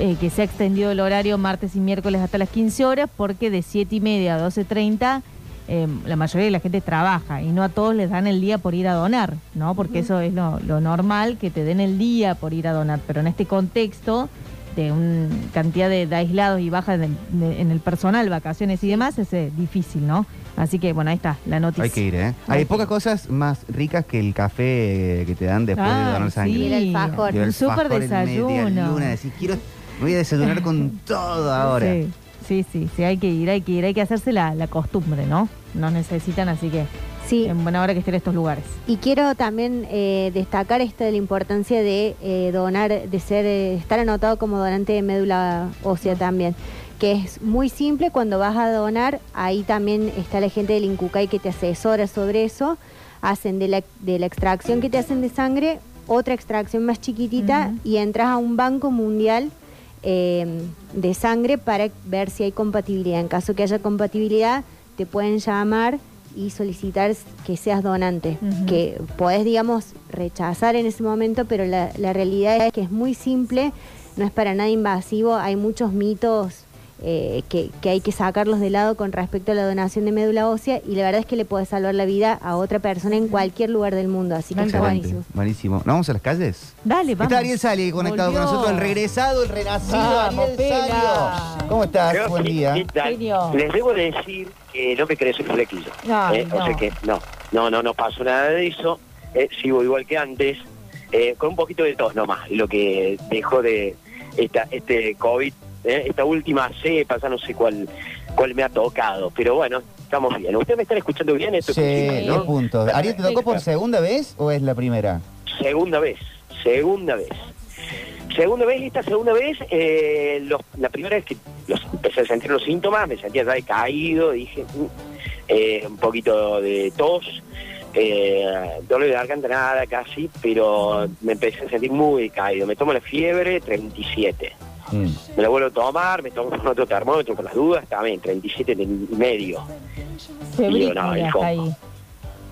[SPEAKER 3] eh, que se ha extendido el horario martes y miércoles hasta las 15 horas, porque de 7 y media a 12.30 eh, la mayoría de la gente trabaja y no a todos les dan el día por ir a donar, ¿no? Porque eso es lo, lo normal, que te den el día por ir a donar, pero en este contexto de una cantidad de, de aislados y bajas en el, de- en el personal, vacaciones y demás, es eh, difícil, ¿no? Así que, bueno, ahí está la noticia.
[SPEAKER 2] Hay que ir, ¿eh? Hay pocas cosas más ricas que el café que te dan después de
[SPEAKER 3] Ah,
[SPEAKER 2] donar sangre.
[SPEAKER 3] sí,
[SPEAKER 4] el alfajor.
[SPEAKER 2] El
[SPEAKER 3] un súper desayuno.
[SPEAKER 2] luna, decir, quiero, voy a desayunar con todo ahora.
[SPEAKER 3] Sí, sí, sí, sí, hay que ir, hay que ir, hay que hacerse la, la costumbre, ¿no? No necesitan, así que
[SPEAKER 4] Sí.
[SPEAKER 3] en buena hora que estén estos lugares.
[SPEAKER 4] Y quiero también eh, destacar esto de la importancia de eh, donar, de ser, eh, estar anotado como donante de médula ósea también, que es muy simple cuando vas a donar, ahí también está la gente del Incucay que te asesora sobre eso, hacen de la, de la extracción que te hacen de sangre otra extracción más chiquitita y entras a un banco mundial eh, de sangre para ver si hay compatibilidad. En caso que haya compatibilidad, te pueden llamar y solicitar que seas donante, que podés, digamos, rechazar en ese momento, pero la, la realidad es que es muy simple, no es para nada invasivo, hay muchos mitos eh, que, que hay que sacarlos de lado con respecto a la donación de médula ósea y la verdad es que le puedes salvar la vida a otra persona en cualquier lugar del mundo, así que está buenísimo.
[SPEAKER 2] buenísimo. ¿Nos vamos a las calles?
[SPEAKER 3] Dale, vamos.
[SPEAKER 2] Está Ariel Sali conectado
[SPEAKER 3] Volvió.
[SPEAKER 2] con nosotros, el regresado, el renacido
[SPEAKER 3] Vamos,
[SPEAKER 2] Ariel
[SPEAKER 3] Pela.
[SPEAKER 2] Salio. ¿Cómo estás? Buen día.
[SPEAKER 21] ¿qué tal?
[SPEAKER 3] Genio.
[SPEAKER 21] Les debo decir que no me crees el flequillo. Eh, O
[SPEAKER 3] no.
[SPEAKER 21] sea que no, no, no, no pasó nada de eso. Eh, sigo igual que antes, eh, con un poquito de tos nomás, lo que dejó de esta, este COVID, eh, esta última cepa, ya no sé cuál, cuál me ha tocado, pero bueno, estamos bien. ¿Ustedes me están escuchando bien? Esto
[SPEAKER 2] Sí,
[SPEAKER 21] es
[SPEAKER 2] ¿no? punto. ¿Ariel te tocó por segunda vez o es la primera?
[SPEAKER 21] Segunda vez, segunda vez. Segunda vez, esta segunda vez, eh, los- la primera vez que los, empecé a sentir los síntomas, me sentía ya decaído, dije, "Mm", eh, un poquito de tos, eh, dolor de garganta, nada casi, pero me empecé a sentir muy decaído. Me tomo la fiebre, 37.
[SPEAKER 2] Mm.
[SPEAKER 21] Me la vuelvo a tomar, me tomo otro termómetro por las dudas, también, 37 y medio.
[SPEAKER 3] Febrícula
[SPEAKER 21] no, hijo.
[SPEAKER 3] hasta ahí.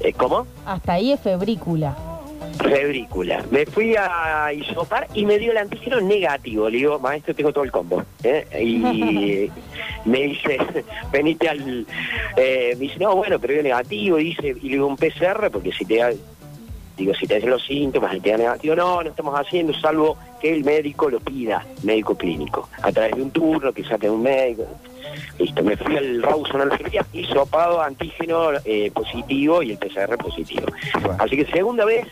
[SPEAKER 21] Eh, ¿Cómo?
[SPEAKER 3] Hasta ahí es febrícula.
[SPEAKER 21] Febrícula. Me fui a isopar y me dio el antígeno negativo. Le digo, maestro, tengo todo el combo. ¿eh? Y me dice, venite al... eh, me dice, no, bueno, pero dio negativo. Y, dice, y le digo, un PCR, porque si te da... Digo, si te hacen los síntomas y te da negativo, no, no estamos haciendo, salvo que el médico lo pida, médico clínico, a través de un turno que saque un médico. Listo, me fui al Rawson Algeria, hisopado, antígeno eh, positivo y el PCR positivo. Así que segunda vez,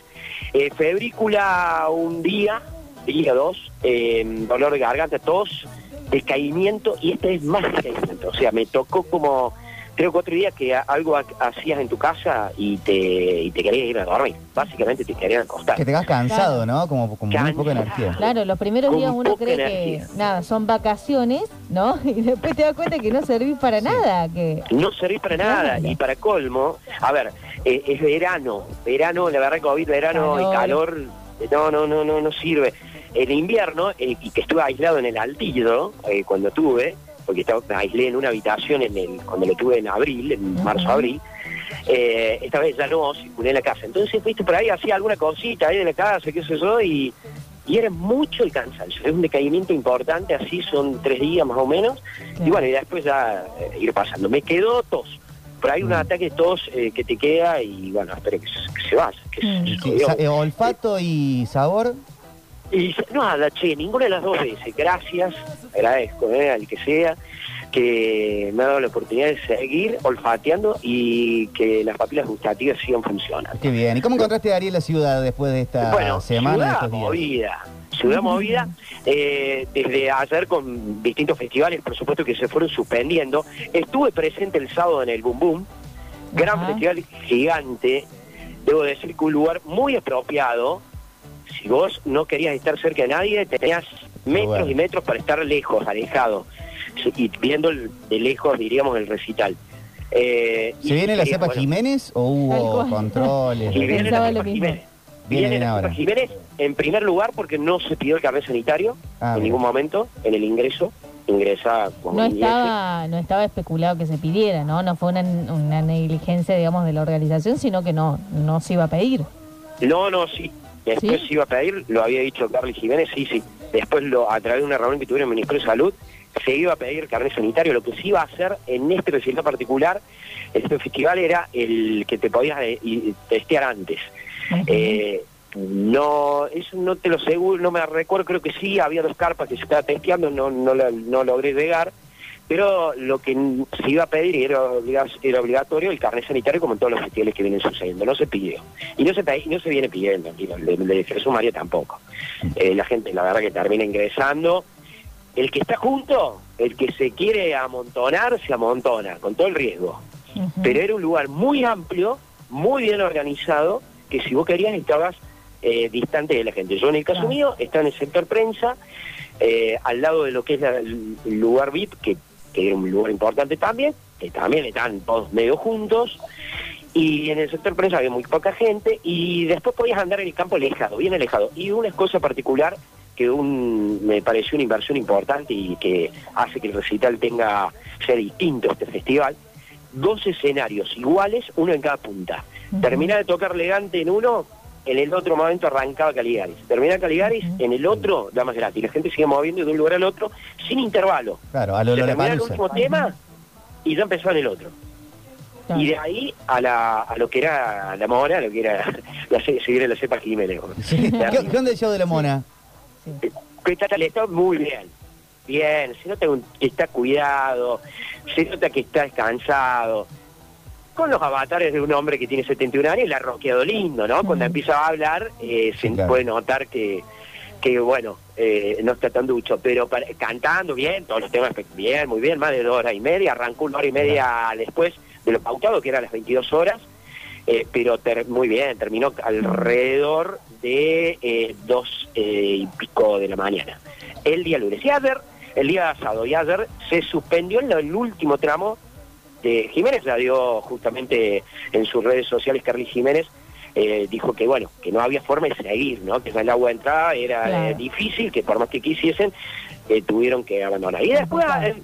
[SPEAKER 21] eh, febrícula un día, día dos, eh, dolor de garganta, tos, decaimiento y este es más decaimiento. O sea, me tocó como tres o cuatro días que algo ha- hacías en tu casa y te, y te querías ir a dormir. Básicamente te querían acostar.
[SPEAKER 2] Que te vas cansado, ¿no? Como, como muy poca energía.
[SPEAKER 3] Claro, los primeros
[SPEAKER 21] Con
[SPEAKER 3] días uno cree
[SPEAKER 21] energía.
[SPEAKER 3] que nada, son vacaciones, ¿no? Y después te das cuenta que no servís para nada, que
[SPEAKER 21] No servís para nada. Y para colmo, a ver, eh, es verano. Verano, la verdad, COVID, verano y calor, eh, no, no, no, no, no sirve. En invierno, eh, y que estuve aislado en el Altillo, eh, cuando tuve, porque estaba, me aislé en una habitación en el, cuando lo tuve en abril, en marzo-abril, eh, esta vez ya no, circulé en la casa. Entonces, viste, por ahí hacía alguna cosita ahí de la casa, qué sé yo, y, y era mucho el cansancio. Es un decaimiento importante, así son tres días más o menos. Y bueno, y después ya eh, ir pasando. Me quedó tos. Por ahí un ataque de tos eh, que te queda y bueno, espero que se, que se vaya. Que se-
[SPEAKER 2] Sí,
[SPEAKER 21] se-
[SPEAKER 2] sa- olfato y sabor.
[SPEAKER 21] Y dice, nada, che, ninguna de las dos veces. Gracias, agradezco, eh, al que sea. que me ha dado la oportunidad de seguir olfateando y que las papilas gustativas sigan funcionando.
[SPEAKER 2] Qué bien. ¿Y cómo encontraste a Ariel la ciudad después de esta
[SPEAKER 21] Bueno,
[SPEAKER 2] semana?
[SPEAKER 21] ciudad movida, ciudad movida, eh, desde ayer con distintos festivales, por supuesto que se fueron suspendiendo. Estuve presente el sábado en el Boom Boom, gran festival gigante, debo decir que un lugar muy apropiado. Si vos no querías estar cerca de nadie, tenías metros
[SPEAKER 2] bueno.
[SPEAKER 21] y metros para estar lejos, alejado, y viendo el- de lejos, diríamos, el recital. Eh,
[SPEAKER 2] ¿Se viene la cepa
[SPEAKER 21] bueno,
[SPEAKER 2] Jiménez o hubo controles?
[SPEAKER 21] y viene la cepa. Jiménez.
[SPEAKER 2] Viene
[SPEAKER 21] Viene
[SPEAKER 2] ahora.
[SPEAKER 21] cepa Jiménez en primer lugar porque no se pidió el carnet sanitario
[SPEAKER 2] Ah,
[SPEAKER 21] en
[SPEAKER 2] bien.
[SPEAKER 21] ningún momento en el ingreso. Ingresa como
[SPEAKER 3] No
[SPEAKER 21] ingrese.
[SPEAKER 3] estaba, no estaba especulado que se pidiera, ¿no? No fue una, una negligencia, digamos, de la organización, sino que no, no se iba a pedir.
[SPEAKER 21] No, no, sí. Después
[SPEAKER 3] ¿Sí?
[SPEAKER 21] se iba a pedir, lo había dicho Carly Jiménez, sí, sí. Después, lo, a través de una reunión que tuvieron en el Ministerio de Salud, se iba a pedir carnet sanitario. Lo que se iba a hacer en este recital particular, este festival, era el que te podías eh, testear antes. Eh, no, eso no te lo seguro, no me recuerdo, creo que sí, había dos carpas que se estaba testeando, no, no, no logré llegar, pero lo que se iba a pedir y era, era obligatorio el carnet sanitario como en todos los festivales que vienen sucediendo, no se pidió. Y no se, y no se viene pidiendo, y el de, de Jesús María tampoco. Eh, la gente, la verdad que termina ingresando. El que está junto, el que se quiere amontonar, se amontona, con todo el riesgo pero era un lugar muy amplio, muy bien organizado, que si vos querías estabas eh, distante de la gente. Yo en el caso mío estaba en el sector prensa, eh, al lado de lo que es la- el lugar VIP, que, que era un lugar importante también, que también estaban todos medio juntos, y en el sector prensa había muy poca gente, y después podías andar en el campo alejado, bien alejado. Y una cosa particular que un, me pareció una inversión importante y que hace que el recital tenga sea distinto este festival, dos escenarios iguales, uno en cada punta. Termina de tocar elegante en uno, en el otro momento arrancaba Caligaris. Termina Caligaris, en el otro, Damas Gratis. La gente sigue moviendo de un lugar al otro sin intervalo.
[SPEAKER 2] Claro, a lo
[SPEAKER 21] Se termina el último tema y ya empezó en el otro. Y de ahí a, la, a lo que era la mona, a lo que era la, seguir la cepa Jiménez.
[SPEAKER 2] Sí. ¿Qué, qué onda el show de la mona?
[SPEAKER 21] que está muy bien. Bien, se nota que está cuidado, se nota que está descansado. Con los avatares de un hombre que tiene 71 años, le ha roqueado lindo, ¿no? Cuando empieza a hablar, eh, se puede notar que, que bueno, eh, no está tan ducho, pero para- cantando bien, todos los temas bien, muy bien, más de dos horas y media, arrancó una hora y media después de lo pautado, que era a las 22 horas, eh, pero ter- muy bien, terminó alrededor de eh, dos eh, y pico de la mañana. El día lunes. Y ayer, el día sábado y ayer, se suspendió en el último tramo de Jiménez, la dio justamente en sus redes sociales Carly Jiménez, eh, dijo que bueno, que no había forma de seguir, ¿no? Que el agua de entrada era
[SPEAKER 3] Claro.
[SPEAKER 21] eh, difícil, que por más que quisiesen, eh, tuvieron que abandonar. Y después eh,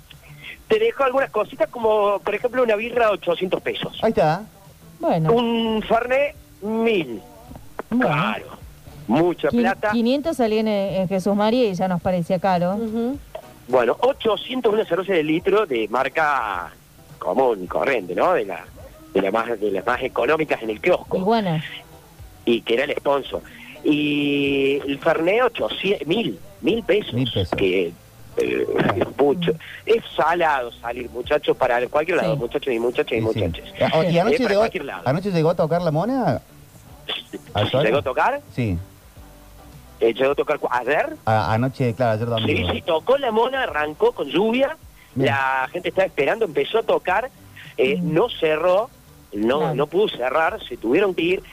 [SPEAKER 21] te dejó algunas cositas como, por ejemplo, una birra a 800 pesos.
[SPEAKER 2] Ahí está.
[SPEAKER 3] Bueno.
[SPEAKER 21] Un Fernet, mil. Claro. Mucha plata.
[SPEAKER 3] 500 salían en, en Jesús María y ya nos parecía caro.
[SPEAKER 21] Bueno, 800 una cerveza de litro de marca común y corriente, ¿no? De la de, la más, de las más económicas en el kiosco.
[SPEAKER 3] Y bueno,
[SPEAKER 21] Y que era el sponsor. Y el Fernet, 800, mil, mil pesos. Que eh, es mucho. Es salado salir, muchachos, para cualquier lado, muchachos y muchachas y
[SPEAKER 2] Sí, sí.
[SPEAKER 21] muchachos.
[SPEAKER 2] Ah, ¿Y
[SPEAKER 21] Eh,
[SPEAKER 2] anoche llegó, anoche llegó a tocar la mona? ¿Al sol?
[SPEAKER 21] ¿Llegó a tocar?
[SPEAKER 2] Sí.
[SPEAKER 21] Eh, ¿Llegó a tocar ayer?
[SPEAKER 2] A- anoche, claro, ayer
[SPEAKER 21] Sí,
[SPEAKER 2] domingo.
[SPEAKER 21] sí, tocó la mona, arrancó con lluvia, la gente estaba esperando, empezó a tocar, eh, no cerró, no, no pudo cerrar, se tuvieron que ir.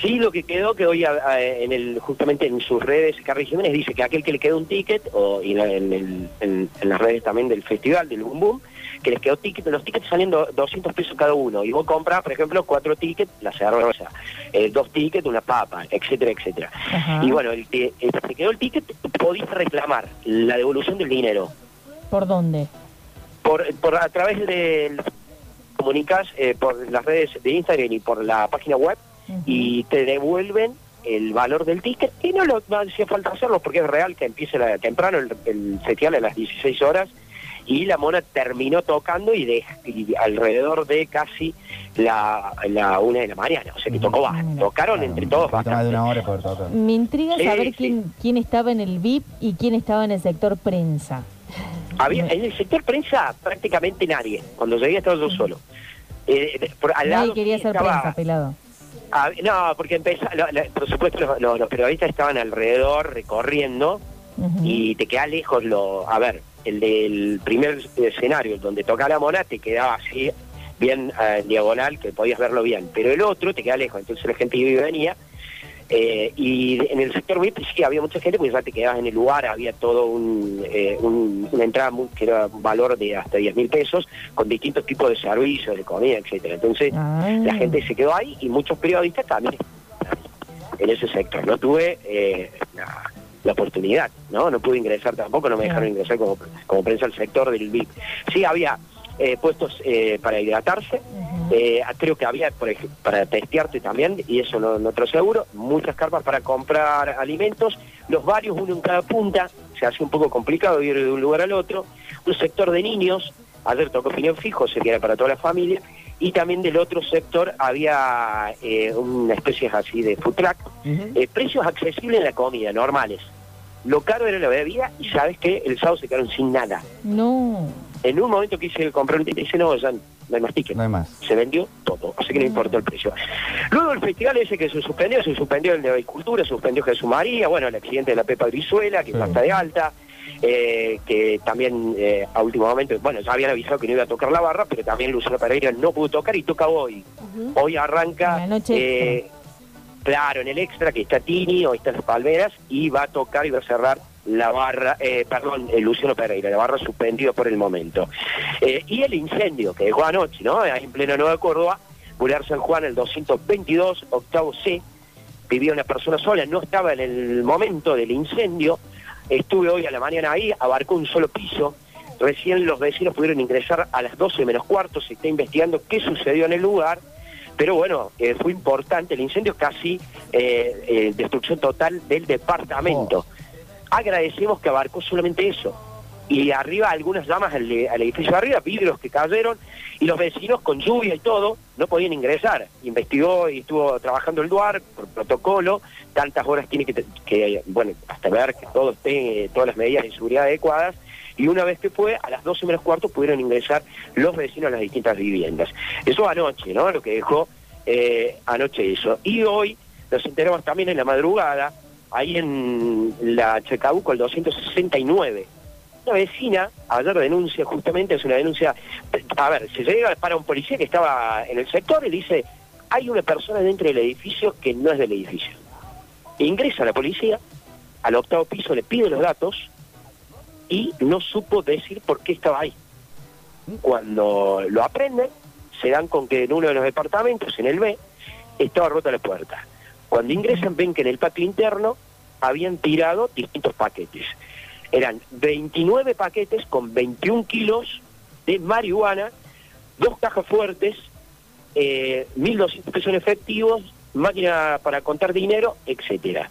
[SPEAKER 21] Sí, lo que quedó, que hoy a- a- en el, justamente en sus redes, Carly Jiménez dice que aquel que le quedó un ticket, o y en, en el- en- en las redes también del festival, del Boom Boom, que les quedó ticket, los tickets salen do- 200 pesos cada uno, y vos compras, por ejemplo, cuatro tickets, la cerveza, eh, dos tickets, una papa, etcétera, etcétera.
[SPEAKER 3] Ajá.
[SPEAKER 21] Y bueno, el que te quedó el ticket, podís reclamar la devolución del dinero
[SPEAKER 3] ¿por dónde?
[SPEAKER 21] Por, por a través de comunicas eh, por las redes de Instagram y por la página web y te devuelven el valor del ticket y no, lo, no hacía falta hacerlo porque es real que empiece la- temprano el, el festival a las 16 horas y la mona terminó tocando y, de, y alrededor de casi la, la una de la mañana, o sea que tocó bastante. tocaron entre todos
[SPEAKER 2] más de una hora por.
[SPEAKER 3] Me intriga
[SPEAKER 21] Sí,
[SPEAKER 3] saber
[SPEAKER 21] sí.
[SPEAKER 3] quién, quién estaba en el VIP y quién estaba en el sector prensa.
[SPEAKER 21] Había, en el sector prensa prácticamente nadie. Cuando llegué estaba yo solo. Eh, de- por, al
[SPEAKER 3] Nadie
[SPEAKER 21] lado
[SPEAKER 3] quería ser
[SPEAKER 21] estaba-
[SPEAKER 3] prensa, pelado.
[SPEAKER 21] Ah, no, porque empezó, lo- lo- por supuesto los, los- los periodistas estaban alrededor recorriendo y te queda lejos lo, a ver, el del primer escenario donde toca la mona te quedaba así bien eh, diagonal que podías verlo bien, pero el otro te queda lejos, entonces la gente iba y venía eh, y en el sector VIP sí había mucha gente porque ya te quedabas en el lugar, había todo un, eh, un- una entrada muy- que era un valor de hasta 10 mil pesos con distintos tipos de servicios, de comida, etcétera. Entonces la gente se quedó ahí y muchos periodistas también en ese sector. No tuve eh, la, la oportunidad, ¿no? No pude ingresar tampoco, no me dejaron ingresar como, como prensa al sector del VIP. Sí había eh, puestos eh, para hidratarse, eh, creo que había por ej- para testearte también, y eso no, no te lo aseguro, muchas carpas para comprar alimentos, los varios, uno en cada punta, se hace un poco complicado ir de un lugar al otro, un sector de niños, ayer tocó opinión fijo, se queda para toda la familia, y también del otro sector había eh, una especie así de food truck, eh, precios accesibles en la comida, normales. Lo caro era la bebida y sabes que el sábado se quedaron sin nada.
[SPEAKER 3] No.
[SPEAKER 21] En un momento quise comprar un ticket y dice, no, ya no hay más ticket.
[SPEAKER 2] No hay más.
[SPEAKER 21] Se vendió todo, así que no importó el precio. Luego el festival ese que se suspendió, se suspendió el de Agricultura, se suspendió Jesús María, bueno, el accidente de la Pepa Brizuela, que está de alta, eh, que también eh, a último momento, bueno, ya habían avisado que no iba a tocar la barra, pero también Luciano Pereira no pudo tocar y toca hoy. Hoy arranca... eh, Claro, en el extra que está Tini, hoy están las Palmeras y va a tocar y va a cerrar la barra, eh, perdón, el Luciano Pereira, la barra suspendido por el momento. Eh, y el incendio que dejó anoche, ¿no? Ahí en plena Nueva Córdoba, Boulevard San Juan, el 222, octavo C, vivía una persona sola, no estaba en el momento del incendio, estuve hoy a la mañana ahí, abarcó un solo piso, recién los vecinos pudieron ingresar a las 12 menos cuarto, se está investigando qué sucedió en el lugar, pero bueno, eh, fue importante el incendio, casi eh, eh, destrucción total del departamento. Agradecemos que abarcó solamente eso. Y arriba algunas llamas al, al edificio de arriba, vidrios que cayeron, y los vecinos con lluvia y todo no podían ingresar. Investigó y estuvo trabajando el DUAR por protocolo, tantas horas tiene que bueno, hasta ver que todo esté, todas las medidas de seguridad adecuadas, y una vez que fue, a las 12 menos cuarto pudieron ingresar los vecinos a las distintas viviendas. Eso anoche, ¿no? Lo que dejó eh, anoche eso. Y hoy nos enteramos también en la madrugada, ahí en la Chacabuco, el 269. Una vecina ayer denuncia, justamente es una denuncia, a ver, se llega para un policía que estaba en el sector y dice, hay una persona dentro del edificio que no es del edificio. Ingresa la policía, al octavo piso le pide los datos y no supo decir por qué estaba ahí. Cuando lo aprenden, se dan con que en uno de los departamentos, en el B, estaba rota la puerta. Cuando ingresan ven que en el patio interno habían tirado distintos paquetes. Eran 29 paquetes con 21 kilos de marihuana, dos cajas fuertes, eh, 1.200 pesos en efectivos, máquina para contar dinero, etcétera.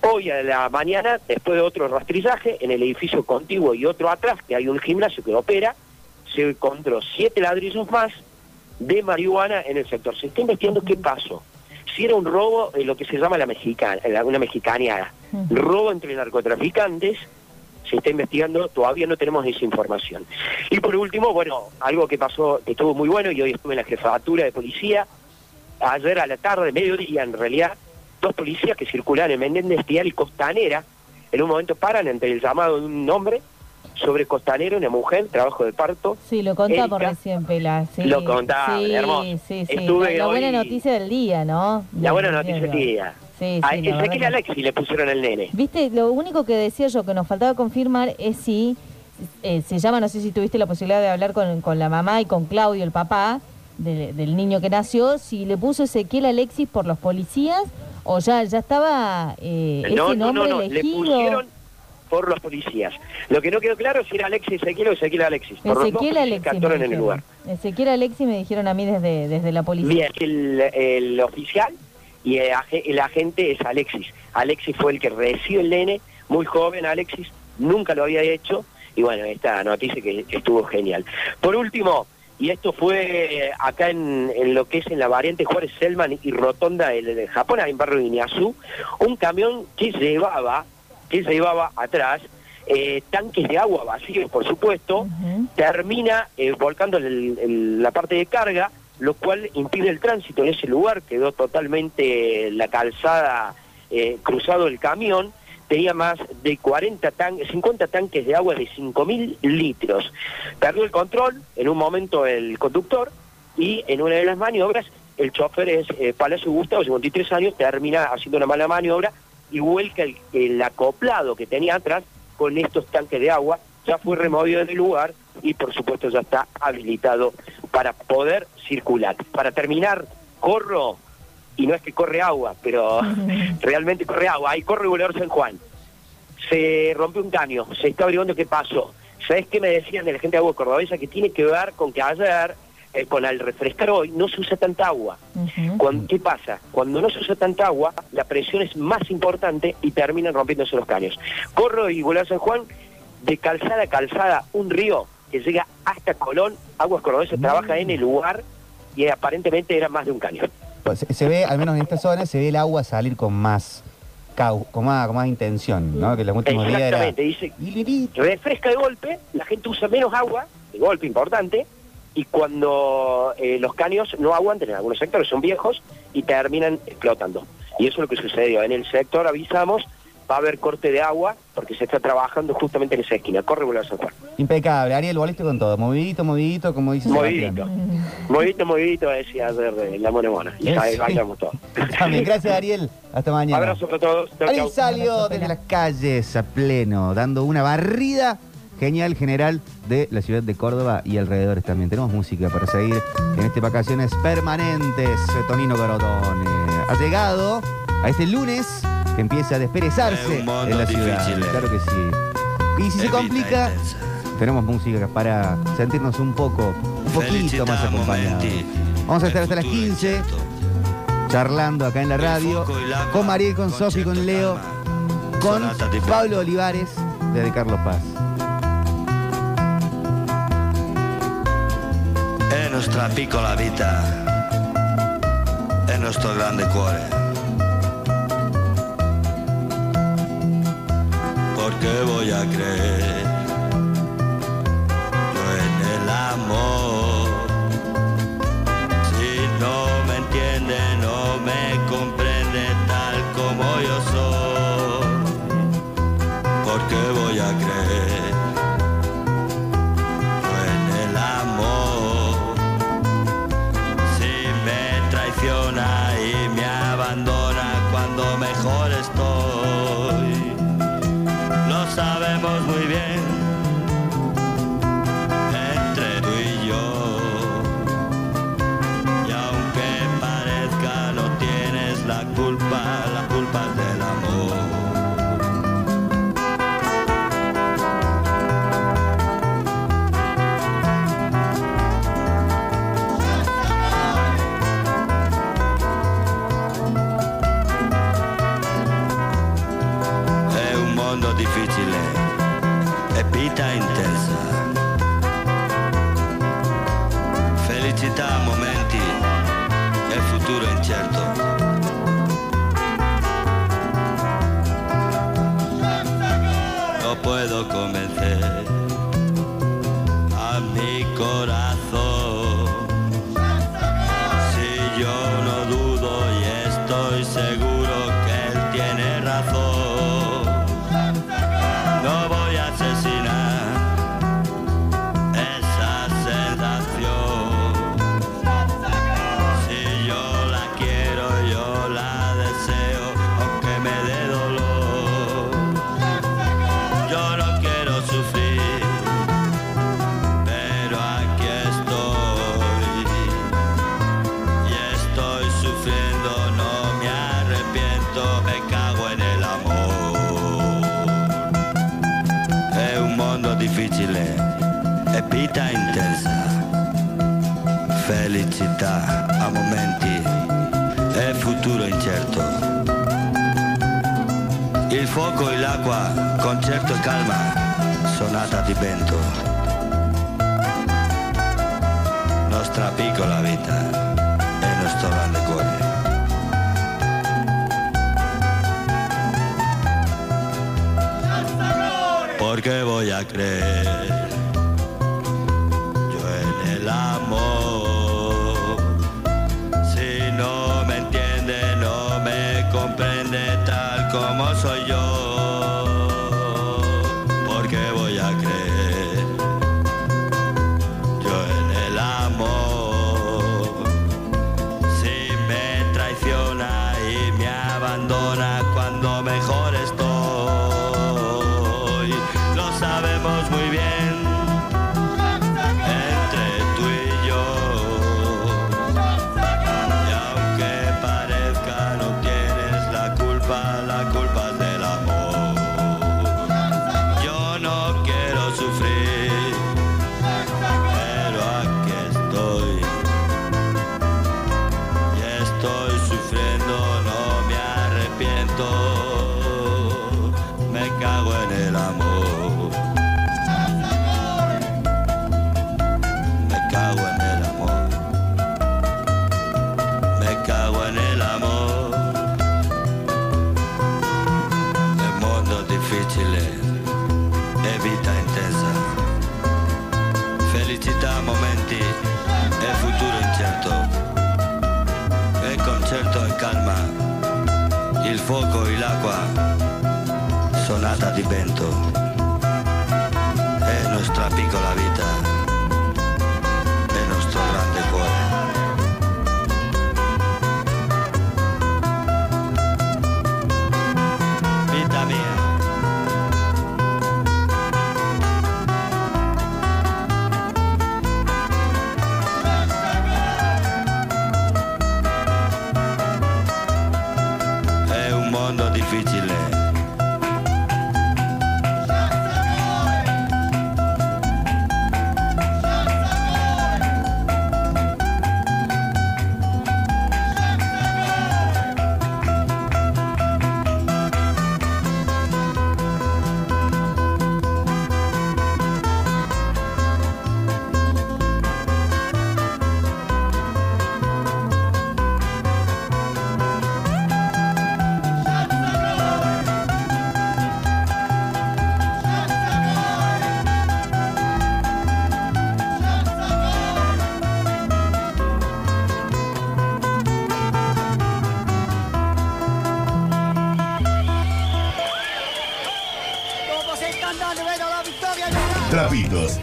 [SPEAKER 21] Hoy a la mañana, después de otro rastrillaje, en el edificio contiguo y otro atrás, que hay un gimnasio que opera, se encontró siete ladrillos más de marihuana en el sector. Se está investigando qué pasó. Si era un robo, eh, lo que se llama la mexicana, una mexicaneada. Robo entre narcotraficantes, se está investigando, todavía no tenemos esa información. Y por último, bueno, algo que pasó, que estuvo muy bueno, y hoy estuve en la jefatura de policía, ayer a la tarde, mediodía en realidad, dos policías que circulan en Menéndez Estial y Costanera, en un momento paran entre el llamado de un hombre sobre Costanera, una mujer, trabajo de parto.
[SPEAKER 3] Sí, lo contamos recién, Pela. Sí.
[SPEAKER 21] Lo contaba,
[SPEAKER 3] sí,
[SPEAKER 21] hermoso.
[SPEAKER 3] Sí, sí. La, la buena
[SPEAKER 21] hoy-
[SPEAKER 3] noticia del día, ¿no?
[SPEAKER 21] La buena noticia del día.
[SPEAKER 3] Sí, sí,
[SPEAKER 21] Ezequiel Alexi le pusieron el nene.
[SPEAKER 3] Viste, lo único que decía yo que nos faltaba confirmar es si eh, se llama, no sé si tuviste la posibilidad de hablar con, con la mamá y con Claudio, el papá de- del niño que nació, si le puso Ezequiel Alexis por los policías o ya ya estaba eh,
[SPEAKER 21] no,
[SPEAKER 3] ese
[SPEAKER 21] no,
[SPEAKER 3] nombre
[SPEAKER 21] no, no, le
[SPEAKER 3] elegido.
[SPEAKER 21] pusieron por los policías. Lo que no quedó claro es si era Alexis Ezequiel o Ezequiel Alexis. Por los
[SPEAKER 3] Ezequiel
[SPEAKER 21] policías
[SPEAKER 3] Alexis.
[SPEAKER 21] que en el lugar.
[SPEAKER 3] Ezequiel Alexis me dijeron a mí desde, desde la policía.
[SPEAKER 21] Bien, el, el oficial y el, el agente es Alexis. Alexis fue el que recibió el nene, muy joven Alexis, nunca lo había hecho, y bueno, esta noticia que estuvo genial. Por último, y esto fue acá en, en lo que es en la variante Juárez Selman y Rotonda de, de Japón, ahí en barrio de Iñazú, un camión que llevaba, que llevaba atrás eh, tanques de agua vacíos, por supuesto, termina eh, volcando el- el- la parte de carga, lo cual impide el tránsito en ese lugar, quedó totalmente la calzada eh, cruzado el camión, tenía más de 40 tan 50 tanques de agua de 5.000 litros. Perdió el control en un momento el conductor y en una de las maniobras el chofer es eh, Palacio Gustavo, 53 años, termina haciendo una mala maniobra y vuelca el, el acoplado que tenía atrás con estos tanques de agua, ya fue removido del lugar y por supuesto ya está habilitado para poder circular. Para terminar, corro, y no es que corre agua, pero realmente corre agua, ahí corre Boulevard San Juan. Se rompió un caño, se está averiguando qué pasó. ¿Sabes qué me decían de la gente de agua cordobesa? Que tiene que ver con que ayer, eh, con al refrescar hoy, no se usa tanta agua. Cuando- ¿Qué pasa? Cuando no se usa tanta agua, la presión es más importante y terminan rompiéndose los caños. Corro y Boulevard San Juan, de calzada a calzada, un río que llega hasta Colón, Aguas Cordobesas trabaja en el lugar y aparentemente era más de un caño.
[SPEAKER 2] Pues, se, se ve, al menos en esta zona, se ve el agua salir con más cau- con más, con más intención, ¿no? Que en los últimos días era...
[SPEAKER 21] Exactamente, dice, refresca de golpe, la gente usa menos agua, de golpe importante, y cuando eh, los caños no aguantan en algunos sectores, son viejos, y terminan explotando. Y eso es lo que sucedió. En el sector avisamos, va a haber corte de agua, porque se está trabajando justamente en esa esquina. Corre Boulevard San Juan.
[SPEAKER 2] Impecable. Ariel, volviste con todo. Movidito, movidito, como dice
[SPEAKER 21] Movidito. Movidito, movidito, decía ayer la mona mona. Y ahí bailamos todos.
[SPEAKER 2] También, gracias Ariel. Hasta mañana.
[SPEAKER 21] Abrazo para todos.
[SPEAKER 2] Ariel salió desde las calles a pleno, dando una barrida genial general de la ciudad de Córdoba y alrededores también. Tenemos música para seguir en este vacaciones permanentes. Tonino Garotone ha llegado a este lunes que empieza a desperezarse en la ciudad.
[SPEAKER 22] difícil, eh.
[SPEAKER 2] Claro que sí. Y si se complica, tenemos música para sentirnos un poco, un poquito más acompañados. Vamos a estar hasta las 15 charlando acá en la radio con Mariel, con Sofi, con Leo, con Pablo Olivares desde Carlos Paz.
[SPEAKER 22] È nostra piccola vita, è nostro grande cuore. Porque voy a creer en el amor.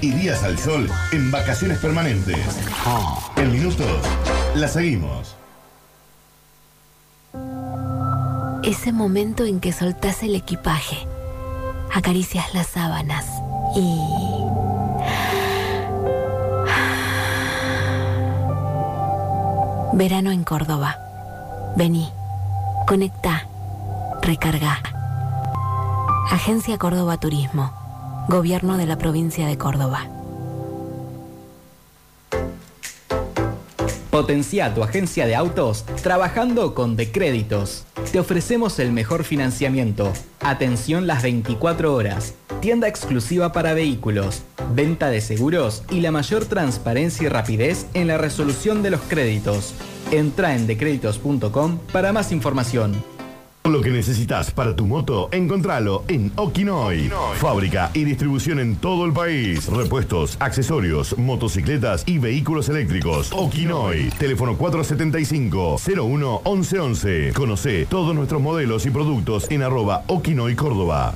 [SPEAKER 22] Y
[SPEAKER 1] días al sol en vacaciones permanentes. En minutos, la seguimos.
[SPEAKER 12] Ese momento en que soltás el equipaje, acaricias las sábanas y... Verano en Córdoba. Vení, conecta, recarga. Agencia Córdoba Turismo. Gobierno de la provincia de Córdoba.
[SPEAKER 23] Potencia tu agencia de autos trabajando con Decréditos. Te ofrecemos el mejor financiamiento, atención las 24 horas, tienda exclusiva para vehículos, venta de seguros y la mayor transparencia y rapidez en la resolución de los créditos. Entra en decréditos.com para más información.
[SPEAKER 1] Lo que necesitas para tu moto, encontralo en Okinoy. Fábrica y distribución en todo el país. Repuestos, accesorios, motocicletas y vehículos eléctricos. Okinoy. Teléfono 475-01-1111. Conoce todos nuestros modelos y productos en arroba Okinoy Córdoba.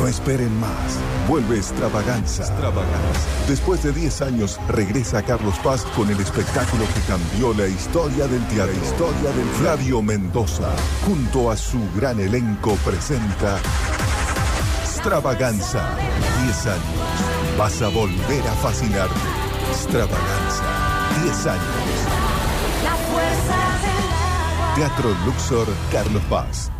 [SPEAKER 24] No esperen más. Vuelve Extravaganza. Extravaganza. Después de 10 años, regresa Carlos Paz con el espectáculo que cambió la historia del teatro. La historia del Flavio Mendoza, junto a su gran elenco, presenta Extravaganza. 10 años. Vas a volver a fascinarte. Extravaganza. 10 años.
[SPEAKER 25] La fuerza del agua.
[SPEAKER 24] Teatro Luxor, Carlos Paz.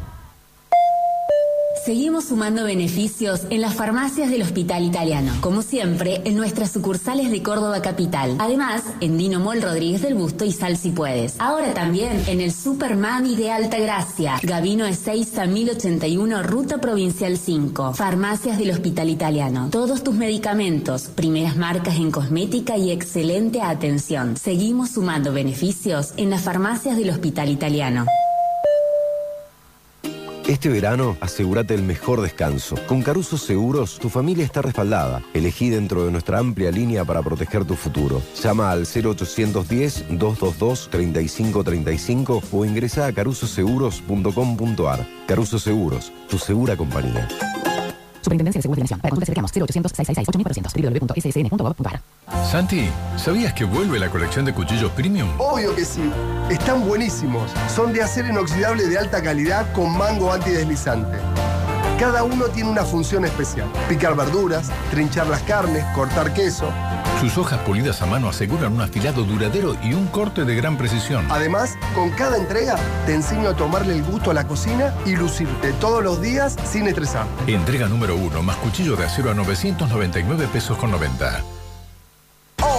[SPEAKER 12] Seguimos sumando beneficios en las farmacias del Hospital Italiano, como siempre en nuestras sucursales de Córdoba Capital. Además, en Dino Mol Rodríguez del Busto y Sal si puedes. Ahora también en el Super Mami de Alta Gracia, Gavino Ezeiza 1081, Ruta Provincial 5. Farmacias del Hospital Italiano. Todos tus medicamentos, primeras marcas en cosmética y excelente atención. Seguimos sumando beneficios en las farmacias del Hospital Italiano.
[SPEAKER 26] Este verano, asegúrate el mejor descanso. Con Caruso Seguros, tu familia está respaldada. Elegí dentro de nuestra amplia línea para proteger tu futuro. Llama al 0810-222-3535 o ingresa a carusoseguros.com.ar. Caruso Seguros, tu segura compañía.
[SPEAKER 27] Superintendencia de Seguros de Nación. Para consultas llamos 0800 666 www.ssn.gov.ar.
[SPEAKER 28] Santi, ¿sabías que vuelve la colección de cuchillos premium?
[SPEAKER 29] Obvio que sí. Están buenísimos. Son de acero inoxidable de alta calidad con mango antideslizante. Cada uno tiene una función especial. Picar verduras, trinchar las carnes, cortar queso.
[SPEAKER 28] Sus hojas polidas a mano aseguran un afilado duradero y un corte de gran precisión.
[SPEAKER 29] Además, con cada entrega te enseño a tomarle el gusto a la cocina y lucirte todos los días sin estresar.
[SPEAKER 28] Entrega número uno, más cuchillo de acero a 999 pesos con 90.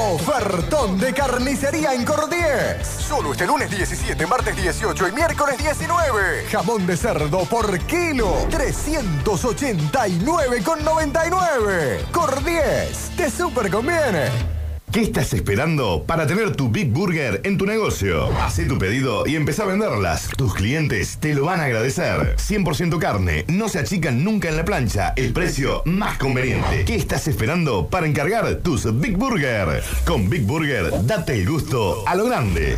[SPEAKER 11] Ofertón de carnicería en Cordies. Solo este lunes 17, martes 18 y miércoles 19. Jamón de cerdo por kilo. 389,99. Cordies. Te super conviene.
[SPEAKER 1] ¿Qué estás esperando para tener tu Big Burger en tu negocio? Hacé tu pedido y empezá a venderlas. Tus clientes te lo van a agradecer. 100% carne, no se achican nunca en la plancha. El precio más conveniente. ¿Qué estás esperando para encargar tus Big Burger? Con Big Burger, date el gusto a lo grande.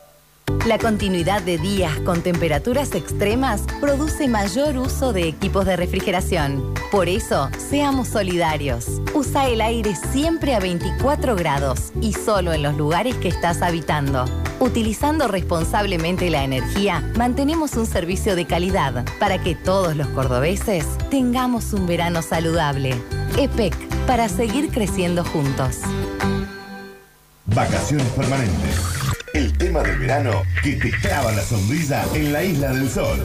[SPEAKER 9] La continuidad de días con temperaturas extremas produce mayor uso de equipos de refrigeración. Por eso, seamos solidarios. Usa el aire siempre a 24 grados y solo en los lugares que estás habitando. Utilizando responsablemente la energía, mantenemos un servicio de calidad para que todos los cordobeses tengamos un verano saludable. EPEC, para seguir creciendo juntos.
[SPEAKER 1] Vacaciones permanentes. Tema del verano que te clava la sonrisa en la isla del sol.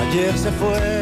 [SPEAKER 30] Ayer se fue,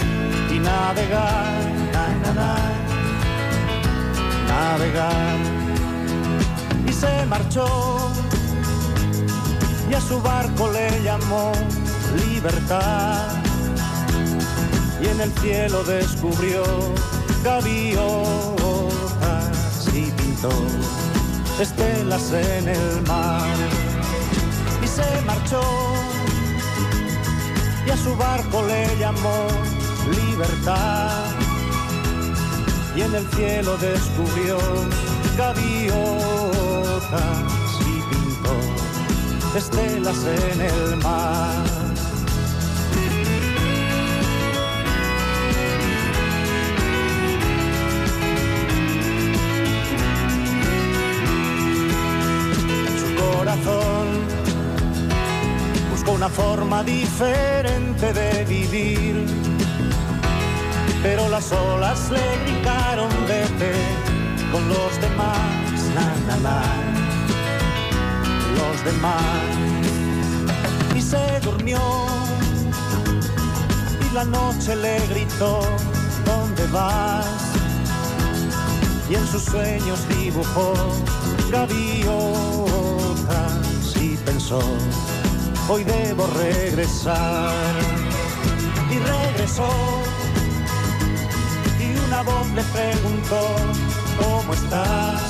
[SPEAKER 30] navegar, na, na, na, navegar. Y se marchó y a su barco le llamó libertad y en el cielo descubrió gaviotas y pintó estelas en el mar y se marchó y a su barco le llamó libertad. Y en el cielo descubrió gaviotas y pintó estelas en el mar. Su corazón buscó una forma diferente de vivir. Pero las olas le gritaron vete con los demás, na, los demás. Y se durmió y la noche le gritó, ¿dónde vas? y en sus sueños dibujó gaviotas y pensó, hoy debo regresar. Y regresó voz le preguntó, ¿cómo estás?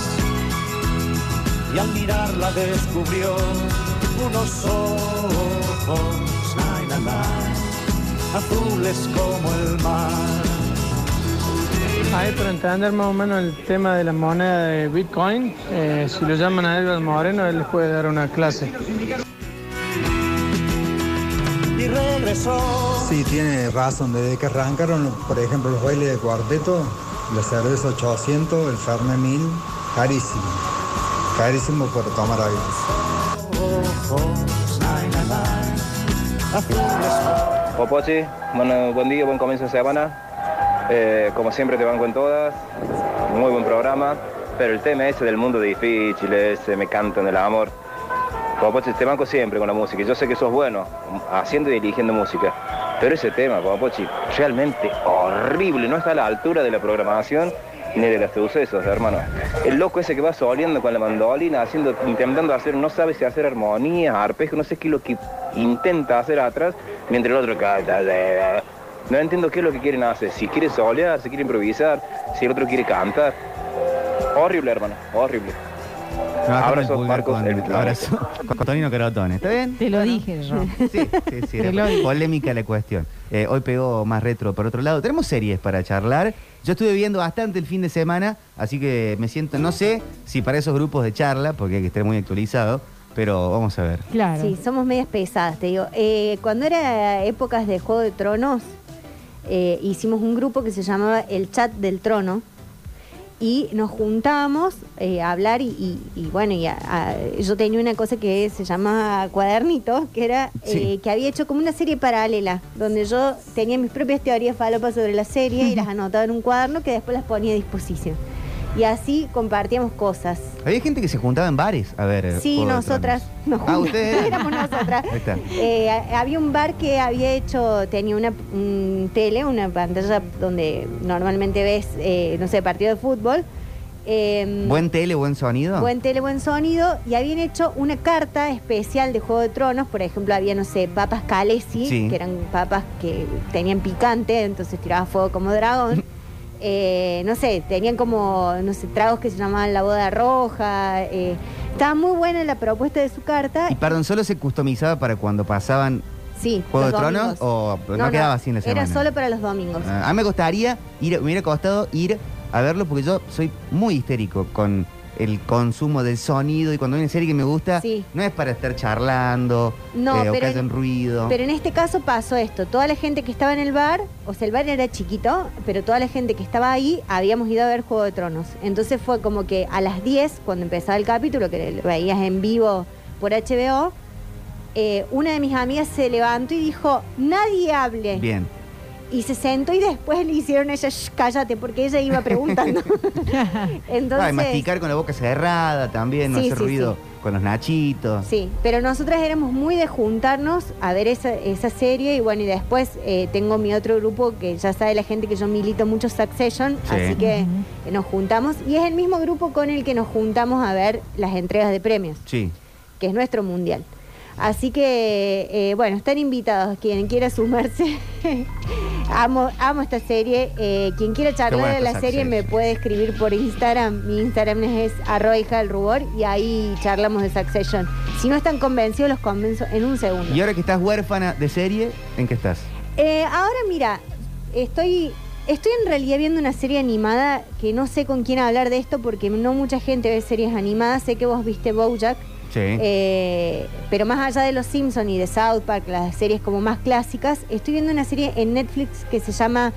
[SPEAKER 30] Y al mirarla descubrió unos ojos, azules como el mar.
[SPEAKER 31] Ahí para entender más o menos el tema de la moneda de Bitcoin, eh, si lo llaman a Edward Moreno, él les puede dar una clase.
[SPEAKER 30] Regresó
[SPEAKER 32] Sí, tiene razón. Desde que arrancaron, por ejemplo, los bailes de cuarteto, la cerveza 800, el Fernet 1000, carísimo. Carísimo por tomar aire.
[SPEAKER 33] Popochi, bueno, buen día, buen comienzo de semana. Eh, como siempre te banco en todas, muy buen programa, pero el tema ese del mundo difícil, ese me cantan el amor. Popochi, te banco siempre con la música, yo sé que sos bueno haciendo y dirigiendo música, pero ese tema, Popochi, realmente horrible, no está a la altura de la programación ni de los sucesos, hermano. El loco ese que va soliendo con la mandolina, haciendo, intentando hacer, no sabe si hacer armonías, arpejo, no sé qué es lo que intenta hacer atrás, mientras el otro canta. No entiendo qué es lo que quieren hacer, si quiere solear, si quiere improvisar, si el otro quiere cantar. Horrible, hermano, horrible.
[SPEAKER 2] El pulgar
[SPEAKER 33] Marcos,
[SPEAKER 2] con,
[SPEAKER 33] el
[SPEAKER 2] con Tonino Carotone. ¿Está bien?
[SPEAKER 3] Te lo dije, Ro.
[SPEAKER 2] Sí, sí, sí. Era polémica la cuestión. Eh, hoy pegó más retro por otro lado. Tenemos series para charlar. Yo estuve viendo bastante el fin de semana, así que me siento, no sé si para esos grupos de charla, porque hay que estar muy actualizado, pero vamos a ver.
[SPEAKER 3] Claro.
[SPEAKER 4] Sí, somos medias pesadas, te digo. Eh, cuando era épocas de Juego de Tronos, eh, hicimos un grupo que se llamaba El Chat del Trono y nos juntábamos eh, a hablar y, y- y bueno, y a- a- yo tenía una cosa que se llama Cuadernito, que era
[SPEAKER 2] Sí.
[SPEAKER 4] eh, que había hecho como una serie paralela, donde yo tenía mis propias teorías falopas sobre la serie y las anotaba en un cuaderno que después las ponía a disposición. Y así compartíamos cosas.
[SPEAKER 2] Había gente que se juntaba en bares a ver.
[SPEAKER 4] Sí, nosotras. Nos
[SPEAKER 2] Ah, ustedes.
[SPEAKER 4] éramos nosotras.
[SPEAKER 2] Ahí está.
[SPEAKER 4] Eh, ha- había un bar que había hecho, tenía una un tele, una pantalla donde normalmente ves, eh, no sé, partido de fútbol. Eh,
[SPEAKER 2] Buen tele, buen sonido.
[SPEAKER 4] Buen tele, buen sonido. Y habían hecho una carta especial de Juego de Tronos. Por ejemplo, había, no sé, papas Calesi,
[SPEAKER 2] Sí.
[SPEAKER 4] que eran papas que tenían picante, entonces tiraba fuego como dragón. Eh, no sé, tenían como, no sé, tragos que se llamaban la boda roja. eh, estaba muy buena la propuesta de su carta.
[SPEAKER 2] Y perdón, ¿solo se customizaba para cuando pasaban
[SPEAKER 4] Sí,
[SPEAKER 2] Juego de Tronos o no, quedaba así en la semana?
[SPEAKER 4] Era solo para los domingos.
[SPEAKER 2] Ah, a mí me gustaría ir, me hubiera costado ir a verlo porque yo soy muy histérico con el consumo del sonido y cuando hay una serie que me gusta,
[SPEAKER 4] Sí.
[SPEAKER 2] no es para estar charlando
[SPEAKER 4] No,
[SPEAKER 2] eh, o que haya ruido.
[SPEAKER 4] Pero en este caso pasó esto. Toda la gente que estaba en el bar, o sea, el bar era chiquito, pero toda la gente que estaba ahí habíamos ido a ver Juego de Tronos. Entonces fue como que a las 10, cuando empezaba el capítulo, que lo veías en vivo por HBO, eh, una de mis amigas se levantó y dijo, nadie hable.
[SPEAKER 2] Bien.
[SPEAKER 4] Y se sentó y después le hicieron a ella, "Shh, cállate, porque ella iba preguntando. Entonces,
[SPEAKER 2] Ah, y masticar con la boca cerrada también, no
[SPEAKER 4] Sí,
[SPEAKER 2] hacer
[SPEAKER 4] sí,
[SPEAKER 2] ruido con los nachitos.
[SPEAKER 4] Sí, pero nosotras éramos muy de juntarnos a ver esa, esa serie y bueno, y después eh, tengo mi otro grupo que ya sabe la gente que yo milito mucho Succession,
[SPEAKER 2] Sí.
[SPEAKER 4] así que nos juntamos y es el mismo grupo con el que nos juntamos a ver las entregas de premios,
[SPEAKER 2] Sí.
[SPEAKER 4] que es nuestro mundial. Así que, eh, bueno, están invitados quien quiera sumarse. amo, amo esta serie. Eh, quien quiera charlar de la serie me puede escribir por Instagram. Mi Instagram es arroba hija del rubor y ahí charlamos de Succession. Si no están convencidos, los convenzo en un segundo.
[SPEAKER 2] Y ahora que estás huérfana de serie, ¿en qué estás?
[SPEAKER 4] Eh, ahora mira, estoy, estoy en realidad viendo una serie animada que no sé con quién hablar de esto porque no mucha gente ve series animadas. Sé que vos viste Bojack.
[SPEAKER 2] Sí.
[SPEAKER 4] Eh, pero más allá de Los Simpsons y de South Park, las series como más clásicas, estoy viendo una serie en Netflix que se llama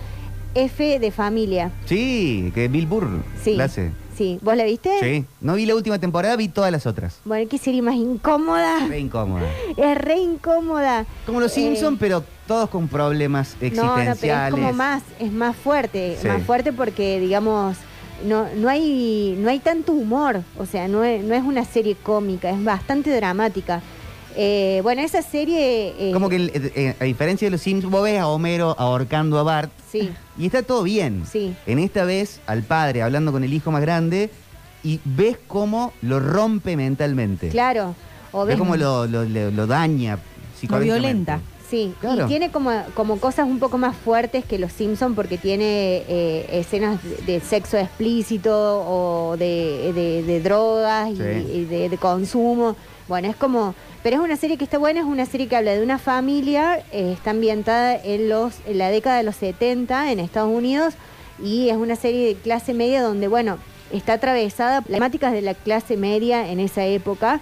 [SPEAKER 4] F de Familia.
[SPEAKER 2] Sí, que Bill Burr
[SPEAKER 4] Sí.
[SPEAKER 2] la hace.
[SPEAKER 4] Sí, ¿vos la viste?
[SPEAKER 2] Sí. No vi la última temporada, vi todas las otras.
[SPEAKER 4] Bueno, qué serie más incómoda.
[SPEAKER 2] Re incómoda.
[SPEAKER 4] Es re incómoda.
[SPEAKER 2] Como los
[SPEAKER 4] Eh,
[SPEAKER 2] Simpsons, pero todos con problemas
[SPEAKER 4] No, no, pero es
[SPEAKER 2] existenciales.
[SPEAKER 4] como más, es más fuerte,
[SPEAKER 2] Sí.
[SPEAKER 4] más fuerte porque, digamos, no, no hay, no hay tanto humor, o sea, no es, no es una serie cómica, es bastante dramática. Eh, bueno, esa serie... eh,
[SPEAKER 2] Como que eh, a diferencia de los Sims, vos ves a Homero ahorcando a Bart
[SPEAKER 4] Sí,
[SPEAKER 2] y está todo bien.
[SPEAKER 4] sí.
[SPEAKER 2] En esta vez al padre hablando con el hijo más grande y ves cómo lo rompe mentalmente.
[SPEAKER 4] Claro. O
[SPEAKER 2] ves
[SPEAKER 4] ves-
[SPEAKER 2] cómo lo, lo- lo- lo daña psicológicamente.
[SPEAKER 4] Sí,
[SPEAKER 2] Claro.
[SPEAKER 4] y tiene como, como cosas un poco más fuertes que los Simpson porque tiene eh, escenas de, de sexo explícito o de, de- de drogas y,
[SPEAKER 2] Sí.
[SPEAKER 4] y de, de consumo. Bueno, es como... Pero es una serie que está buena, es una serie que habla de una familia, eh, está ambientada en, los, en la década de los 70 en Estados Unidos y es una serie de clase media donde, bueno, está atravesada por las temáticas de la clase media en esa época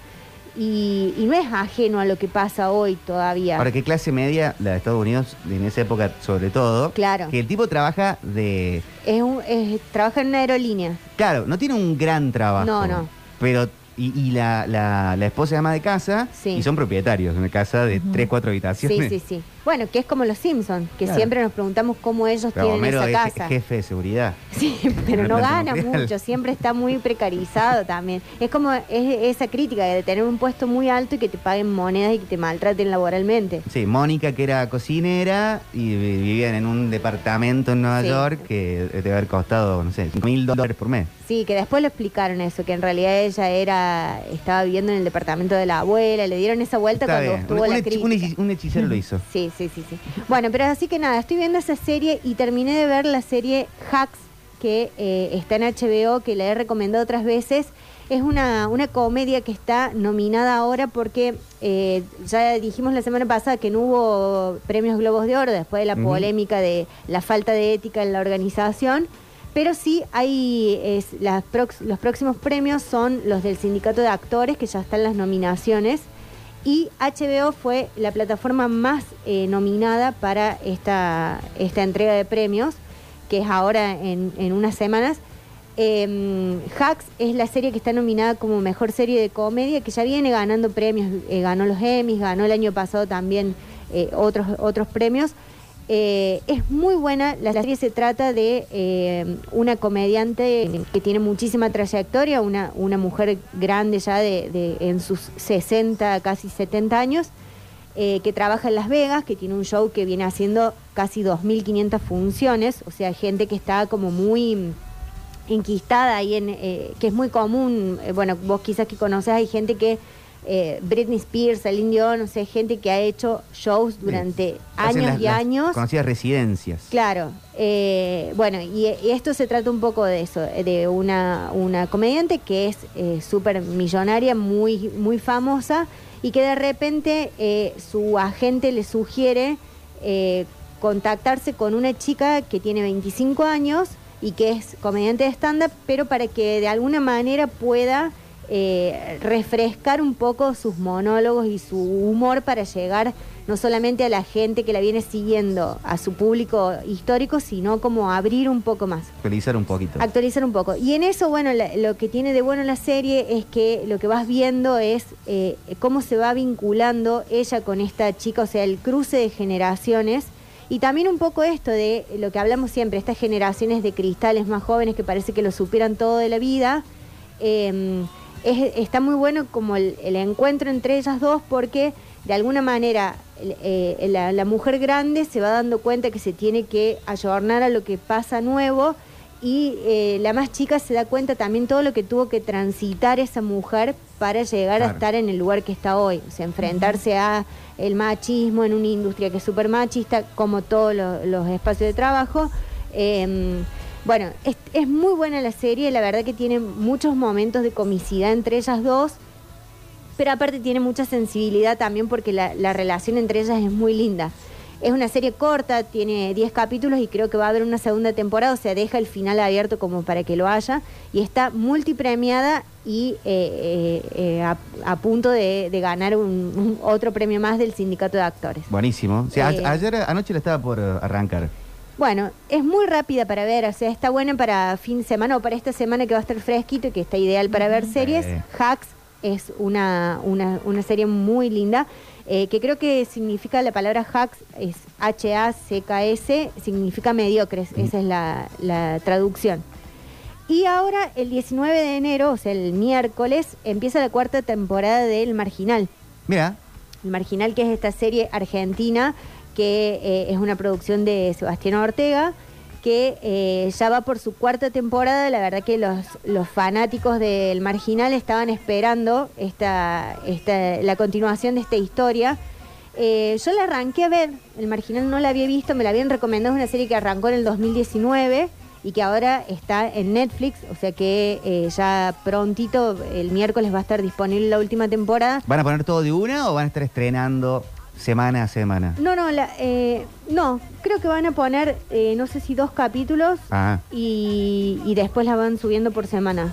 [SPEAKER 4] y, y no es ajeno a lo que pasa hoy todavía.
[SPEAKER 2] Ahora, ¿qué clase media, la de Estados Unidos, en esa época sobre todo?
[SPEAKER 4] Claro.
[SPEAKER 2] Que el tipo trabaja de...
[SPEAKER 4] Es un, es- trabaja en una aerolínea.
[SPEAKER 2] Claro, no tiene un gran trabajo.
[SPEAKER 4] No, no.
[SPEAKER 2] Pero, y, y la, la, la esposa es ama de casa
[SPEAKER 4] Sí.
[SPEAKER 2] y son propietarios de una casa de tres, cuatro
[SPEAKER 4] Sí,
[SPEAKER 2] habitaciones.
[SPEAKER 4] sí, sí. Bueno, que es como los Simpsons, que
[SPEAKER 2] Claro.
[SPEAKER 4] siempre nos preguntamos cómo ellos
[SPEAKER 2] Pero
[SPEAKER 4] tienen
[SPEAKER 2] Homero
[SPEAKER 4] esa
[SPEAKER 2] es
[SPEAKER 4] casa.
[SPEAKER 2] jefe de seguridad.
[SPEAKER 4] Sí, pero no gana mucho, siempre está muy precarizado también. Es como es esa crítica de tener un puesto muy alto y que te paguen monedas y que te maltraten laboralmente.
[SPEAKER 2] Sí, Mónica, que era cocinera y vi- vivían en un departamento en Nueva
[SPEAKER 4] Sí.
[SPEAKER 2] York que debe haber costado, no sé, mil dólares por mes.
[SPEAKER 4] Sí, que después lo explicaron eso, que en realidad ella era estaba viviendo en el departamento de la abuela, le dieron esa vuelta
[SPEAKER 2] Está
[SPEAKER 4] cuando
[SPEAKER 2] bien.
[SPEAKER 4] estuvo
[SPEAKER 2] Un,
[SPEAKER 4] la
[SPEAKER 2] un hechi-
[SPEAKER 4] crítica.
[SPEAKER 2] un hechi- un hechicero lo hizo.
[SPEAKER 4] Sí, sí, sí, sí. Bueno, pero así que nada, estoy viendo esa serie y terminé de ver la serie Hacks, que eh, está en HBO, que la he recomendado otras veces. Es una, una comedia que está nominada ahora porque eh, ya dijimos la semana pasada que no hubo premios Globos de Oro después de la polémica de la falta de ética en la organización. Pero sí hay los próximos premios son los del sindicato de actores, que ya están las nominaciones. Y HBO fue la plataforma más eh, nominada para esta, esta entrega de premios, que es ahora en, unas semanas. Eh, Hacks es la serie que está nominada como mejor serie de comedia, que ya viene ganando premios, eh, ganó los Emmys, ganó el año pasado también eh, otros, otros premios. Eh, es muy buena, la serie se trata de eh, una comediante que tiene muchísima trayectoria, una, una mujer grande ya de, de- en sus 60, casi 70 años, eh, que trabaja en Las Vegas, que tiene un show que viene haciendo casi 2.500 funciones, o sea, gente que está como muy enquistada ahí en eh, que es muy común bueno vos quizás que conoces hay gente que eh, Britney Spears, Celine Dion, no sé, gente que ha hecho shows durante años
[SPEAKER 2] las-
[SPEAKER 4] y años.
[SPEAKER 2] Conocidas residencias.
[SPEAKER 4] Claro, eh, bueno, y, y esto se trata un poco de eso, de una, una comediante que es eh, súper millonaria, muy, muy famosa, y que de repente eh, su agente le sugiere eh, contactarse con una chica que tiene 25 años y que es comediante de stand-up, pero para que de alguna manera pueda eh, refrescar un poco sus monólogos y su humor para llegar no solamente a la gente que la viene siguiendo, a su público histórico, sino como abrir un poco más.
[SPEAKER 2] Actualizar un poquito.
[SPEAKER 4] Actualizar un poco. Y en eso, bueno, la- lo que tiene de bueno la serie es que lo que vas viendo es eh, cómo se va vinculando ella con esta chica, o sea, el cruce de generaciones. Y también un poco esto de lo que hablamos siempre, estas generaciones de cristales más jóvenes que parece que lo superan todo de la vida. Eh, es- está muy bueno como el, el encuentro entre ellas dos porque de alguna manera eh, la, la mujer grande se va dando cuenta que se tiene que ayornar a lo que pasa nuevo y eh, la más chica se da cuenta también todo lo que tuvo que transitar esa mujer para llegar a estar en el lugar que está hoy, o sea, enfrentarse a el machismo en una industria que es súper machista, como todos lo- los espacios de trabajo. Eh, bueno, es, es muy buena la serie, la verdad que tiene muchos momentos de comicidad entre ellas dos, pero aparte tiene mucha sensibilidad también porque la, la relación entre ellas es muy linda. Es una serie corta, tiene 10 capítulos y creo que va a haber una segunda temporada, o sea, deja el final abierto como para que lo haya. Y está multipremiada y eh, eh, eh, a, a punto de, de ganar un, un otro premio más del Sindicato de Actores.
[SPEAKER 2] Buenísimo.
[SPEAKER 4] Eh,
[SPEAKER 2] ayer, anoche la estaba por arrancar.
[SPEAKER 4] Bueno, es muy rápida para ver, o sea, está buena para fin de semana o para esta semana que va a estar fresquito y que está ideal para ver series.
[SPEAKER 2] Eh.
[SPEAKER 4] Hacks es una, una, una serie muy linda, eh, que creo que significa, la palabra hacks es H-A-C-K-S, significa mediocres, esa es la, la traducción. Y ahora, el 19 de enero, o sea, el miércoles, empieza la cuarta temporada del Marginal.
[SPEAKER 2] Mira,
[SPEAKER 4] El Marginal, que es esta serie argentina que eh, es una producción de Sebastián Ortega, que eh, ya va por su cuarta temporada. La verdad que los, los fanáticos del Marginal estaban esperando esta, esta, la continuación de esta historia. Eh, yo la arranqué a ver, el Marginal no la había visto, me la habían recomendado, es una serie que arrancó en el 2019 y que ahora está en Netflix, o sea que ya prontito, el miércoles va a estar disponible la última temporada.
[SPEAKER 2] ¿Van a poner todo de una o van a estar estrenando semana a semana?
[SPEAKER 4] No, no, la, eh, no, creo que van a poner, eh, no sé si dos capítulos
[SPEAKER 2] Ah,
[SPEAKER 4] y, y después la van subiendo por semana.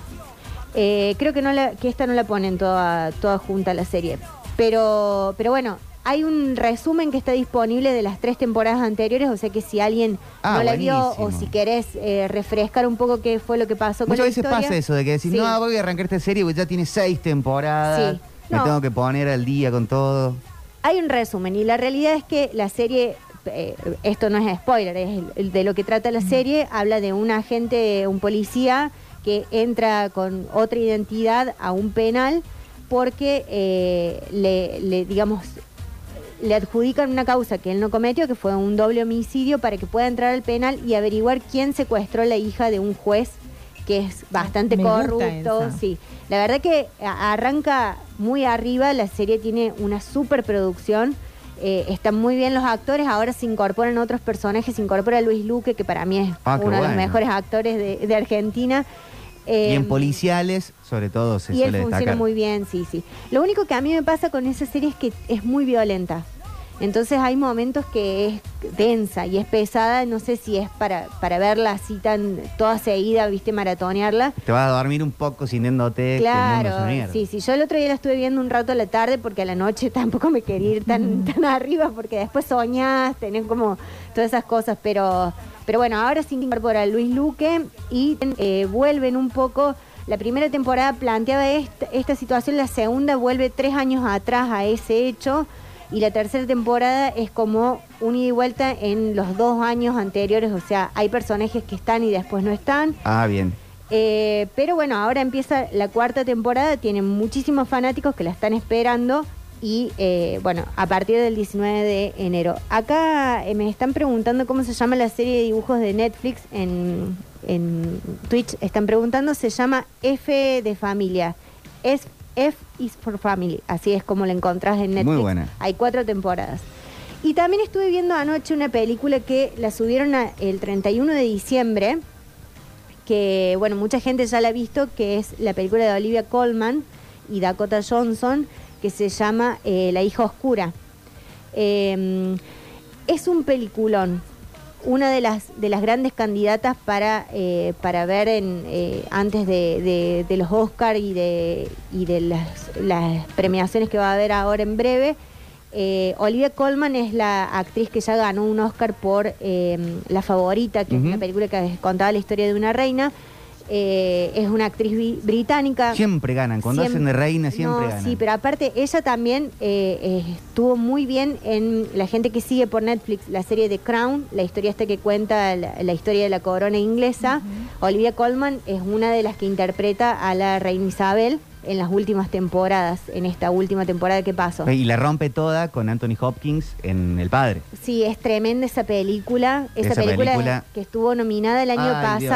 [SPEAKER 4] Eh, creo que no la, que esta no la ponen toda, toda junta la serie. Pero, pero bueno, hay un resumen que está disponible de las tres temporadas anteriores, o sea que si alguien
[SPEAKER 2] Ah,
[SPEAKER 4] no la vio o si querés eh, refrescar un poco qué fue lo que pasó con
[SPEAKER 2] Muchas
[SPEAKER 4] la
[SPEAKER 2] veces
[SPEAKER 4] historia.
[SPEAKER 2] pasa eso, de que decís,
[SPEAKER 4] Sí.
[SPEAKER 2] no, voy a arrancar esta serie porque ya tiene seis temporadas,
[SPEAKER 4] Sí.
[SPEAKER 2] me
[SPEAKER 4] No.
[SPEAKER 2] tengo que poner al día con todo.
[SPEAKER 4] Hay un resumen y la realidad es que la serie, eh, esto no es spoiler, es de lo que trata la serie, habla de un agente, un policía que entra con otra identidad a un penal porque eh, le, le, digamos, le adjudican una causa que él no cometió, que fue un doble homicidio, para que pueda entrar al penal y averiguar quién secuestró a la hija de un juez que es bastante
[SPEAKER 34] Me gusta
[SPEAKER 4] corrupto. Sí, la verdad que arranca muy arriba, la serie tiene una superproducción. Eh, están muy bien los actores, ahora se incorporan otros personajes, se incorpora Luis Luque, que para mí es
[SPEAKER 2] Ah,
[SPEAKER 4] uno de los mejores actores de, de Argentina.
[SPEAKER 2] y
[SPEAKER 4] Eh,
[SPEAKER 2] en policiales, sobre todo, se
[SPEAKER 4] y él funciona
[SPEAKER 2] destacar.
[SPEAKER 4] muy bien, sí, sí. Lo único que a mí me pasa con esa serie es que es muy violenta. Entonces hay momentos que es densa y es pesada, no sé si es para, para verla así tan toda seguida, viste, maratonearla.
[SPEAKER 2] Te vas a dormir un poco sintiéndote que el mundo es una
[SPEAKER 4] Claro, sí, sí. Yo el otro día la estuve viendo un rato a la tarde porque a la noche tampoco me quería ir tan, tan arriba porque después soñás, tenés como todas esas cosas, pero, pero bueno, ahora sin incorpora Luis Luque y eh, vuelven un poco. La primera temporada planteaba esta, esta situación, la segunda vuelve tres años atrás a ese hecho y la tercera temporada es como un ida y vuelta en los dos años anteriores, o sea, hay personajes que están y después no están.
[SPEAKER 2] Ah, bien.
[SPEAKER 4] Eh, pero bueno, ahora empieza la cuarta temporada, tienen muchísimos fanáticos que la están esperando y eh, bueno, a partir del 19 de enero. Acá eh, me están preguntando cómo se llama la serie de dibujos de Netflix en, en Twitch. Están preguntando, se llama F de familia. Es F is for family, así es como la encontrás en Netflix.
[SPEAKER 2] Muy buena.
[SPEAKER 4] Hay cuatro temporadas. Y también estuve viendo anoche una película que la subieron a- el 31 de diciembre, que bueno, mucha gente ya la ha visto, que es la película de Olivia Colman y Dakota Johnson, que se llama eh, La hija oscura. Eh, es un peliculón, una de las, de las grandes candidatas para, eh, para ver en, eh, antes de, de- de los Oscars y de, y de las, las premiaciones que va a haber ahora en breve. Eh, Olivia Colman es la actriz que ya ganó un Oscar por eh, La Favorita, que es una película que contaba la historia de una reina. Eh, es una actriz británica.
[SPEAKER 2] Siempre ganan, cuando
[SPEAKER 4] Siempre-
[SPEAKER 2] hacen de reina siempre
[SPEAKER 4] No,
[SPEAKER 2] ganan.
[SPEAKER 4] Sí, pero aparte ella también eh, eh, estuvo muy bien en la gente que sigue por Netflix la serie The Crown, la historia esta que cuenta la, la historia de la corona inglesa. Olivia Colman es una de las que interpreta a la reina Isabel en las últimas temporadas, en esta última temporada que pasó.
[SPEAKER 2] Y la rompe toda con Anthony Hopkins en El Padre.
[SPEAKER 4] Sí, es tremenda esa película. Esa,
[SPEAKER 2] Esa
[SPEAKER 4] película,
[SPEAKER 2] película-
[SPEAKER 4] que estuvo nominada el año
[SPEAKER 2] Ay, Dios.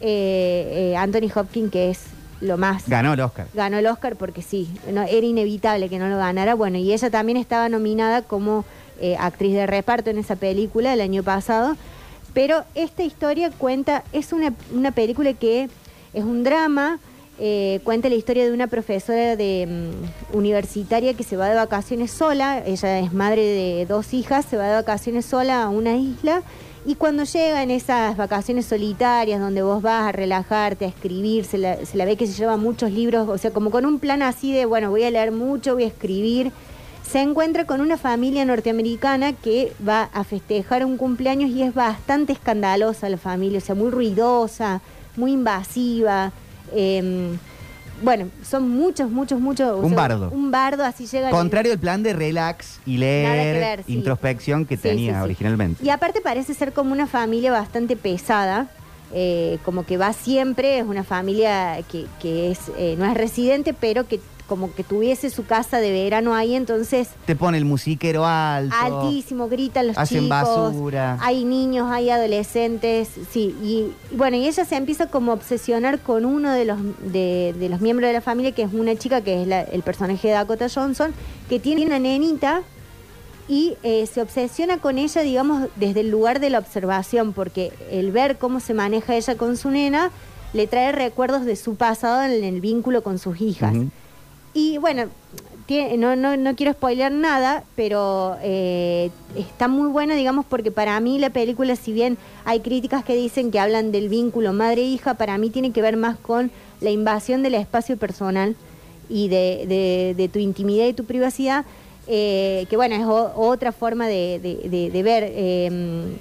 [SPEAKER 4] Eh, eh, Anthony Hopkins, que es lo más
[SPEAKER 2] Ganó el Oscar.
[SPEAKER 4] ganó el Oscar porque sí, no, era inevitable que no lo ganara. Bueno, y ella también estaba nominada como eh, actriz de reparto en esa película el año pasado. Pero esta historia cuenta, es una, una película que es un drama, eh, cuenta la historia de una profesora de mm, universitaria que se va de vacaciones sola, ella es madre de dos hijas, se va de vacaciones sola a una isla y cuando llega en esas vacaciones solitarias donde vos vas a relajarte, a escribir, se la, se la ve que se lleva muchos libros, o sea, como con un plan así de, bueno, voy a leer mucho, voy a escribir, se encuentra con una familia norteamericana que va a festejar un cumpleaños y es bastante escandalosa la familia, o sea, muy ruidosa, muy invasiva. eh, bueno, son muchos, muchos, muchos.
[SPEAKER 2] Un bardo.
[SPEAKER 4] Un bardo, así llega.
[SPEAKER 2] Contrario al plan de relax y leer,
[SPEAKER 4] ver, sí.
[SPEAKER 2] introspección que
[SPEAKER 4] Sí,
[SPEAKER 2] tenía
[SPEAKER 4] sí.
[SPEAKER 2] originalmente.
[SPEAKER 4] Y aparte parece ser como una familia bastante pesada, eh, como que va siempre, es una familia que, que es, eh, no es residente, pero que como que tuviese su casa de verano ahí, entonces
[SPEAKER 2] Te pone el musiquero alto.
[SPEAKER 4] altísimo, gritan los
[SPEAKER 2] Hacen
[SPEAKER 4] chicos.
[SPEAKER 2] basura.
[SPEAKER 4] Hay niños, hay adolescentes, sí. Y, y bueno, y ella se empieza como a obsesionar con uno de los, de, de los miembros de la familia, que es una chica, que es la- el personaje de Dakota Johnson, que tiene una nenita y eh, se obsesiona con ella, digamos, desde el lugar de la observación, porque el ver cómo se maneja ella con su nena le trae recuerdos de su pasado en el vínculo con sus hijas.
[SPEAKER 2] Ujú.
[SPEAKER 4] Y bueno, tiene- no, no, no quiero spoilear nada, pero eh, está muy buena, digamos, porque para mí la película, si bien hay críticas que dicen que hablan del vínculo madre-hija, para mí tiene que ver más con la invasión del espacio personal y de, tu intimidad y tu privacidad, eh, que bueno, es otra forma de- de ver. eh,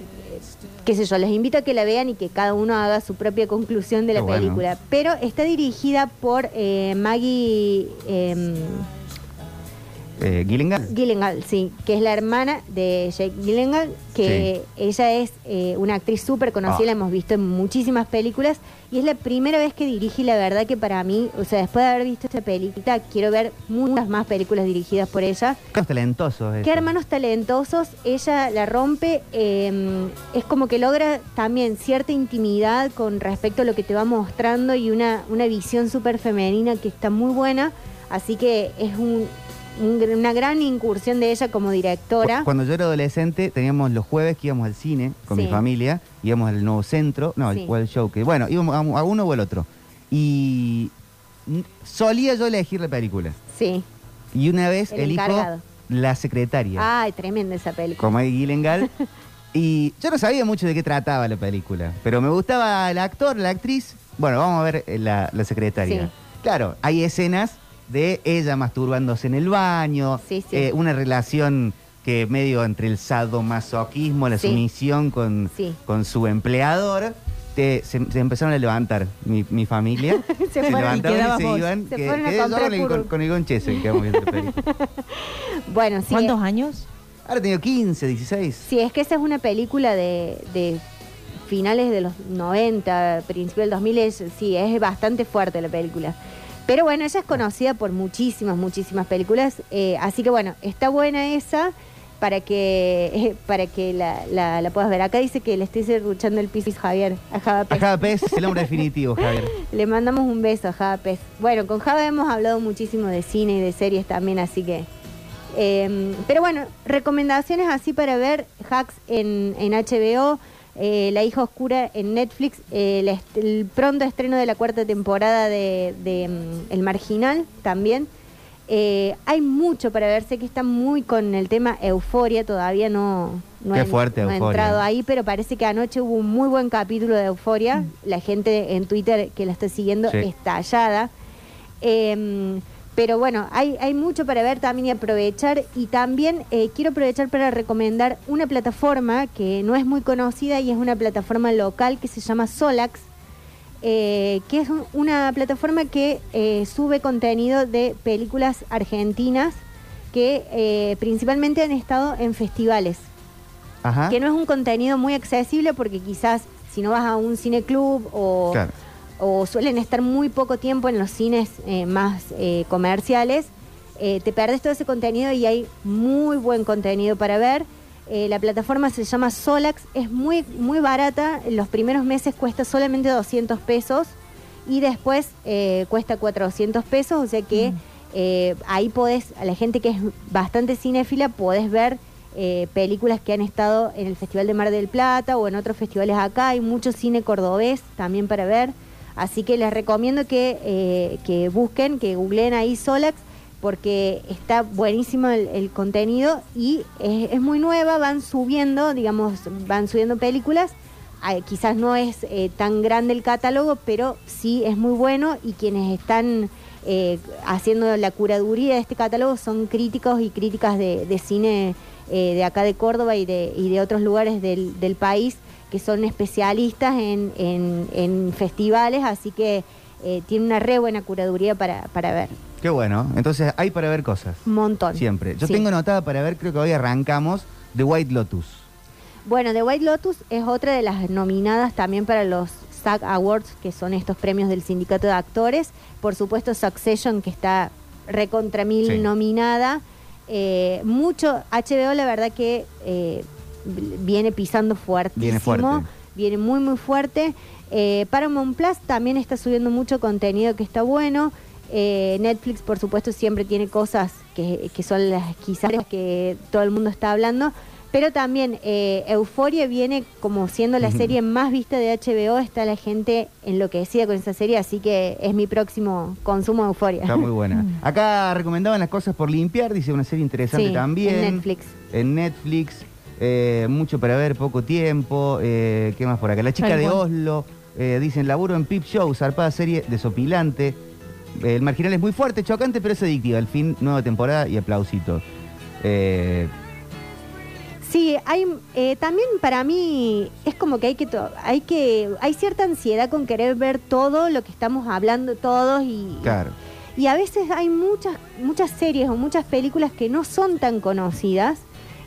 [SPEAKER 4] qué sé yo, les invito a que la vean y que cada uno haga su propia conclusión de la
[SPEAKER 2] bueno.
[SPEAKER 4] película. Pero está dirigida por eh, Maggie em,
[SPEAKER 2] Eh.
[SPEAKER 4] Gyllenhaal, sí, que es la hermana de Jake Gyllenhaal, que ella es eh, una actriz súper conocida,
[SPEAKER 2] Ah.
[SPEAKER 4] la hemos visto en muchísimas películas, y es la primera vez que dirige, y la verdad que para mí, o sea, después de haber visto esta película, quiero ver muchas más películas dirigidas por ella.
[SPEAKER 2] Los talentosos.
[SPEAKER 4] Qué hermanos talentosos, ella la rompe, eh, es como que logra también cierta intimidad con respecto a lo que te va mostrando y una, una visión súper femenina que está muy buena, así que es un- un una gran incursión de ella como directora.
[SPEAKER 2] Cu- Cuando yo era adolescente, teníamos los jueves que íbamos al cine con
[SPEAKER 4] Sí.
[SPEAKER 2] mi familia, íbamos al nuevo centro, no,
[SPEAKER 4] Sí.
[SPEAKER 2] o al show, que bueno, íbamos a, uno o el otro. Y solía yo elegir la película.
[SPEAKER 4] Sí.
[SPEAKER 2] Y una vez
[SPEAKER 4] El
[SPEAKER 2] elijo
[SPEAKER 4] encargado.
[SPEAKER 2] La Secretaria,
[SPEAKER 4] Ay, tremenda esa película.
[SPEAKER 2] como hay Gillengal. y yo no sabía mucho de qué trataba la película, pero me gustaba el actor, la actriz. Bueno, vamos a ver eh, la, la Secretaria.
[SPEAKER 4] Sí.
[SPEAKER 2] Claro, hay escenas de ella masturbándose en el baño,
[SPEAKER 4] Sí, sí.
[SPEAKER 2] eh, una relación que medio entre el sadomasoquismo, la
[SPEAKER 4] Sí.
[SPEAKER 2] sumisión con,
[SPEAKER 4] Sí.
[SPEAKER 2] con su empleador, te- se, se empezaron a levantar mi, mi familia.
[SPEAKER 4] Se fueron y
[SPEAKER 2] se iban.
[SPEAKER 4] Se
[SPEAKER 2] que-
[SPEAKER 4] fueron a
[SPEAKER 2] yo el-
[SPEAKER 4] puro.
[SPEAKER 2] con, con el Gonchese, que vamos viendo.
[SPEAKER 4] Bueno, sí.
[SPEAKER 3] ¿Cuántos años?
[SPEAKER 2] Ahora tengo 15, 16.
[SPEAKER 4] Sí, es que esa es una película de, de finales de los 90, principios del 2000, es, sí, es bastante fuerte la película. Pero bueno, ella es conocida por muchísimas, muchísimas películas, eh, así que bueno, está buena esa para que para que la, la- la puedas ver. Acá dice que le estoy serruchando el piso a Javier, a Java
[SPEAKER 2] A
[SPEAKER 4] Pez.
[SPEAKER 2] cada pez es el hombre definitivo, Javier.
[SPEAKER 4] Le mandamos un beso a Java Pez. Bueno, con Java hemos hablado muchísimo de cine y de series también, así que... eh, pero bueno, recomendaciones así para ver Hacks en, en HBO, eh, La hija oscura en Netflix, eh, el, est- el pronto estreno de la cuarta temporada de, de, mm, El Marginal también. Eh, hay mucho para ver, sé que está muy con el tema euforia, todavía no, no,
[SPEAKER 2] Qué
[SPEAKER 4] he-
[SPEAKER 2] fuerte
[SPEAKER 4] no he
[SPEAKER 2] Euphoria.
[SPEAKER 4] entrado ahí, pero parece que anoche hubo un muy buen capítulo de euforia. La gente en Twitter que la está siguiendo
[SPEAKER 2] Sí.
[SPEAKER 4] estallada. Eh, pero bueno, hay, hay mucho para ver también y aprovechar. Y también eh, quiero aprovechar para recomendar una plataforma que no es muy conocida y es una plataforma local que se llama Solax, eh, que es un- una plataforma que eh, sube contenido de películas argentinas que eh, principalmente han estado en festivales
[SPEAKER 2] Ajá.
[SPEAKER 4] que no es un contenido muy accesible porque quizás si no vas a un cineclub o,
[SPEAKER 2] Claro.
[SPEAKER 4] O suelen estar muy poco tiempo en los cines eh, más eh, comerciales, eh, te perdes todo ese contenido y hay muy buen contenido para ver. Eh, la plataforma se llama Solax, es muy, muy barata, en los primeros meses cuesta solamente 200 pesos y después eh, cuesta 400 pesos, o sea que eh, ahí podés, a la gente que es bastante cinéfila, podés ver eh, películas que han estado en el Festival de Mar del Plata o en otros festivales acá, hay mucho cine cordobés también para ver, así que les recomiendo que, eh, que busquen, que googleen ahí Solax, porque está buenísimo el, contenido y es, es muy nueva, van subiendo, digamos, van subiendo películas. Quizás no es eh, tan grande el catálogo, pero sí es muy bueno y quienes están eh, haciendo la curaduría de este catálogo son críticos y críticas de, de cine de acá de Córdoba y de, y de otros lugares del, del país que son especialistas en, en- en festivales, así que eh, tiene una re buena curaduría para, para ver.
[SPEAKER 2] Qué bueno. Entonces hay para ver cosas.
[SPEAKER 4] Un montón.
[SPEAKER 2] Siempre. Yo
[SPEAKER 4] Sí.
[SPEAKER 2] tengo anotada para ver, creo que hoy arrancamos, The White Lotus.
[SPEAKER 4] Bueno, The White Lotus es otra de las nominadas también para los SAG Awards, que son estos premios del sindicato de actores. Por supuesto, Succession, que está recontra mil
[SPEAKER 2] Sí.
[SPEAKER 4] nominada. Eh, mucho, HBO la verdad que eh, viene pisando fuertísimo.
[SPEAKER 2] Viene fuerte.
[SPEAKER 4] Viene muy, muy fuerte. Eh, Paramount Plus también está subiendo mucho contenido que está bueno. Eh, Netflix, por supuesto, siempre tiene cosas que, que son las quizás que todo el mundo está hablando. Pero también eh, Euforia viene como siendo la serie más vista de HBO. Está la gente enloquecida con esa serie, así que es mi próximo consumo de Euforia.
[SPEAKER 2] Está muy buena. Acá recomendaban las cosas por limpiar, dice una serie interesante
[SPEAKER 4] Sí,
[SPEAKER 2] también.
[SPEAKER 4] en Netflix.
[SPEAKER 2] En Netflix. Eh, mucho para ver, poco tiempo. Eh, ¿Qué más por acá? La chica de. Oslo. eh, dicen, laburo en Pip Show, zarpada serie desopilante. El marginal es muy fuerte, chocante, pero es adictiva. Al fin, nueva temporada y aplausitos. Eh,
[SPEAKER 4] Sí, hay eh, también para mí es como que hay que hay que hay cierta ansiedad con querer ver todo lo que estamos hablando todos y
[SPEAKER 2] claro.
[SPEAKER 4] y a veces hay muchas muchas series o muchas películas que no son tan conocidas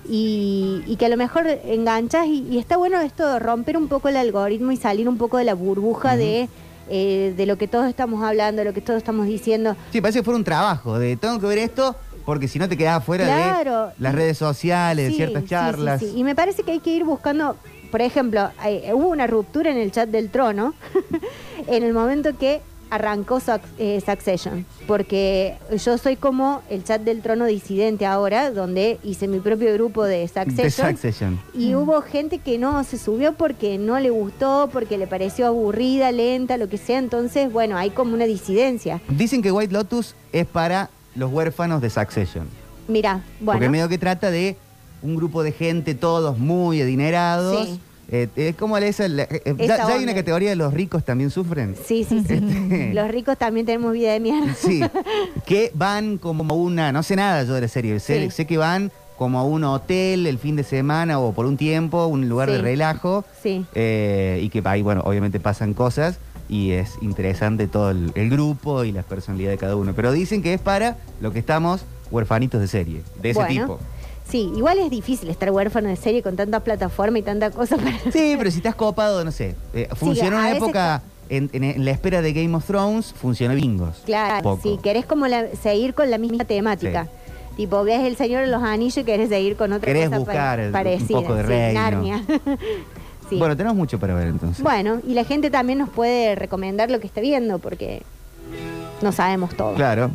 [SPEAKER 4] y, y que a lo mejor enganchas y, y está bueno esto romper un poco el algoritmo y salir un poco de la burbuja de eh, de lo que todos estamos hablando, de lo que todos estamos diciendo.
[SPEAKER 2] Sí, parece que fuera un trabajo de tengo que ver esto porque si no te quedas fuera
[SPEAKER 4] Claro.
[SPEAKER 2] de las redes sociales, de
[SPEAKER 4] Sí,
[SPEAKER 2] ciertas charlas.
[SPEAKER 4] sí, sí. Y me parece que hay que ir buscando, por ejemplo, eh, hubo una ruptura en el chat del trono en el momento que arrancó eh, Succession, porque yo soy como el chat del trono disidente ahora, donde hice mi propio grupo de
[SPEAKER 2] De
[SPEAKER 4] Succession.
[SPEAKER 2] Succession.
[SPEAKER 4] Y hubo gente que no se subió porque no le gustó, porque le pareció aburrida, lenta, lo que sea. Entonces, bueno, hay como una disidencia.
[SPEAKER 2] Dicen que White Lotus es para los huérfanos de Succession.
[SPEAKER 4] Mira,
[SPEAKER 2] Porque
[SPEAKER 4] bueno.
[SPEAKER 2] medio que trata de un grupo de gente, todos muy adinerados.
[SPEAKER 4] Sí.
[SPEAKER 2] Eh, eh, ¿Cómo le es el- eh, eh,
[SPEAKER 4] Esa
[SPEAKER 2] ya, ya hay una categoría de los ricos también sufren?
[SPEAKER 4] Sí, sí, sí.
[SPEAKER 2] Este-
[SPEAKER 4] Los ricos también tenemos vida de mierda.
[SPEAKER 2] Sí, que van como una, no sé nada yo de la serie, sé,
[SPEAKER 4] Sí.
[SPEAKER 2] sé que van como a un hotel el fin de semana o por un tiempo, un lugar de relajo,
[SPEAKER 4] Sí.
[SPEAKER 2] eh, y que ahí, bueno, obviamente pasan cosas y es interesante todo el, el grupo y la personalidad de cada uno. Pero dicen que es para lo que estamos huerfanitos de serie, de ese
[SPEAKER 4] Bueno.
[SPEAKER 2] tipo.
[SPEAKER 4] Sí, igual es difícil estar huérfano de serie con tanta plataforma y tanta cosa para...
[SPEAKER 2] Sí, pero si estás copado, no sé. eh, funcionó en una época, en, en- en la espera de Game of Thrones, funcionó bingos.
[SPEAKER 4] Claro,
[SPEAKER 2] Poco.
[SPEAKER 4] si querés como la- seguir con la misma temática. Tipo, ves El Señor de los Anillos y querés seguir con otra
[SPEAKER 2] Querés
[SPEAKER 4] cosa
[SPEAKER 2] buscar
[SPEAKER 4] pa-
[SPEAKER 2] un
[SPEAKER 4] parecida.
[SPEAKER 2] poco de
[SPEAKER 4] sí,
[SPEAKER 2] reino.
[SPEAKER 4] Narnia. Sí.
[SPEAKER 2] Bueno, tenemos mucho para ver entonces.
[SPEAKER 4] Bueno, y la gente también nos puede recomendar lo que está viendo porque no sabemos todo.
[SPEAKER 2] Claro,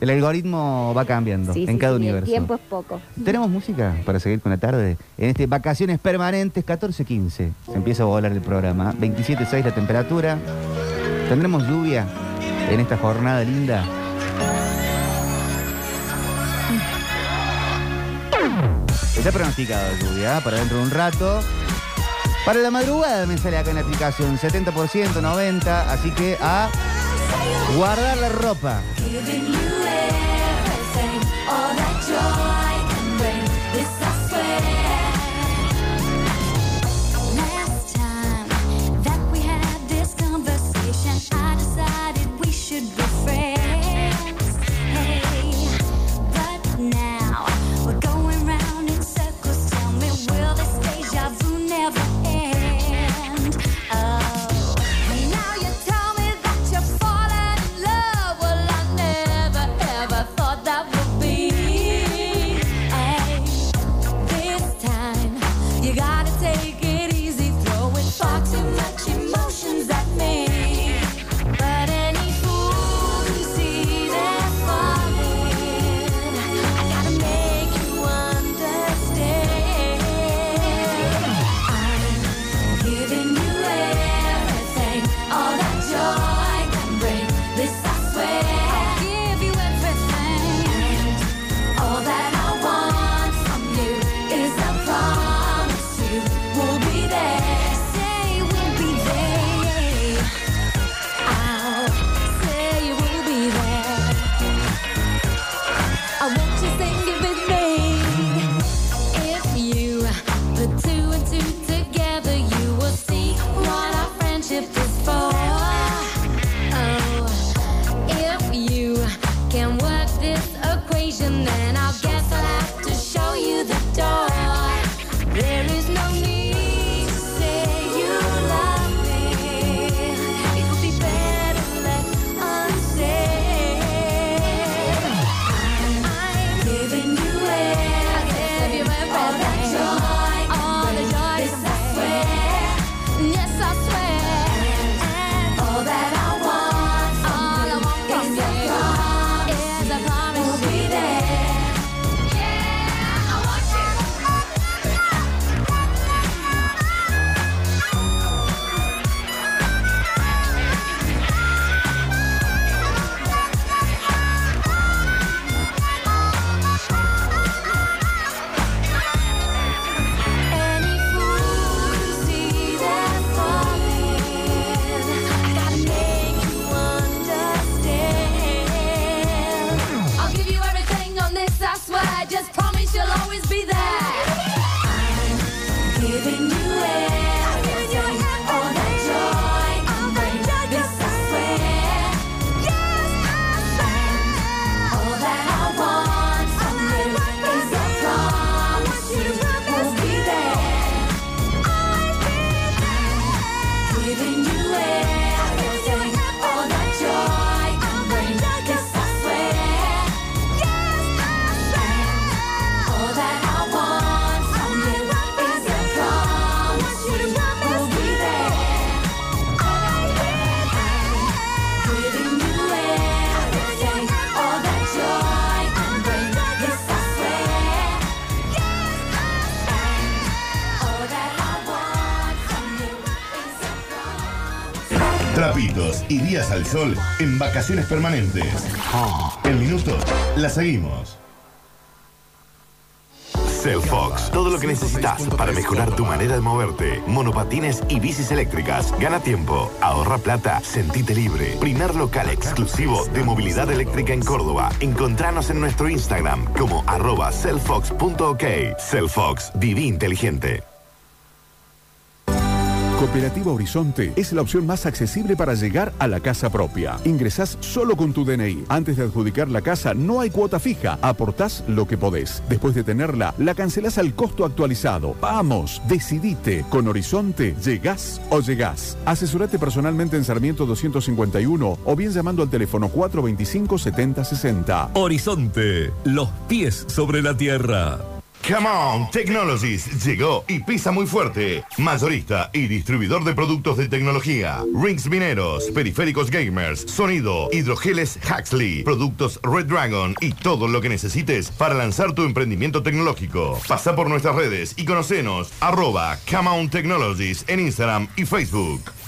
[SPEAKER 2] el algoritmo va cambiando
[SPEAKER 4] Sí,
[SPEAKER 2] en
[SPEAKER 4] sí,
[SPEAKER 2] cada
[SPEAKER 4] sí,
[SPEAKER 2] universo.
[SPEAKER 4] El tiempo es poco.
[SPEAKER 2] ¿Tenemos música para seguir con la tarde? En este Vacaciones Permanentes 14-15. Se empieza a volar el programa. 27.6 la temperatura. ¿Tendremos lluvia en esta jornada linda? Está pronosticado lluvia ¿eh? para dentro de un rato. Para la madrugada me sale acá en la aplicación 70%, 90%. Así que a guardar la ropa.
[SPEAKER 25] Giving you
[SPEAKER 1] y días al sol en vacaciones permanentes. En minutos la seguimos.
[SPEAKER 24] Cellfox, todo lo que necesitas para mejorar tu manera de moverte. Monopatines y bicis eléctricas. Gana tiempo, ahorra plata, sentite libre. Primer local exclusivo de movilidad eléctrica en Córdoba. Encontranos en nuestro Instagram como arroba cellfox.ok. Cellfox, viví inteligente.
[SPEAKER 11] Cooperativa Horizonte es la opción más accesible para llegar a la casa propia. Ingresás solo con tu DNI. Antes de adjudicar la casa no hay cuota fija. Aportás lo que podés. Después de tenerla, la cancelás al costo actualizado. Vamos, decidite. Con Horizonte, llegás o llegás. Asesorate personalmente en Sarmiento 251 o bien llamando al teléfono 425 7060.
[SPEAKER 1] Horizonte, los pies sobre la tierra. Come on, Technologies llegó y pisa muy fuerte. Mayorista y distribuidor de productos de tecnología. Rings mineros, periféricos gamers, sonido, hidrogeles Huxley, productos Red Dragon y todo lo que necesites para lanzar tu emprendimiento tecnológico. Pasa por nuestras redes y conocenos arroba Come on Technologies en Instagram y Facebook.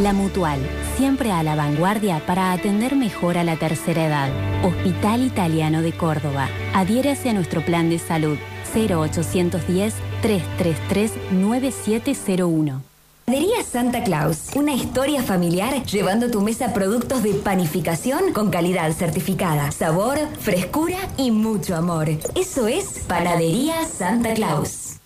[SPEAKER 10] La Mutual, siempre a la vanguardia para atender mejor a la tercera edad. Hospital Italiano de Córdoba. Adhiérase a nuestro plan de salud 0810-333-9701.
[SPEAKER 35] Panadería Santa Claus, una historia familiar llevando a tu mesa productos de panificación con calidad certificada, sabor, frescura y mucho amor. Eso es Panadería Santa Claus.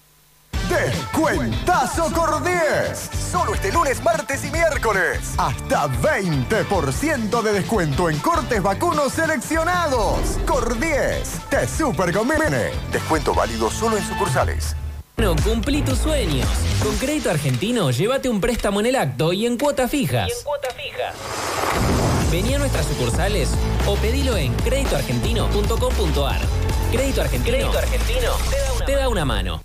[SPEAKER 36] Descuentazo Cordies. Solo este lunes, martes y miércoles. Hasta 20% de descuento en cortes vacunos seleccionados. Cordies, te super conviene. Descuento válido solo en sucursales.
[SPEAKER 14] Bueno, cumplí tus sueños. Con Crédito Argentino, llévate un préstamo en el acto y en cuotas fijas. Vení a nuestras sucursales o pedilo en créditoargentino.com.ar. Crédito Argentino, Crédito Argentino te da una mano.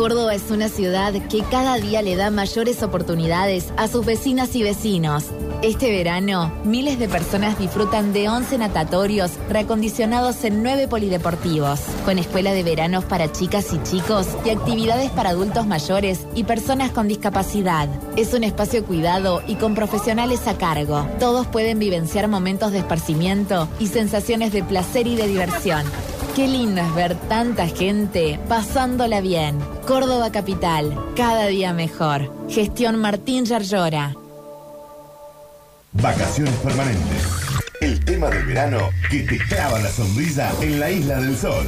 [SPEAKER 35] Córdoba es una ciudad que cada día le da mayores oportunidades a sus vecinas y vecinos. Este verano, miles de personas disfrutan de 11 natatorios reacondicionados en 9 polideportivos, con escuela de veranos para chicas y chicos y actividades para adultos mayores y personas con discapacidad. Es un espacio cuidado y con profesionales a cargo. Todos pueden vivenciar momentos de esparcimiento y sensaciones de placer y de diversión. Qué lindo es ver tanta gente pasándola bien. Córdoba Capital, cada día mejor. Gestión Martín Yarlora.
[SPEAKER 1] Vacaciones permanentes. El tema del verano que te clava la sonrisa en la isla del sol.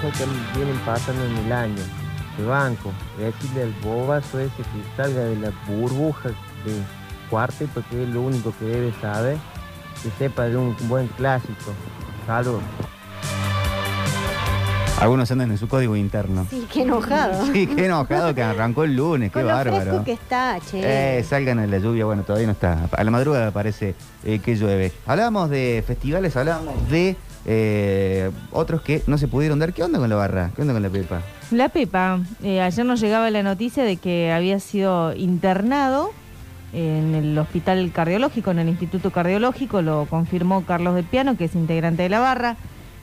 [SPEAKER 37] Que vienen pasando en el año. El banco, decirle al bobazo ese que salga de la burbuja de cuarteto, que es lo único que debe saber, que sepa de un buen clásico. Saludos.
[SPEAKER 2] Algunos andan en su código interno.
[SPEAKER 4] Sí, qué enojado.
[SPEAKER 2] Sí, qué enojado que arrancó el lunes, qué
[SPEAKER 4] Con lo
[SPEAKER 2] bárbaro.
[SPEAKER 4] fresco que está, che.
[SPEAKER 2] Eh, salgan en la lluvia, bueno, todavía no está. A la madrugada parece eh, que llueve. Hablábamos de festivales, hablábamos de eh, otros que no se pudieron dar. ¿Qué onda con la barra? ¿Qué onda con la Pepa?
[SPEAKER 3] La Pepa, eh, ayer nos llegaba la noticia de que había sido internado en el hospital cardiológico, en el Instituto Cardiológico, lo confirmó Carlos de Piano, que es integrante de la barra,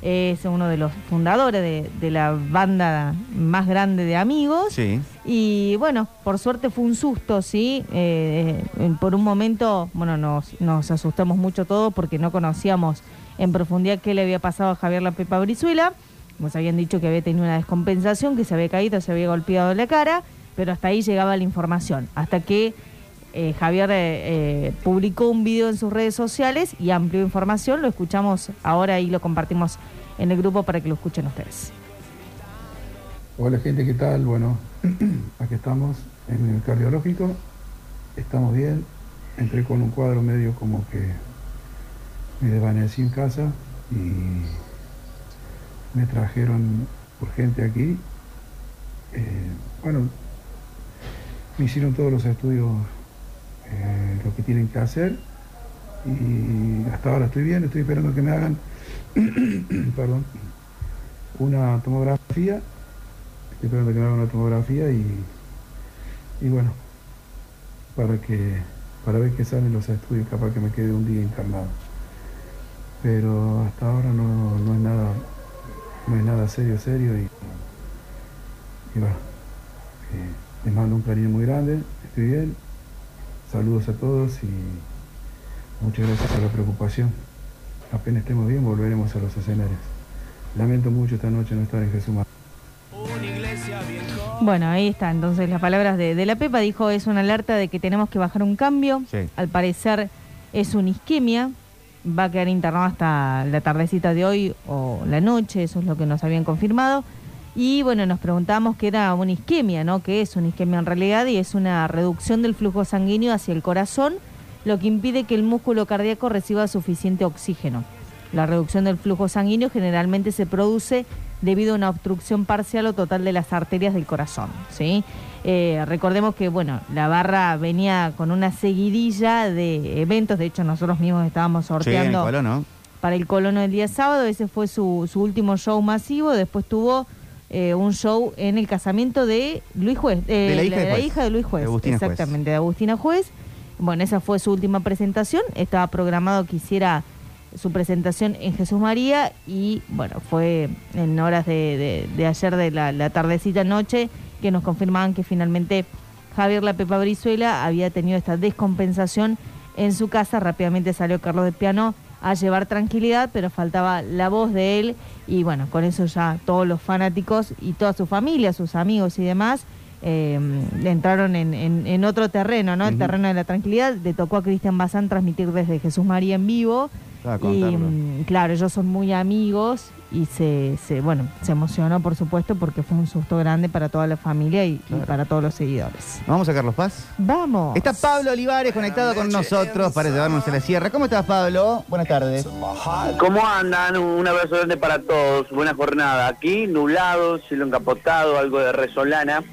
[SPEAKER 3] es uno de los fundadores de, de la banda más grande de amigos.
[SPEAKER 2] Sí.
[SPEAKER 3] Y bueno, por suerte fue un susto, ¿sí? Eh, eh, por un momento, bueno, nos, nos asustamos mucho todos porque no conocíamos en profundidad qué le había pasado a Javier La Pepa Brizuela. Nos habían dicho que había tenido una descompensación, que se había caído, se había golpeado la cara, pero hasta ahí llegaba la información. Hasta que eh, Javier eh, eh, publicó un video en sus redes sociales y amplió información. Lo escuchamos ahora y lo compartimos en el grupo para que lo escuchen ustedes.
[SPEAKER 38] Hola gente, ¿qué tal? Bueno, aquí estamos en el cardiológico, estamos bien, entré con un cuadro medio como que me desvanecí en casa y me trajeron urgente aquí. Eh, bueno, me hicieron todos los estudios, eh, lo que tienen que hacer y hasta ahora estoy bien, estoy esperando que me hagan, perdón, una tomografía Estoy esperando que me hagan una tomografía y, y bueno, para que para ver qué salen los estudios, capaz que me quede un día internado. Pero hasta ahora no, no es nada, no es nada serio, serio y, y bueno, eh, les mando un cariño muy grande, estoy bien, saludos a todos y muchas gracias por la preocupación. Apenas estemos bien volveremos a los escenarios. Lamento mucho esta noche no estar en Jesús.
[SPEAKER 3] Bueno, ahí está. Entonces, las palabras de, de la Pepa dijo: es una alerta de que tenemos que bajar un cambio.
[SPEAKER 2] Sí.
[SPEAKER 3] Al parecer, es una isquemia. Va a quedar internado hasta la tardecita de hoy o la noche. Eso es lo que nos habían confirmado. Y bueno, nos preguntamos qué era una isquemia, ¿no? ¿Qué es una isquemia en realidad? Y es una reducción del flujo sanguíneo hacia el corazón, lo que impide que el músculo cardíaco reciba suficiente oxígeno. La reducción del flujo sanguíneo generalmente se produce debido a una obstrucción parcial o total de las arterias del corazón. ¿sí? Eh, recordemos que bueno, la barra venía con una seguidilla de eventos, de hecho nosotros mismos estábamos
[SPEAKER 2] Sí, en el
[SPEAKER 3] sorteando para el Colono el día sábado, ese fue su, su último show masivo, después tuvo eh, un show en el casamiento de Luis Juez, eh,
[SPEAKER 2] De la hija de Juez.
[SPEAKER 3] hija de Luis Juez,
[SPEAKER 2] De Agustina Juez.
[SPEAKER 3] exactamente, de Agustina Juez. Bueno, esa fue su última presentación, estaba programado que hiciera su presentación en Jesús María. Y bueno, fue en horas de ayer de la, la tardecita noche que nos confirmaban que finalmente Javier La Pepa Brizuela había tenido esta descompensación en su casa. Rápidamente salió Carlos de Piano a llevar tranquilidad, pero faltaba la voz de él y bueno, con eso ya todos los fanáticos y toda su familia, sus amigos y demás, eh, entraron en, en- en otro terreno, ¿no? El terreno de la tranquilidad. Le tocó a Cristian Bazán transmitir desde Jesús María en vivo.
[SPEAKER 2] Ah,
[SPEAKER 3] Y mm, claro, ellos son muy amigos y se, se, bueno, se emocionó por supuesto porque fue un susto grande para toda la familia y, y para todos los seguidores.
[SPEAKER 2] Vamos a Carlos Paz.
[SPEAKER 3] Vamos.
[SPEAKER 2] Está Pablo Olivares conectado con nosotros para llevarnos a la sierra. ¿Cómo estás, Pablo? Buenas tardes.
[SPEAKER 39] ¿Cómo andan? Un abrazo grande para todos. Buena jornada. Aquí, nublado, cielo encapotado, algo de resolana,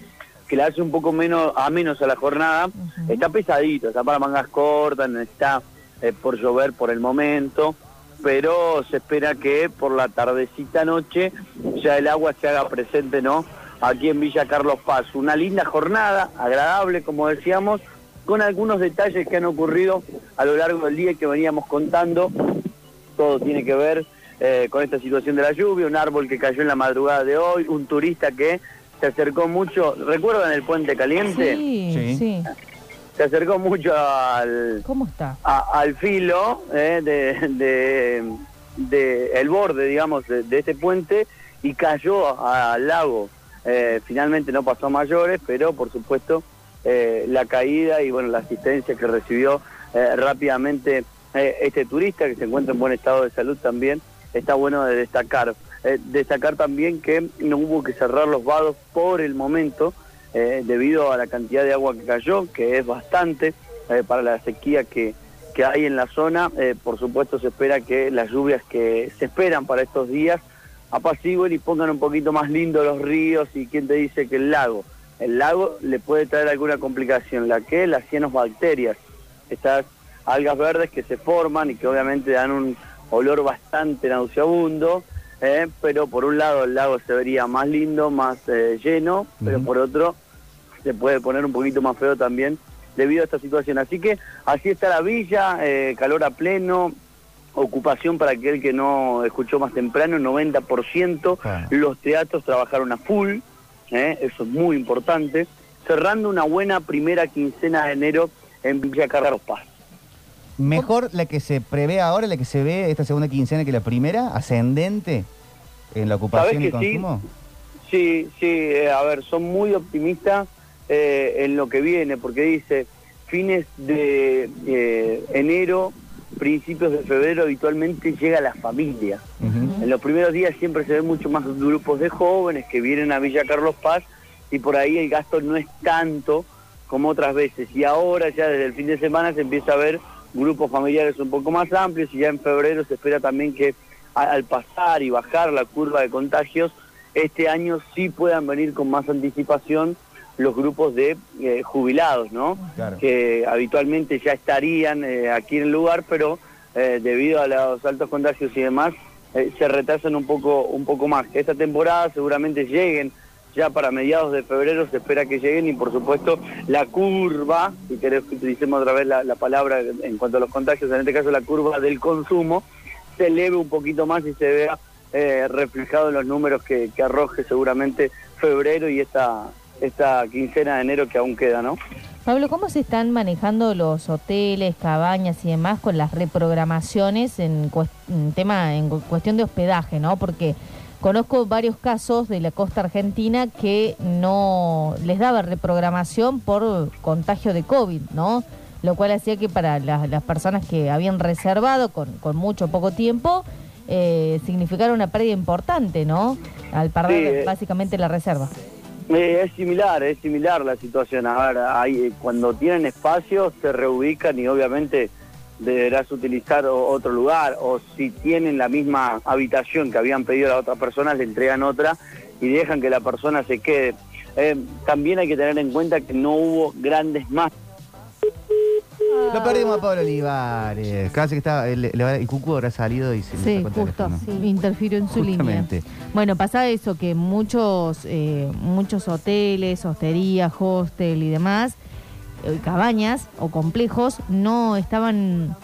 [SPEAKER 39] que le hace un poco menos a menos a la jornada. Está pesadito, está para mangas cortas, no está eh, por llover por el momento, pero se espera que por la tardecita noche ya el agua se haga presente, ¿no? Aquí en Villa Carlos Paz. Una linda jornada, agradable, como decíamos, con algunos detalles que han ocurrido a lo largo del día y que veníamos contando todo tiene que ver eh, con esta situación de la lluvia, un árbol que cayó en la madrugada de hoy, un turista que se acercó mucho, ¿recuerdan el puente caliente?
[SPEAKER 3] Sí, sí.
[SPEAKER 39] Se acercó mucho al,
[SPEAKER 3] ¿Cómo está?
[SPEAKER 39] a- al filo eh, de, de- de el borde, digamos, de, de este puente y cayó al lago. Eh, finalmente no pasó a mayores, pero por supuesto eh, la caída y bueno la asistencia que recibió eh, rápidamente este turista que se encuentra en buen estado de salud también está bueno de destacar. Destacar también que no hubo que cerrar los vados por el momento, eh, debido a la cantidad de agua que cayó, que es bastante eh, para la sequía que, que hay en la zona. Eh, por supuesto se espera que las lluvias que se esperan para estos días apacigüen y pongan un poquito más lindo los ríos y quién te dice que el lago. El lago le puede traer alguna complicación, la que las cianobacterias, estas algas verdes que se forman y que obviamente dan un olor bastante nauseabundo, eh, pero por un lado el lago se vería más lindo, más eh, lleno, pero por otro se puede poner un poquito más feo también debido a esta situación. Así que así está la villa, eh, calor a pleno, ocupación para aquel que no escuchó más temprano, 90%, los teatros trabajaron a full, eh, eso es muy importante, cerrando una buena primera quincena de enero en Villa Carlos Paz.
[SPEAKER 2] Mejor la que se prevé ahora, la que se ve esta segunda quincena que la primera, ascendente en la ocupación y consumo.
[SPEAKER 39] Sí, sí, eh, a ver, son muy optimistas eh, en lo que viene, porque dice fines de eh, enero, principios de febrero, habitualmente llega la familia. En los primeros días siempre se ven mucho más grupos de jóvenes que vienen a Villa Carlos Paz y por ahí el gasto no es tanto como otras veces. Y ahora ya desde el fin de semana se empieza a ver grupos familiares un poco más amplios y ya en febrero se espera también que al pasar y bajar la curva de contagios, este año sí puedan venir con más anticipación los grupos de eh, jubilados, ¿no?
[SPEAKER 2] Claro.
[SPEAKER 39] Que habitualmente ya estarían eh, aquí en el lugar, pero eh, debido a los altos contagios y demás, se retrasan un poco, un poco más. Esta temporada seguramente lleguen ya para mediados de febrero, se espera que lleguen y por supuesto la curva, si querés que utilicemos otra vez la, la palabra en cuanto a los contagios, en este caso la curva del consumo, se eleve un poquito más y se vea eh, reflejado en los números que, que arroje seguramente febrero y esta, esta quincena de enero que aún queda, ¿no?
[SPEAKER 3] Pablo, ¿cómo se están manejando los hoteles, cabañas y demás con las reprogramaciones en, tema en cu- cuestión de hospedaje, ¿no? Porque conozco varios casos de la costa argentina que no les daba reprogramación por contagio de COVID, ¿no? Lo cual hacía que para las, las personas que habían reservado con, con mucho poco tiempo eh, significara una pérdida importante, ¿no? Al perder
[SPEAKER 39] Sí, eh.
[SPEAKER 3] básicamente la reserva.
[SPEAKER 39] Eh, es similar, es similar la situación. A ver, hay, eh, cuando tienen espacio se reubican y obviamente deberás utilizar otro lugar o si tienen la misma habitación que habían pedido las otras personas, le entregan otra y dejan que la persona se quede. Eh, también hay que tener en cuenta que no hubo grandes más.
[SPEAKER 2] Lo perdimos a Pablo Olivares. Casi que estaba, el, el, Cucu habrá salido y se le
[SPEAKER 3] Sí,
[SPEAKER 2] sacó el
[SPEAKER 3] justo,
[SPEAKER 2] teléfono.
[SPEAKER 3] interfirió en su línea. Bueno, pasaba eso, que muchos, eh, muchos hoteles, hosterías, hostel y demás, eh, cabañas o complejos, no estaban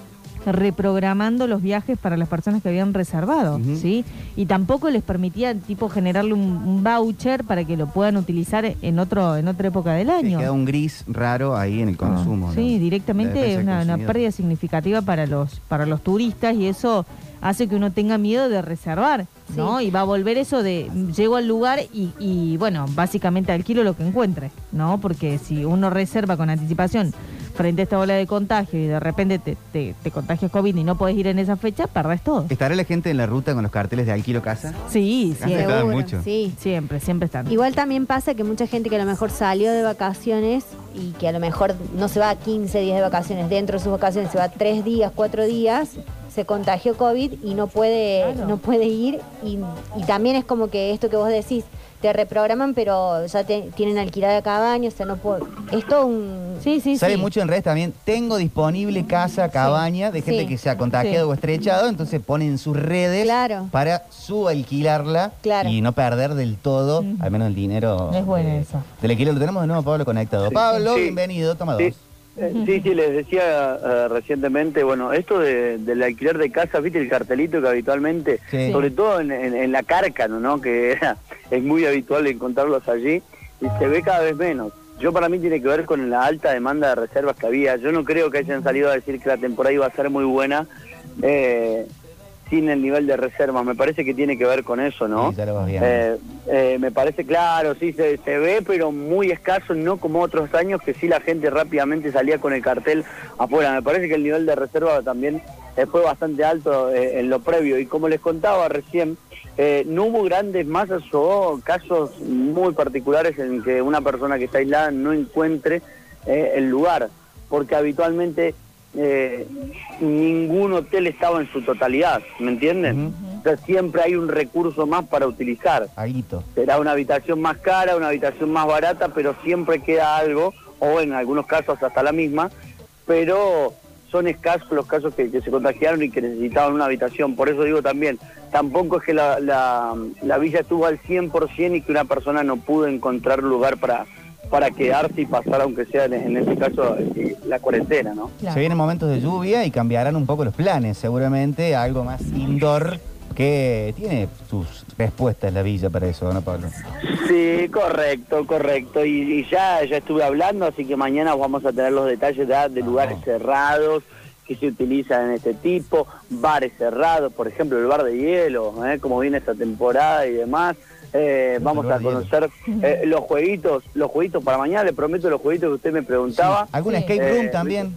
[SPEAKER 3] reprogramando los viajes para las personas que habían reservado, ¿sí? Y tampoco les permitía, tipo, generarle un, un voucher para que lo puedan utilizar en otro en otra época del
[SPEAKER 2] Sí,
[SPEAKER 3] año.
[SPEAKER 2] queda un gris raro ahí en el consumo. ¿no?
[SPEAKER 3] Ah, Sí,
[SPEAKER 2] La
[SPEAKER 3] directamente es una, pérdida significativa para los para los turistas y eso hace que uno tenga miedo de reservar, ¿no? Y va a volver eso de llego al lugar y, y, bueno, básicamente alquilo lo que encuentre, ¿no? Porque si uno reserva con anticipación frente a esta ola de contagio y de repente te, te, te contagias COVID y no podés ir en esa fecha, perdés todo.
[SPEAKER 2] ¿Estará la gente en la ruta con los carteles de alquilo casa?
[SPEAKER 3] Sí, siempre.
[SPEAKER 2] mucho.
[SPEAKER 4] Sí.
[SPEAKER 3] Siempre, siempre están.
[SPEAKER 4] Igual también pasa que mucha gente que a lo mejor salió de vacaciones y que a lo mejor no se va a 15 días de vacaciones, dentro de sus vacaciones se va 3 días, 4 días, se contagió COVID y no puede, no puede ir. Y, y también es como que esto que vos decís, te reprograman, pero ya te- tienen alquilada cabaña, o sea, no puedo. Esto un.
[SPEAKER 3] Sí, sí,
[SPEAKER 2] Sale mucho en redes también. Tengo disponible casa, cabaña de gente
[SPEAKER 4] Sí.
[SPEAKER 2] que se ha contagiado
[SPEAKER 4] Sí.
[SPEAKER 2] o estrechado, entonces ponen sus redes
[SPEAKER 4] Claro.
[SPEAKER 2] para subalquilarla
[SPEAKER 4] Claro.
[SPEAKER 2] y no perder del todo, al menos el dinero.
[SPEAKER 3] Es buena
[SPEAKER 2] eh,
[SPEAKER 3] esa.
[SPEAKER 2] Del alquiler lo tenemos de nuevo, Pablo, conectado.
[SPEAKER 39] Sí.
[SPEAKER 2] Pablo,
[SPEAKER 39] Sí.
[SPEAKER 2] bienvenido, toma
[SPEAKER 39] Sí.
[SPEAKER 2] dos.
[SPEAKER 39] Eh, Sí, sí, les decía eh, recientemente, bueno, esto de, del alquiler de casa, viste el cartelito que habitualmente,
[SPEAKER 2] Sí.
[SPEAKER 39] sobre todo en, en- en la Cárcano, ¿no? Que era- es muy habitual encontrarlos allí y se ve cada vez menos. Yo para mí tiene que ver con la alta demanda de reservas que había. Yo no creo que hayan salido a decir que la temporada iba a ser muy buena. Eh, sin el nivel de reservas. Me parece que tiene que ver con eso, ¿no?
[SPEAKER 2] Sí, ya lo vas viendo.
[SPEAKER 39] Eh, eh, me parece claro, sí, se, se ve, pero muy escaso, no como otros años que sí la gente rápidamente salía con el cartel afuera. Me parece que el nivel de reserva también eh, fue bastante alto eh, en lo previo. Y como les contaba recién, eh, no hubo grandes masas o casos muy particulares en que una persona que está aislada no encuentre el lugar, porque habitualmente eh, ningún hotel estaba en su totalidad, ¿me entienden? Entonces siempre hay un recurso más para utilizar.
[SPEAKER 2] Aguito.
[SPEAKER 39] Será una habitación más cara, una habitación más barata, pero siempre queda algo, o en algunos casos hasta la misma, pero son escasos los casos que, que se contagiaron y que necesitaban una habitación. Por eso digo también, tampoco es que la, la, la villa estuvo al 100% y que una persona no pudo encontrar lugar para, para quedarse y pasar, aunque sea en, en este caso, eh, la cuarentena, ¿no?
[SPEAKER 2] Se vienen momentos de lluvia y cambiarán un poco los planes, seguramente a algo más indoor que tiene sus respuestas la villa para eso, ¿no, Pablo?
[SPEAKER 39] Sí, correcto, correcto. Y, y ya, ya estuve hablando, así que mañana vamos a tener los detalles ya de lugares cerrados que se utilizan en este tipo, bares cerrados, por ejemplo el bar de hielo, ¿eh? como viene esta temporada y demás. Eh, vamos a conocer eh, los jueguitos, los jueguitos para mañana, le prometo los jueguitos que usted me preguntaba.
[SPEAKER 2] ¿Algún escape room
[SPEAKER 39] Eh,
[SPEAKER 2] también?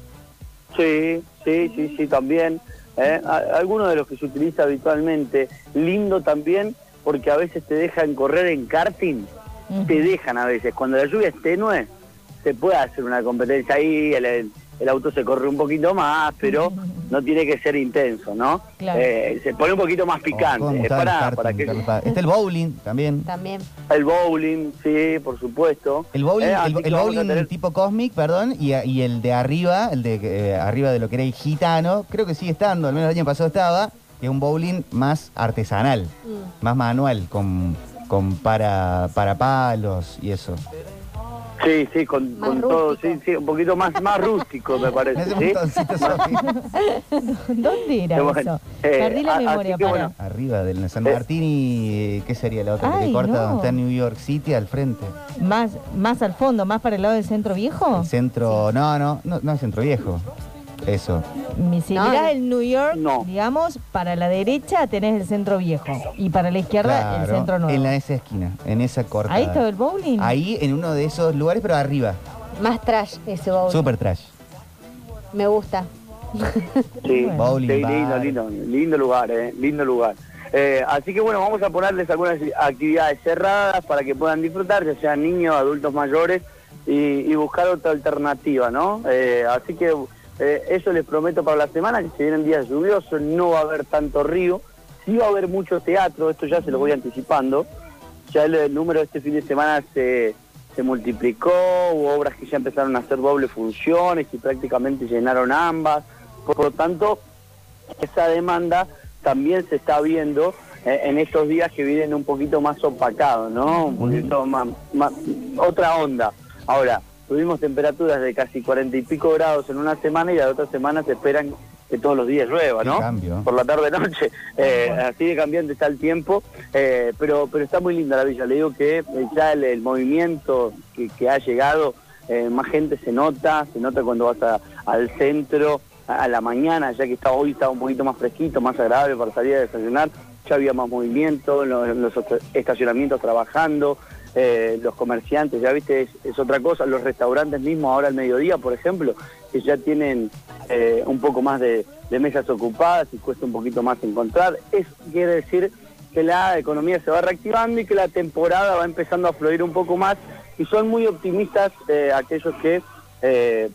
[SPEAKER 39] Sí, sí, sí, sí, también. ¿eh? Algunos de los que se utiliza habitualmente. Lindo también porque a veces te dejan correr en karting. Te dejan a veces. Cuando la lluvia es tenue, se puede hacer una competencia ahí, el, el- el auto se corre un poquito más, pero no tiene que ser intenso, ¿no?
[SPEAKER 2] Claro.
[SPEAKER 39] Eh, se pone un poquito más
[SPEAKER 2] ¿Cómo
[SPEAKER 39] picante. Es para,
[SPEAKER 2] karting,
[SPEAKER 39] para que...
[SPEAKER 2] Está el bowling también.
[SPEAKER 4] También.
[SPEAKER 39] El bowling, sí, por supuesto.
[SPEAKER 2] El bowling,
[SPEAKER 39] Eh,
[SPEAKER 2] el, bowling
[SPEAKER 39] tener-
[SPEAKER 2] tipo Cosmic, perdón, y, y el de arriba, el de eh, arriba de lo que era el gitano, creo que sigue estando, al menos el año pasado estaba, que es un bowling más artesanal, más manual, con, con para, para palos y eso.
[SPEAKER 39] Sí, sí, con, con todo, sí, sí, un poquito más, más rústico me parece,
[SPEAKER 3] ¿Dónde era eso?
[SPEAKER 39] Eh,
[SPEAKER 3] Perdí la
[SPEAKER 39] a-
[SPEAKER 3] memoria, para.
[SPEAKER 39] bueno.
[SPEAKER 2] Arriba del San Martín y ¿qué sería la otra?
[SPEAKER 3] Ay,
[SPEAKER 2] que corta
[SPEAKER 3] no.
[SPEAKER 2] donde está New York City al frente.
[SPEAKER 3] Más, más al fondo, más para el lado del centro viejo.
[SPEAKER 2] El centro, no, no, no, no es centro viejo. Eso.
[SPEAKER 3] Mi- Si
[SPEAKER 4] No,
[SPEAKER 3] mirás
[SPEAKER 4] no.
[SPEAKER 3] el New York, digamos, para la derecha tenés el centro viejo y para la izquierda el
[SPEAKER 2] Claro,
[SPEAKER 3] centro nuevo.
[SPEAKER 2] En la, esa esquina, en esa corta.
[SPEAKER 3] Ahí estaba el bowling.
[SPEAKER 2] Ahí en uno de esos lugares, pero arriba.
[SPEAKER 4] Más trash ese bowl.
[SPEAKER 2] Super trash.
[SPEAKER 4] Me gusta.
[SPEAKER 39] Sí,
[SPEAKER 2] Bowling,
[SPEAKER 39] sí,
[SPEAKER 2] bar.
[SPEAKER 39] lindo, lindo, lindo lugar, eh, lindo lugar. Eh, así que bueno, vamos a ponerles algunas actividades cerradas para que puedan disfrutar, ya sean niños, adultos mayores, y, y buscar otra alternativa, ¿no? Eh, así que eh, eso les prometo para la semana, que se vienen días lluviosos, no va a haber tanto río, sí va a haber mucho teatro, esto ya se lo voy anticipando, ya el, el número de este fin de semana se, se multiplicó, hubo obras que ya empezaron a hacer doble funciones y prácticamente llenaron ambas, por lo tanto, esa demanda también se está viendo eh, en estos días que vienen un poquito más opacados, ¿no? Un poquito más, más- otra onda. Ahora, tuvimos temperaturas de casi cuarenta y pico grados en una semana y la otra semana se esperan que todos los días llueva, ¿no?
[SPEAKER 2] cambio.
[SPEAKER 39] Por la tarde-noche. Eh, así de cambiante está el tiempo, eh, pero, pero está muy linda la villa. Le digo que eh, ya el, el movimiento que, que ha llegado, eh, más gente se nota, se nota cuando vas a- al centro, a, a la mañana, ya que está hoy está un poquito más fresquito, más agradable para salir a desayunar, ya había más movimiento, en los, en los estacionamientos trabajando, eh, los comerciantes, ya viste, es, es otra cosa, los restaurantes mismos ahora al mediodía, por ejemplo, que ya tienen eh, un poco más de, mesas ocupadas y cuesta un poquito más encontrar. Eso quiere decir que la economía se va reactivando y que la temporada va empezando a fluir un poco más y son muy optimistas eh, aquellos que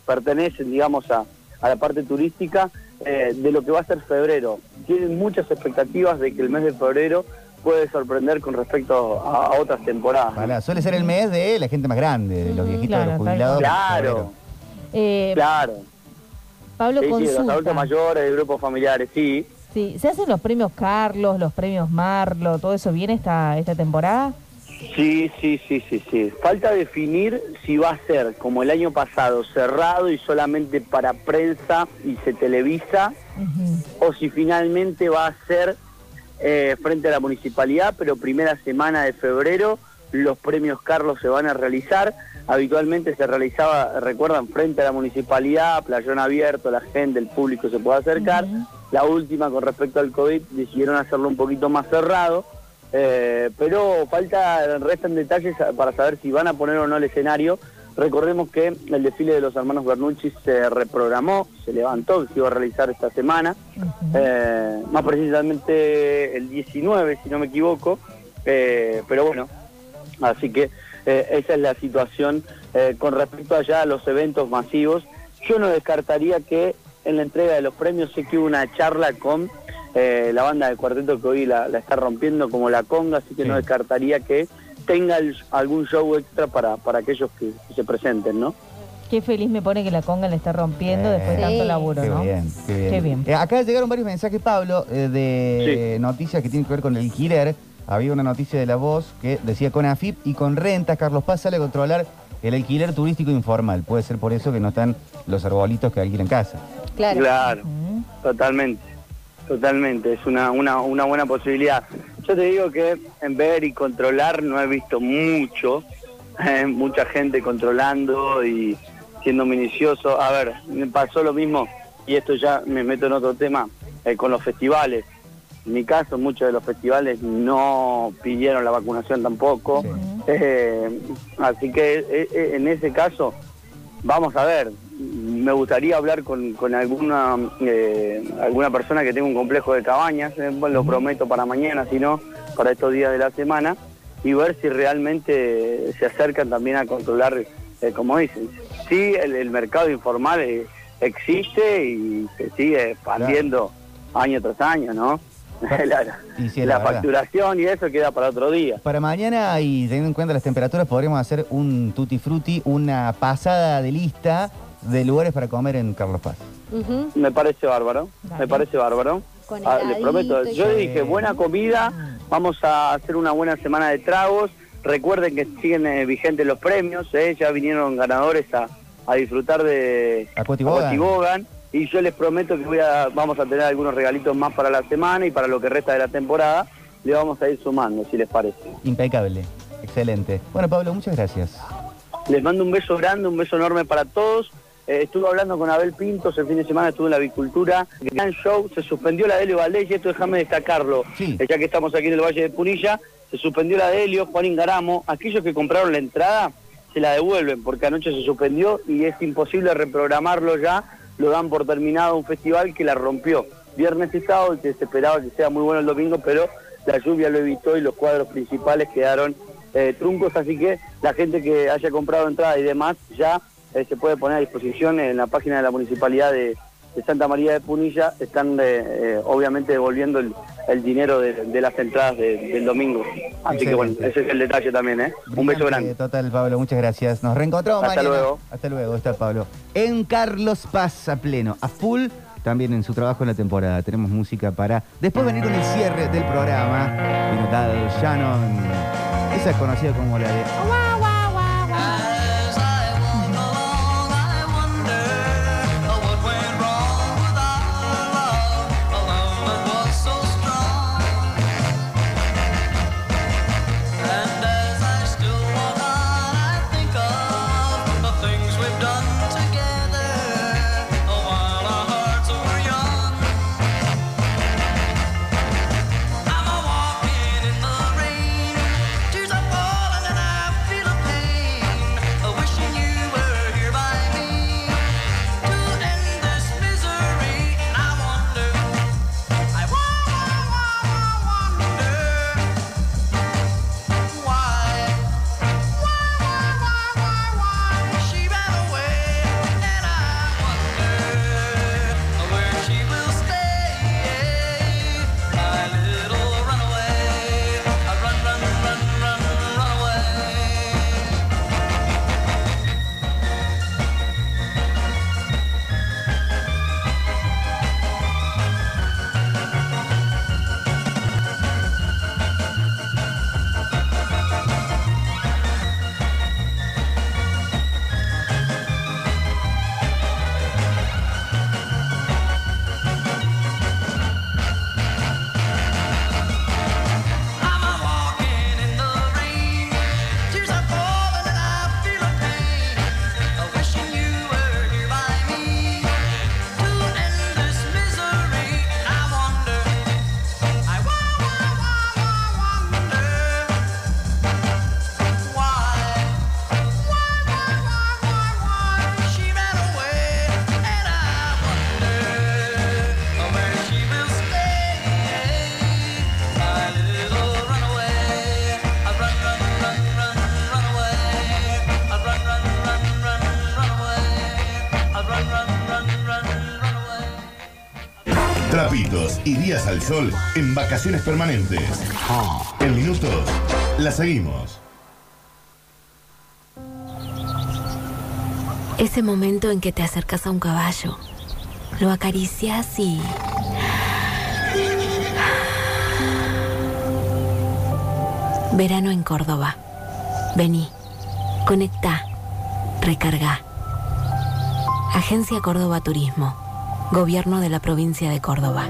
[SPEAKER 39] pertenecen, digamos, a, a la parte turística de lo que va a ser febrero. Tienen muchas expectativas de que el mes de febrero puede sorprender con respecto a, a otras temporadas.
[SPEAKER 2] Suele ser el mes de la gente más grande, de los viejitos, de los jubilados.
[SPEAKER 39] Claro,
[SPEAKER 3] Eh,
[SPEAKER 39] claro.
[SPEAKER 3] Pablo,
[SPEAKER 39] Sí, sí, los adultos mayores, de grupos familiares, sí.
[SPEAKER 3] Sí, ¿Se hacen los premios Carlos, los premios Marlo, todo eso viene esta, esta temporada?
[SPEAKER 39] Sí, sí, sí, sí, sí. Falta definir si va a ser como el año pasado, cerrado y solamente para prensa y se televisa, o si finalmente va a ser eh, frente a la municipalidad, pero primera semana de febrero los premios Carlos se van a realizar. Habitualmente se realizaba, recuerdan, frente a la municipalidad, playón abierto, la gente, el público se puede acercar. la última con respecto al COVID decidieron hacerlo un poquito más cerrado, eh, pero falta, restan detalles para saber si van a poner o no el escenario. Recordemos que el desfile de los hermanos Bernucci se reprogramó, se levantó, se iba a realizar esta semana, eh, más precisamente el 19, si no me equivoco, eh, pero bueno, así que eh, esa es la situación eh, con respecto allá a los eventos masivos. Yo no descartaría que en la entrega de los premios sé que hubo una charla con la banda de cuarteto que hoy la, la está rompiendo como la conga, así que no descartaría que tenga el- algún show extra para, para aquellos que, que se presenten, ¿no?
[SPEAKER 3] Qué feliz me pone que la conga le está rompiendo después de tanto laburo,
[SPEAKER 2] Qué
[SPEAKER 3] ¿no?
[SPEAKER 2] bien, qué bien.
[SPEAKER 3] Qué bien.
[SPEAKER 2] Eh, acá llegaron varios mensajes, Pablo, eh, de noticias que tienen que ver con el alquiler. Había una noticia de La Voz que decía con AFIP y con rentas, Carlos Paz sale a controlar el alquiler turístico informal. Puede ser por eso que no están los arbolitos que alquilan casa.
[SPEAKER 4] Claro.
[SPEAKER 39] totalmente, totalmente, es una, una, una buena posibilidad. Yo te digo que en ver y controlar no he visto mucho, eh, mucha gente controlando y siendo minucioso. A ver, me pasó lo mismo, y esto ya me meto en otro tema, eh, con los festivales. En mi caso, muchos de los festivales no pidieron la vacunación tampoco. Eh, así que eh, en ese caso, vamos a ver. Me gustaría hablar con, con alguna eh, alguna persona que tenga un complejo de cabañas, eh, lo prometo para mañana, si no, para estos días de la semana, y ver si realmente se acercan también a controlar, eh, como dicen. Sí, el, el mercado informal eh, existe y se sigue expandiendo año tras año, ¿no? la,
[SPEAKER 2] Y sí,
[SPEAKER 39] la
[SPEAKER 2] la verdad.
[SPEAKER 39] facturación y eso queda para otro día.
[SPEAKER 2] Para mañana y teniendo en cuenta las temperaturas, podríamos hacer un tutti frutti, una pasada de lista de lugares para comer en Carlos Paz.
[SPEAKER 39] Me parece bárbaro, me parece bárbaro. Ah, les prometo, yo dije buena comida, vamos a hacer una buena semana de tragos. Recuerden que siguen eh, vigentes los premios, eh, ya vinieron ganadores a, a disfrutar de
[SPEAKER 2] Aquatibogan.
[SPEAKER 39] Y yo les prometo que voy a, vamos a tener algunos regalitos más para la semana y para lo que resta de la temporada le vamos a ir sumando, si les parece.
[SPEAKER 2] Impecable, excelente. Bueno, Pablo, muchas gracias.
[SPEAKER 39] Les mando un beso grande, un beso enorme para todos. Eh, estuve hablando con Abel Pintos el fin de semana, estuve en la avicultura. Gran show, se suspendió la de Helio Valdés y esto déjame destacarlo. Eh, ya que estamos aquí en el Valle de Punilla, se suspendió la de Helio, Juan Ingaramo. Aquellos que compraron la entrada se la devuelven porque anoche se suspendió y es imposible reprogramarlo ya. Lo dan por terminado un festival que la rompió. Viernes y sábado que se esperaba que sea muy bueno el domingo, pero la lluvia lo evitó y los cuadros principales quedaron eh, truncos, así que la gente que haya comprado entrada y demás ya eh, se puede poner a disposición en la página de la Municipalidad de, de Santa María de Punilla, están eh, eh, obviamente devolviendo el, el dinero de, de las entradas de- del domingo. Así que bueno, ese es el detalle también, ¿eh? Un beso grande.
[SPEAKER 2] Total, Pablo, muchas gracias. Nos reencontramos
[SPEAKER 39] Hasta
[SPEAKER 2] mañana.
[SPEAKER 39] luego.
[SPEAKER 2] Hasta luego, está Pablo. En Carlos Paz a pleno, a full, también en su trabajo en la temporada. Tenemos música para después venir con el cierre del programa. Vino Dal Shannon, esa es conocida como la de...
[SPEAKER 1] Trapitos y días al sol en vacaciones permanentes. En minutos, la seguimos.
[SPEAKER 40] Ese momento en que te acercas a un caballo, lo acaricias y... Verano en Córdoba. Vení, conecta, recarga. Agencia Córdoba Turismo. Gobierno de la provincia de Córdoba.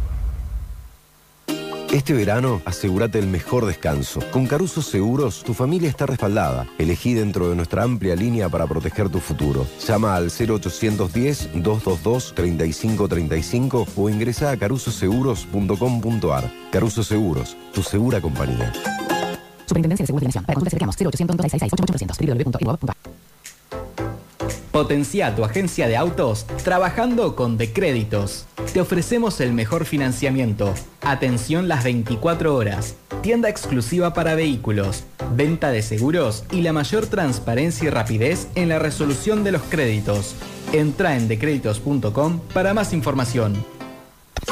[SPEAKER 41] Este verano, asegúrate el mejor descanso. Con Caruso Seguros, tu familia está respaldada. Elegí dentro de nuestra amplia línea para proteger tu futuro. Llama al 0810-222-3535 o ingresa a carusoseguros.com.ar. Caruso Seguros, tu segura compañía.
[SPEAKER 42] Superintendencia de Seguros de Nación. Para consultas cercanos 0800 266 www.inbob.inbob.ar.
[SPEAKER 23] Potencia tu agencia de autos trabajando con Decréditos. Te ofrecemos el mejor financiamiento, atención las 24 horas, tienda exclusiva para vehículos, venta de seguros y la mayor transparencia y rapidez en la resolución de los créditos. Entra en decréditos.com para más información.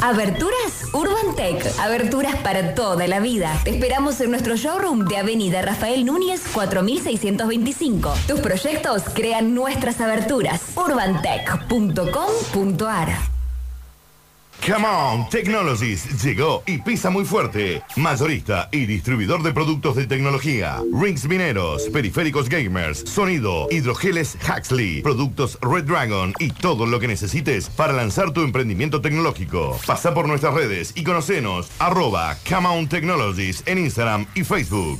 [SPEAKER 12] Aberturas Urban Tech. Aberturas para toda la vida. Te esperamos en nuestro showroom de Avenida Rafael Núñez 4625. Tus proyectos crean nuestras aberturas. urbantech.com.ar
[SPEAKER 1] Come on, Technologies llegó y pisa muy fuerte. Mayorista y distribuidor de productos de tecnología. Rings mineros, periféricos gamers, sonido, hidrogeles Huxley, productos Red Dragon y todo lo que necesites para lanzar tu emprendimiento tecnológico. Pasa por nuestras redes y conocenos arroba Come on Technologies en Instagram y Facebook.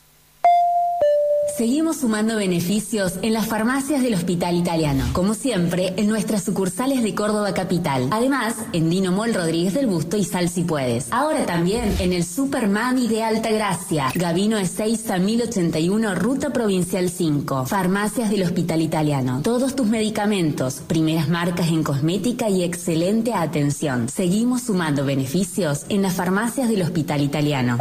[SPEAKER 12] Seguimos sumando beneficios en las farmacias del Hospital Italiano, como siempre en nuestras sucursales de Córdoba Capital. Además, en Dino Mol Rodríguez del Busto y Sal si puedes. Ahora también en el Super Mami de Alta Gracia, Gavino Ezeiza 1081, Ruta Provincial 5. Farmacias del Hospital Italiano. Todos tus medicamentos, primeras marcas en cosmética y excelente atención. Seguimos sumando beneficios en las farmacias del Hospital Italiano.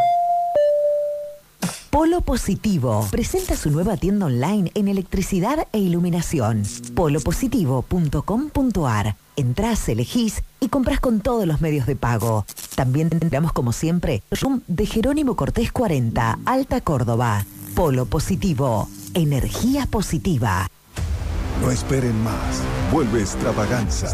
[SPEAKER 43] Polo Positivo presenta su nueva tienda online en electricidad e iluminación. polopositivo.com.ar. Entrás, elegís y compras con todos los medios de pago. También tendremos como siempre Room de Jerónimo Cortés 40, Alta Córdoba. Polo Positivo, energía positiva.
[SPEAKER 11] No esperen más. Vuelve Extravaganza.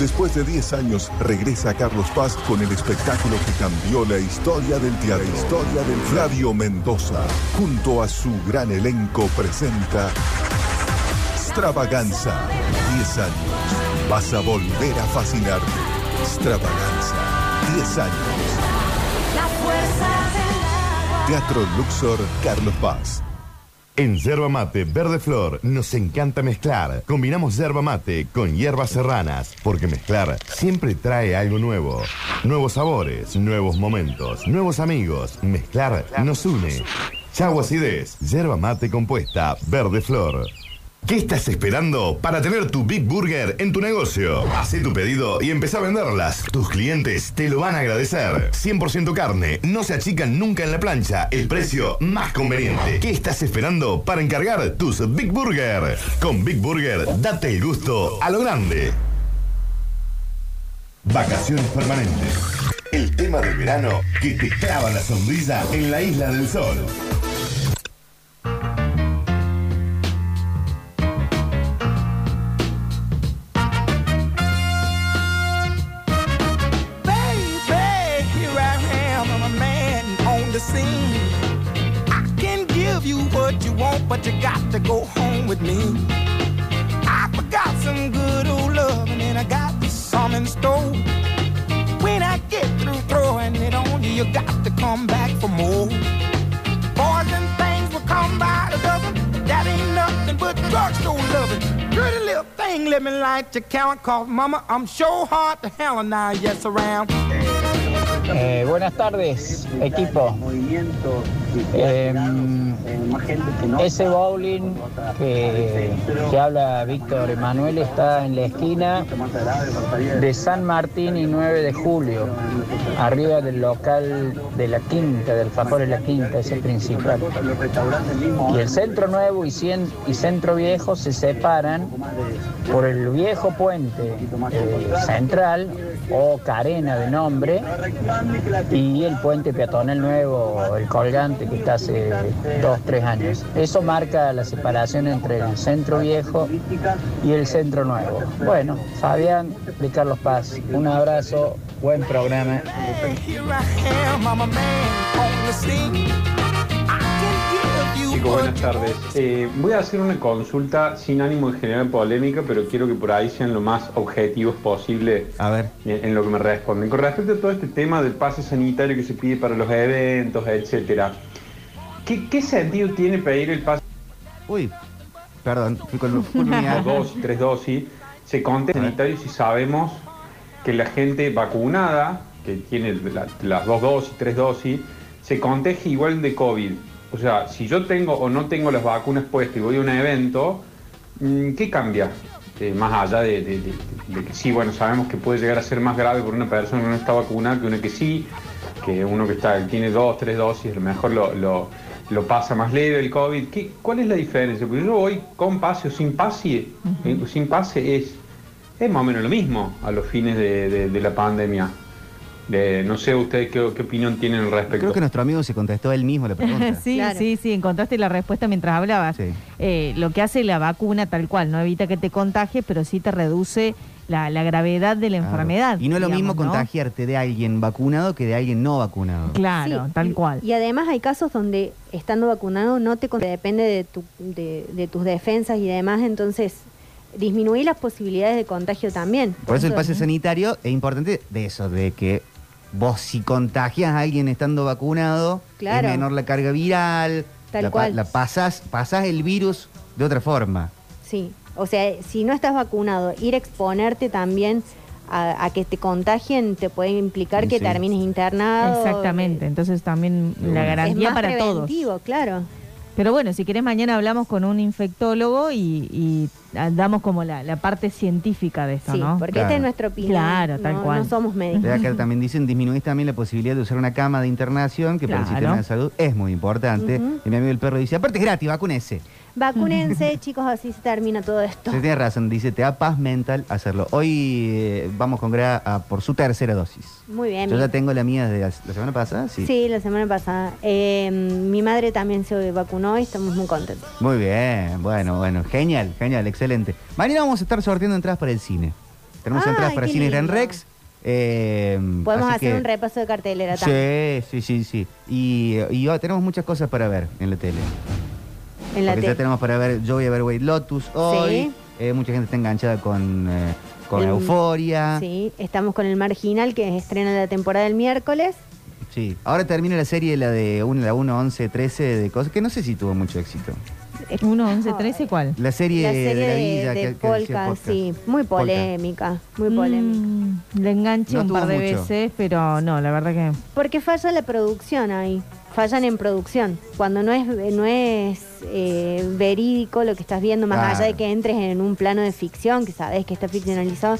[SPEAKER 11] Después de 10 años, regresa Carlos Paz con el espectáculo que cambió la historia del teatro. La historia del Flavio Mendoza, junto a su gran elenco, presenta Extravaganza. 10 años. Vas a volver a fascinarte. Extravaganza. 10 años. Teatro Luxor, Carlos Paz.
[SPEAKER 1] En Yerba Mate Verde Flor nos encanta mezclar. Combinamos yerba mate con hierbas serranas, porque mezclar siempre trae algo nuevo. Nuevos sabores, nuevos momentos, nuevos amigos. Mezclar nos une. Chau acidez, yerba mate compuesta Verde Flor. ¿Qué estás esperando para tener tu Big Burger en tu negocio? Hacé tu pedido y empezá a venderlas. Tus clientes te lo van a agradecer. 100% carne, no se achican nunca en la plancha. El precio más conveniente. ¿Qué estás esperando para encargar tus Big Burger? Con Big Burger, date el gusto a lo grande. Vacaciones permanentes. El tema del verano que te clava la sombrilla en la isla del sol.
[SPEAKER 44] But
[SPEAKER 25] you got to go home with me. I forgot some good old love, and I got some in store. When I get through throwing it on you, you got to come back for more. Boys and things will come by the dozen. That ain't nothing but drugstore loving. Pretty little thing, let me light your count, cause mama, I'm sure hard to hell and now, yes, around.
[SPEAKER 45] Eh, buenas tardes, equipo. Eh, ese bowling que, que habla Víctor Emanuel está en la esquina de San Martín y 9 de julio, arriba del local de la Quinta, del Fajor de la Quinta, ese principal. Y el centro nuevo y, cien- y centro viejo se separan por el viejo puente eh, central o carena de nombre y el puente peatonal nuevo, el colgante que está hace dos, tres años. Eso marca la separación entre el centro viejo y el centro nuevo. Bueno, Fabián de Carlos Paz, un abrazo, buen programa.
[SPEAKER 46] Chicos, buenas tardes. Eh, voy a hacer una consulta sin ánimo de generar polémica, pero quiero que por ahí sean lo más objetivos posible
[SPEAKER 2] A ver.
[SPEAKER 46] en, en lo que me responden. Con respecto a todo este tema del pase sanitario que se pide para los eventos, etcétera, ¿qué, qué sentido tiene pedir el pase
[SPEAKER 2] Uy, perdón, fui con, mi
[SPEAKER 46] dos tres dosis? Se contesta sanitario si sabemos que la gente vacunada, que tiene la- las dos dosis, tres dosis, se contagia igual de COVID. O sea, si yo tengo o no tengo las vacunas puestas y voy a un evento, mm, ¿qué cambia? Eh, más allá de, de- de- de que sí, bueno, sabemos que puede llegar a ser más grave por una persona que no está vacunada que una que sí, que uno que está, tiene dos, tres dosis, a lo mejor lo, lo- lo pasa más leve el COVID. ¿Qué- ¿Cuál es la diferencia? Porque yo voy con pase o sin pase, eh, sin pase es, es más o menos lo mismo a los fines de la pandemia. De- no sé ustedes qué, qué opinión tienen al respecto.
[SPEAKER 2] Creo que nuestro amigo se contestó él mismo la pregunta.
[SPEAKER 3] sí, sí, sí, encontraste la respuesta mientras hablabas.
[SPEAKER 2] Sí.
[SPEAKER 3] Eh, lo que hace la vacuna tal cual, no evita que te contagies, pero sí te reduce la, la gravedad de la
[SPEAKER 2] Claro.
[SPEAKER 3] enfermedad.
[SPEAKER 2] Y no es lo mismo
[SPEAKER 3] ¿no?
[SPEAKER 2] contagiarte de alguien vacunado que de alguien no vacunado.
[SPEAKER 3] Claro,
[SPEAKER 4] Sí,
[SPEAKER 3] tal cual.
[SPEAKER 4] Y además hay casos donde estando vacunado no te depende de, tu, de, de tus defensas y demás, entonces disminuir las posibilidades de contagio también.
[SPEAKER 2] Por eso el pase sanitario es importante de eso, de que vos si contagias a alguien estando vacunado,
[SPEAKER 4] Claro.
[SPEAKER 2] es menor la carga viral,
[SPEAKER 4] Tal
[SPEAKER 2] la,
[SPEAKER 4] cual.
[SPEAKER 2] la pasás, pasás el virus de otra forma.
[SPEAKER 4] Sí, o sea, si no estás vacunado, ir a exponerte también a, a que te contagien te puede implicar
[SPEAKER 3] Sí,
[SPEAKER 4] que
[SPEAKER 3] sí.
[SPEAKER 4] termines internado.
[SPEAKER 3] Exactamente, entonces también la
[SPEAKER 4] Es
[SPEAKER 3] garantía
[SPEAKER 4] más
[SPEAKER 3] para todos.
[SPEAKER 4] claro.
[SPEAKER 3] Pero bueno, si querés mañana hablamos con un infectólogo y, y damos como la, la parte científica de esto,
[SPEAKER 4] Sí,
[SPEAKER 3] ¿no?
[SPEAKER 4] porque esta es nuestra opinión.
[SPEAKER 3] Claro, tal
[SPEAKER 4] no,
[SPEAKER 3] cual.
[SPEAKER 4] No somos médicos.
[SPEAKER 2] De acá también dicen, disminuís también la posibilidad de usar una cama de internación, que para el
[SPEAKER 3] Claro.
[SPEAKER 2] sistema de salud es muy importante. Y mi amigo el perro dice, aparte es gratis, vacúnese.
[SPEAKER 4] Vacúnense, chicos, así se termina todo esto.
[SPEAKER 2] Se tiene razón, dice, te da paz mental hacerlo. Hoy eh, vamos con Grea a por su tercera dosis.
[SPEAKER 4] Muy bien.
[SPEAKER 2] Yo ya tengo la mía de la, la semana pasada, sí.
[SPEAKER 4] Sí. la semana pasada. Eh, mi madre también se vacunó y estamos muy contentos.
[SPEAKER 2] Muy bien, bueno, bueno, genial, genial, excelente. Mañana vamos a estar sorteando entradas para el cine. Tenemos entradas para Cine Gran. Rex. eh,
[SPEAKER 4] Podemos hacer
[SPEAKER 2] que-
[SPEAKER 4] un repaso de cartelera también.
[SPEAKER 2] Sí, sí, sí, sí. Y, y oh, tenemos muchas cosas para ver en la tele.
[SPEAKER 4] En la
[SPEAKER 2] Porque ya tenemos para ver, yo voy a ver White Lotus hoy.
[SPEAKER 4] Sí.
[SPEAKER 2] Eh, mucha gente está enganchada con, eh, con
[SPEAKER 4] El-
[SPEAKER 2] Euforia.
[SPEAKER 4] Sí, estamos con el Marginal que estrena la temporada el miércoles.
[SPEAKER 2] Sí. Ahora termina la serie, la de 1, la 1, 11, 13 de cosas, que no sé si tuvo mucho éxito.
[SPEAKER 3] 1, 11, 13, ¿cuál?
[SPEAKER 2] La serie,
[SPEAKER 4] La serie
[SPEAKER 2] de la
[SPEAKER 4] de,
[SPEAKER 2] villa
[SPEAKER 4] de
[SPEAKER 2] que, que
[SPEAKER 4] Polka,
[SPEAKER 2] podcast.
[SPEAKER 4] sí, muy
[SPEAKER 2] Polka.
[SPEAKER 4] polémica, muy polémica.
[SPEAKER 3] Mm, le enganché
[SPEAKER 2] No
[SPEAKER 3] un par de
[SPEAKER 2] mucho.
[SPEAKER 3] veces, pero no, la verdad que...
[SPEAKER 4] Porque falla la producción ahí, fallan en producción. Cuando no es, no es eh, verídico lo que estás viendo, más
[SPEAKER 2] Claro.
[SPEAKER 4] allá de que entres en un plano de ficción, que sabes que está ficcionalizado,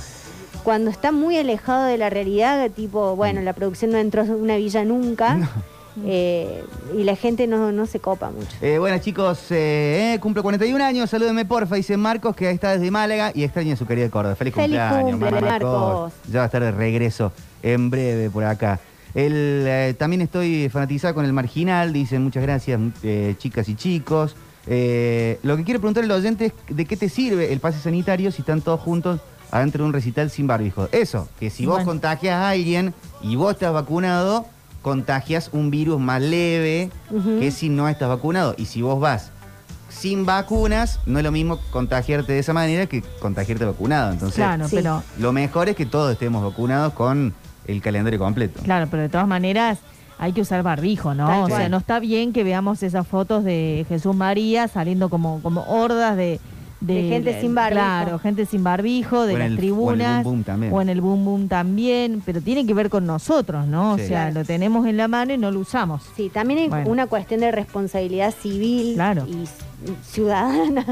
[SPEAKER 4] cuando está muy alejado de la realidad, tipo, bueno, la producción no entró en una villa nunca, eh, y la gente no, no se copa mucho.
[SPEAKER 2] Eh, bueno, chicos, eh, eh, cumplo 41 años, salúdenme porfa, dice Marcos, que está desde Málaga y extraña su querida Córdoba. Feliz,
[SPEAKER 4] Feliz
[SPEAKER 2] cumpleaños,
[SPEAKER 4] cumple,
[SPEAKER 2] Mar-
[SPEAKER 4] Marcos.
[SPEAKER 2] Ya va a estar de regreso en breve por acá. El, eh, también estoy fanatizada con el marginal, dicen muchas gracias, eh, chicas y chicos. Eh, lo que quiero preguntar al oyente es de qué te sirve el pase sanitario si están todos juntos adentro de un recital sin barbijo. Eso, que si vos
[SPEAKER 3] Bueno.
[SPEAKER 2] contagias a alguien y vos estás vacunado, contagias un virus más leve que si no estás vacunado. Y si vos vas sin vacunas, no es lo mismo contagiarte de esa manera que contagiarte vacunado. Entonces,
[SPEAKER 3] Claro, Sí. pero-
[SPEAKER 2] lo mejor es que todos estemos vacunados con el calendario completo.
[SPEAKER 3] Claro, pero de todas maneras hay que usar barbijo, ¿no?
[SPEAKER 2] Tal
[SPEAKER 3] o sea, no está bien que veamos esas fotos de Jesús María saliendo como, como hordas de,
[SPEAKER 4] De gente sin barbijo.
[SPEAKER 3] Claro, gente sin barbijo, de las
[SPEAKER 2] el- o en el
[SPEAKER 3] tribunas.
[SPEAKER 2] boom boom también.
[SPEAKER 3] O en el boom boom también, pero tiene que ver con nosotros, ¿no?
[SPEAKER 2] Sí.
[SPEAKER 3] O sea, lo tenemos en la mano y no lo usamos.
[SPEAKER 4] Sí, también hay
[SPEAKER 3] Bueno.
[SPEAKER 4] una cuestión de responsabilidad civil
[SPEAKER 3] Claro.
[SPEAKER 4] y ciudadana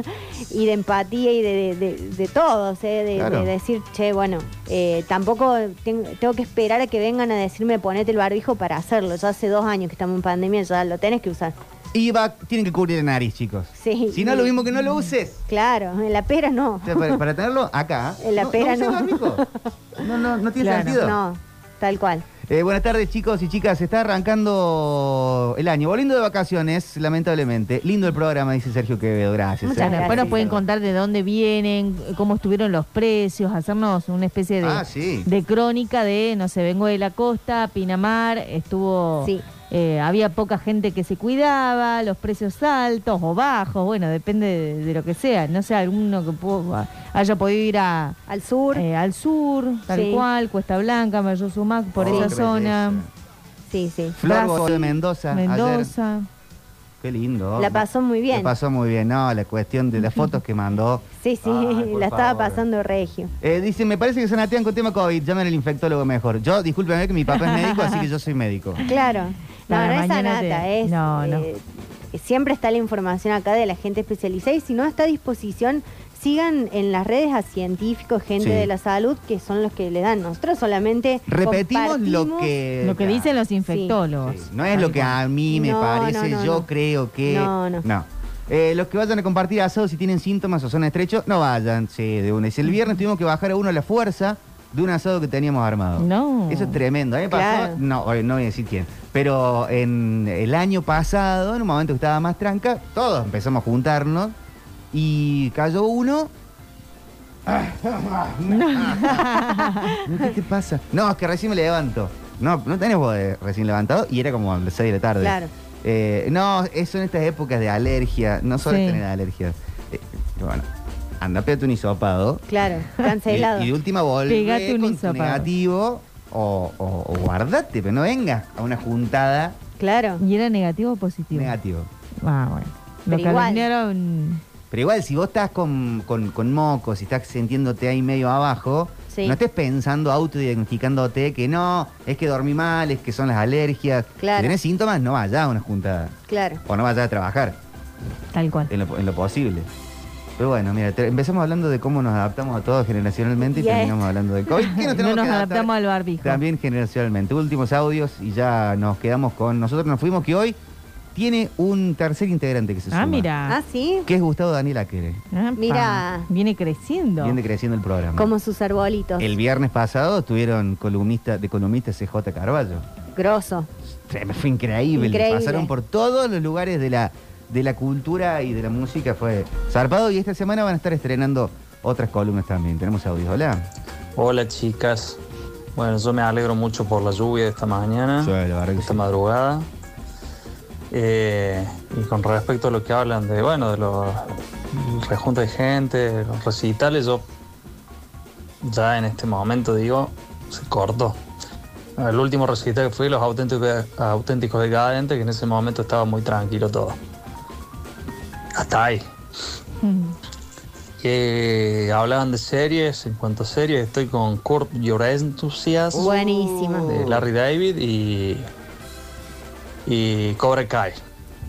[SPEAKER 4] y de empatía y de, de, de- de todos, ¿eh? de,
[SPEAKER 2] Claro.
[SPEAKER 4] de decir, che, bueno, eh, tampoco ten- tengo que esperar a que vengan a decirme ponete el barbijo para hacerlo. Ya hace dos años que estamos en pandemia, ya lo tenés que usar.
[SPEAKER 2] Y va, tienen que cubrir la nariz, chicos.
[SPEAKER 4] Sí.
[SPEAKER 2] Si no, lo mismo que no lo uses.
[SPEAKER 4] Claro, en la pera no.
[SPEAKER 2] O sea, para, para tenerlo acá.
[SPEAKER 4] En la
[SPEAKER 2] no,
[SPEAKER 4] pera
[SPEAKER 2] no. uses
[SPEAKER 4] no.
[SPEAKER 2] barbijo. No, no, no tiene
[SPEAKER 4] Claro,
[SPEAKER 2] sentido.
[SPEAKER 4] No, tal cual.
[SPEAKER 2] Eh, buenas tardes, chicos y chicas. Se está arrancando el año. Volviendo de vacaciones, lamentablemente. Lindo el programa, dice Sergio Quevedo. Gracias.
[SPEAKER 3] Muchas
[SPEAKER 2] eh.
[SPEAKER 3] gracias. Después nos pueden contar de dónde vienen, cómo estuvieron los precios, hacernos una especie de,
[SPEAKER 2] Ah, sí.
[SPEAKER 3] de crónica de, no sé, vengo de la costa, Pinamar, estuvo,
[SPEAKER 4] Sí.
[SPEAKER 3] Eh, había poca gente que se cuidaba, los precios altos o bajos, bueno, depende de, de lo que sea. No sé, alguno que pudo- haya podido ir a,
[SPEAKER 4] al sur,
[SPEAKER 3] al sur, tal
[SPEAKER 4] Sí.
[SPEAKER 3] cual, Cuesta Blanca, Mayor Sumac, por
[SPEAKER 2] Oh,
[SPEAKER 3] esa zona.
[SPEAKER 4] Sí, sí.
[SPEAKER 2] Flor
[SPEAKER 3] Brasil,
[SPEAKER 2] de Mendoza. ayer.
[SPEAKER 3] Mendoza.
[SPEAKER 2] Qué lindo.
[SPEAKER 4] La pasó muy bien.
[SPEAKER 2] La pasó muy bien. No, la cuestión de las fotos que mandó.
[SPEAKER 4] Sí, sí,
[SPEAKER 2] Ay,
[SPEAKER 4] la estaba
[SPEAKER 2] favor.
[SPEAKER 4] pasando regio.
[SPEAKER 2] Eh, dice, me parece que se natean con tema COVID. Llamen al infectólogo mejor. Yo, discúlpeme que mi papá es médico, así que yo soy médico.
[SPEAKER 4] Claro. No, no es Anata,
[SPEAKER 3] te-
[SPEAKER 4] es.
[SPEAKER 3] No, no.
[SPEAKER 4] eh, siempre está la información acá de la gente especializada y si no está a disposición, sigan en las redes a científicos, gente
[SPEAKER 2] Sí.
[SPEAKER 4] de la salud, que son los que le dan. Nosotros solamente.
[SPEAKER 2] Repetimos lo que...
[SPEAKER 3] Lo que dicen los infectólogos.
[SPEAKER 2] No es lo que a mí me
[SPEAKER 4] No,
[SPEAKER 2] parece,
[SPEAKER 4] no, no,
[SPEAKER 2] yo
[SPEAKER 4] no.
[SPEAKER 2] creo que...
[SPEAKER 4] No, no.
[SPEAKER 2] Eh, los que vayan a compartir asado si tienen síntomas o son estrechos, no vayan, sí, de una. Si el viernes tuvimos que bajar a uno a la fuerza de un asado que teníamos armado.
[SPEAKER 3] No.
[SPEAKER 2] Eso es tremendo. A mí me pasó, no, no voy a decir quién, pero en el año pasado, en un momento que estaba más tranca, todos empezamos a juntarnos y cayó uno. ¿Qué te pasa? No, es que recién me levanto. No, no tenés vos de recién levantado y era como a las 6 de la tarde.
[SPEAKER 4] Claro.
[SPEAKER 2] Eh, no, eso en estas épocas de alergia, no solo
[SPEAKER 3] Sí.
[SPEAKER 2] tener alergia. Eh, bueno, anda, pégate un hisopado.
[SPEAKER 4] Claro, cancelado.
[SPEAKER 2] Y, y de última volvé
[SPEAKER 3] Pegate un
[SPEAKER 2] con tu
[SPEAKER 3] hisopado.
[SPEAKER 2] negativo o, o- o guardate, pero no vengas a una juntada
[SPEAKER 4] Claro.
[SPEAKER 3] ¿Y era negativo o positivo?
[SPEAKER 2] negativo.
[SPEAKER 3] Ah, bueno.
[SPEAKER 4] Pero
[SPEAKER 3] Lo
[SPEAKER 4] igual.
[SPEAKER 3] calumniaron.
[SPEAKER 2] Pero igual, si vos estás con, con, con mocos y estás sintiéndote ahí medio abajo,
[SPEAKER 4] Sí.
[SPEAKER 2] no estés pensando, autodiagnosticándote que no, es que dormí mal, es que son las alergias.
[SPEAKER 4] Claro.
[SPEAKER 2] Si tenés síntomas, no vayas a una juntada.
[SPEAKER 4] Claro.
[SPEAKER 2] O no vayas a trabajar,
[SPEAKER 3] Tal cual.
[SPEAKER 2] en lo, en lo posible. Pero bueno, mira, te- empezamos hablando de cómo nos adaptamos a todos generacionalmente y
[SPEAKER 4] Y a
[SPEAKER 2] terminamos hablando de COVID. ¿Qué nos
[SPEAKER 3] no
[SPEAKER 2] tenemos
[SPEAKER 3] nos
[SPEAKER 2] que adaptar?
[SPEAKER 3] adaptamos al barbijo.
[SPEAKER 2] También generacionalmente. Últimos audios y ya nos quedamos con. Nosotros nos fuimos que hoy tiene un tercer integrante que se suma.
[SPEAKER 3] Ah, mira.
[SPEAKER 4] Ah, sí.
[SPEAKER 2] Que es Gustavo Daniel Aquere.
[SPEAKER 3] Ah,
[SPEAKER 4] Mira.
[SPEAKER 3] Viene creciendo.
[SPEAKER 2] Viene creciendo el programa.
[SPEAKER 4] Como sus arbolitos.
[SPEAKER 2] El viernes pasado estuvieron columnista, de columnista CJ Carballo.
[SPEAKER 4] Grosso.
[SPEAKER 2] Se fue increíble.
[SPEAKER 4] Increíble.
[SPEAKER 2] Pasaron por todos los lugares de la, de la cultura y de la música. Fue zarpado y esta semana van a estar estrenando otras columnas también. Tenemos audios. Hola.
[SPEAKER 47] Hola chicas. Bueno, yo me alegro mucho por la lluvia de esta mañana,
[SPEAKER 2] Sí, la
[SPEAKER 47] esta
[SPEAKER 2] sí.
[SPEAKER 47] madrugada. Eh, y con respecto a lo que hablan de, bueno, de los rejuntes de gente, los recitales, yo ya en este momento digo, se cortó. El último recital que fui, los auténticos, auténticos decadentes, que en ese momento estaba muy tranquilo todo. Hasta ahí. Que hablaban de series, en cuanto a series, estoy con Kurt Your Enthusiasm
[SPEAKER 4] Buenísima.
[SPEAKER 47] de Larry David y, y Cobra Kai.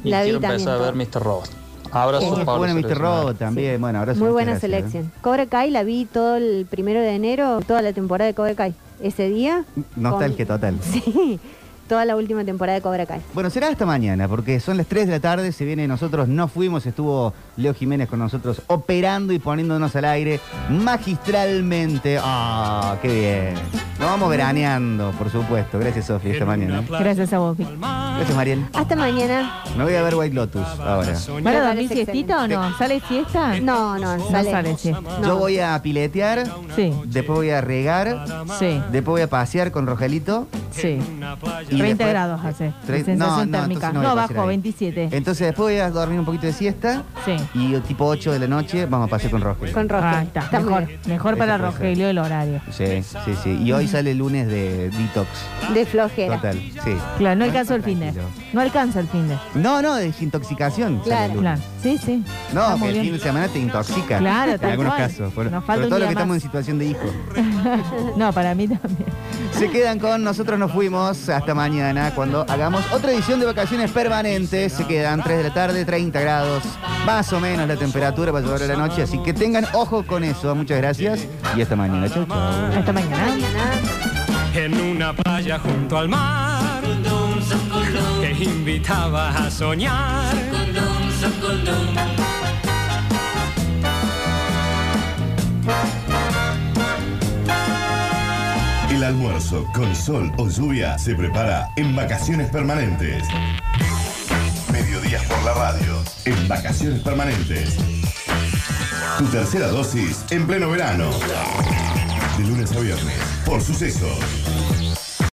[SPEAKER 47] Y
[SPEAKER 4] La vi
[SPEAKER 47] quiero
[SPEAKER 4] también
[SPEAKER 47] empezar a ver Mr. Robot. Abrazo,
[SPEAKER 2] Oh,
[SPEAKER 47] Pablo
[SPEAKER 2] bueno, Mr. Robot también. Bueno, abrazo.
[SPEAKER 4] Muy buena
[SPEAKER 2] gracias, ¿eh?
[SPEAKER 4] selección. Cobra Kai la vi todo el primero de enero, toda la temporada de Cobra Kai. Ese día.
[SPEAKER 2] Nostalgia total.
[SPEAKER 4] Sí, toda la última temporada de Cobra Kai.
[SPEAKER 2] Bueno, será hasta mañana, porque son las 3 de la tarde, se viene nosotros, no fuimos, estuvo Leo Jiménez con nosotros operando y poniéndonos al aire magistralmente. ¡Ah, qué bien! Nos vamos veraneando, por supuesto. Gracias, Sofía, esta mañana.
[SPEAKER 3] Gracias a vos, Vic.
[SPEAKER 2] Gracias, Mariel.
[SPEAKER 4] Hasta mañana.
[SPEAKER 2] Me voy a ver White Lotus ahora.
[SPEAKER 3] ¿Van a dormir siestita o no? ¿Sale siesta?
[SPEAKER 4] No, no,
[SPEAKER 3] No
[SPEAKER 4] sale.
[SPEAKER 3] sale siesta.
[SPEAKER 2] Yo voy a piletear,
[SPEAKER 3] Sí,
[SPEAKER 2] después voy a regar,
[SPEAKER 3] sí,
[SPEAKER 2] después voy a pasear con Rogelito
[SPEAKER 3] Sí.
[SPEAKER 2] Y
[SPEAKER 3] 30
[SPEAKER 2] después-
[SPEAKER 3] grados hace.
[SPEAKER 2] Tre-
[SPEAKER 3] sensación
[SPEAKER 2] no, no,
[SPEAKER 3] térmica. No, bajo,
[SPEAKER 2] ahí.
[SPEAKER 3] 27.
[SPEAKER 2] Entonces después voy a dormir un poquito de siesta. Y tipo 8 de la noche vamos a pasear con Rogelio.
[SPEAKER 4] Con Rogelio.
[SPEAKER 3] Ah, está, mejor, mejor para. Rogelio el horario.
[SPEAKER 2] Sí, sí, sí. Y hoy sale el lunes de detox.
[SPEAKER 4] De flojera.
[SPEAKER 2] Total, sí.
[SPEAKER 3] Claro, no alcanza el fin de. No alcanza el fin de.
[SPEAKER 2] No, no, de desintoxicación. sale
[SPEAKER 4] Claro.
[SPEAKER 2] el lunes.
[SPEAKER 3] Claro. Sí, sí.
[SPEAKER 2] No, que el
[SPEAKER 3] bien.
[SPEAKER 2] fin de semana te intoxica.
[SPEAKER 3] Claro,
[SPEAKER 2] En
[SPEAKER 3] tal
[SPEAKER 2] algunos
[SPEAKER 3] cual.
[SPEAKER 2] casos. Por,
[SPEAKER 3] Nos
[SPEAKER 2] por
[SPEAKER 3] falta un
[SPEAKER 2] todo lo que estamos en situación de hijo.
[SPEAKER 3] no, para mí también.
[SPEAKER 2] Se quedan con nosotros, nos fuimos hasta mañana cuando hagamos otra edición de vacaciones permanentes. Se quedan 3 de la tarde, 30 grados, más o menos la temperatura para llevar a la noche. Así que tengan ojo con eso. Muchas gracias y hasta mañana. Chau, chau.
[SPEAKER 3] Hasta mañana.
[SPEAKER 48] en una playa junto al mar que invitaba a soñar.
[SPEAKER 1] El almuerzo con sol o lluvia se prepara en vacaciones permanentes. Mediodías por la radio, en vacaciones permanentes. Tu tercera dosis en pleno verano. De lunes a viernes, por sucesos.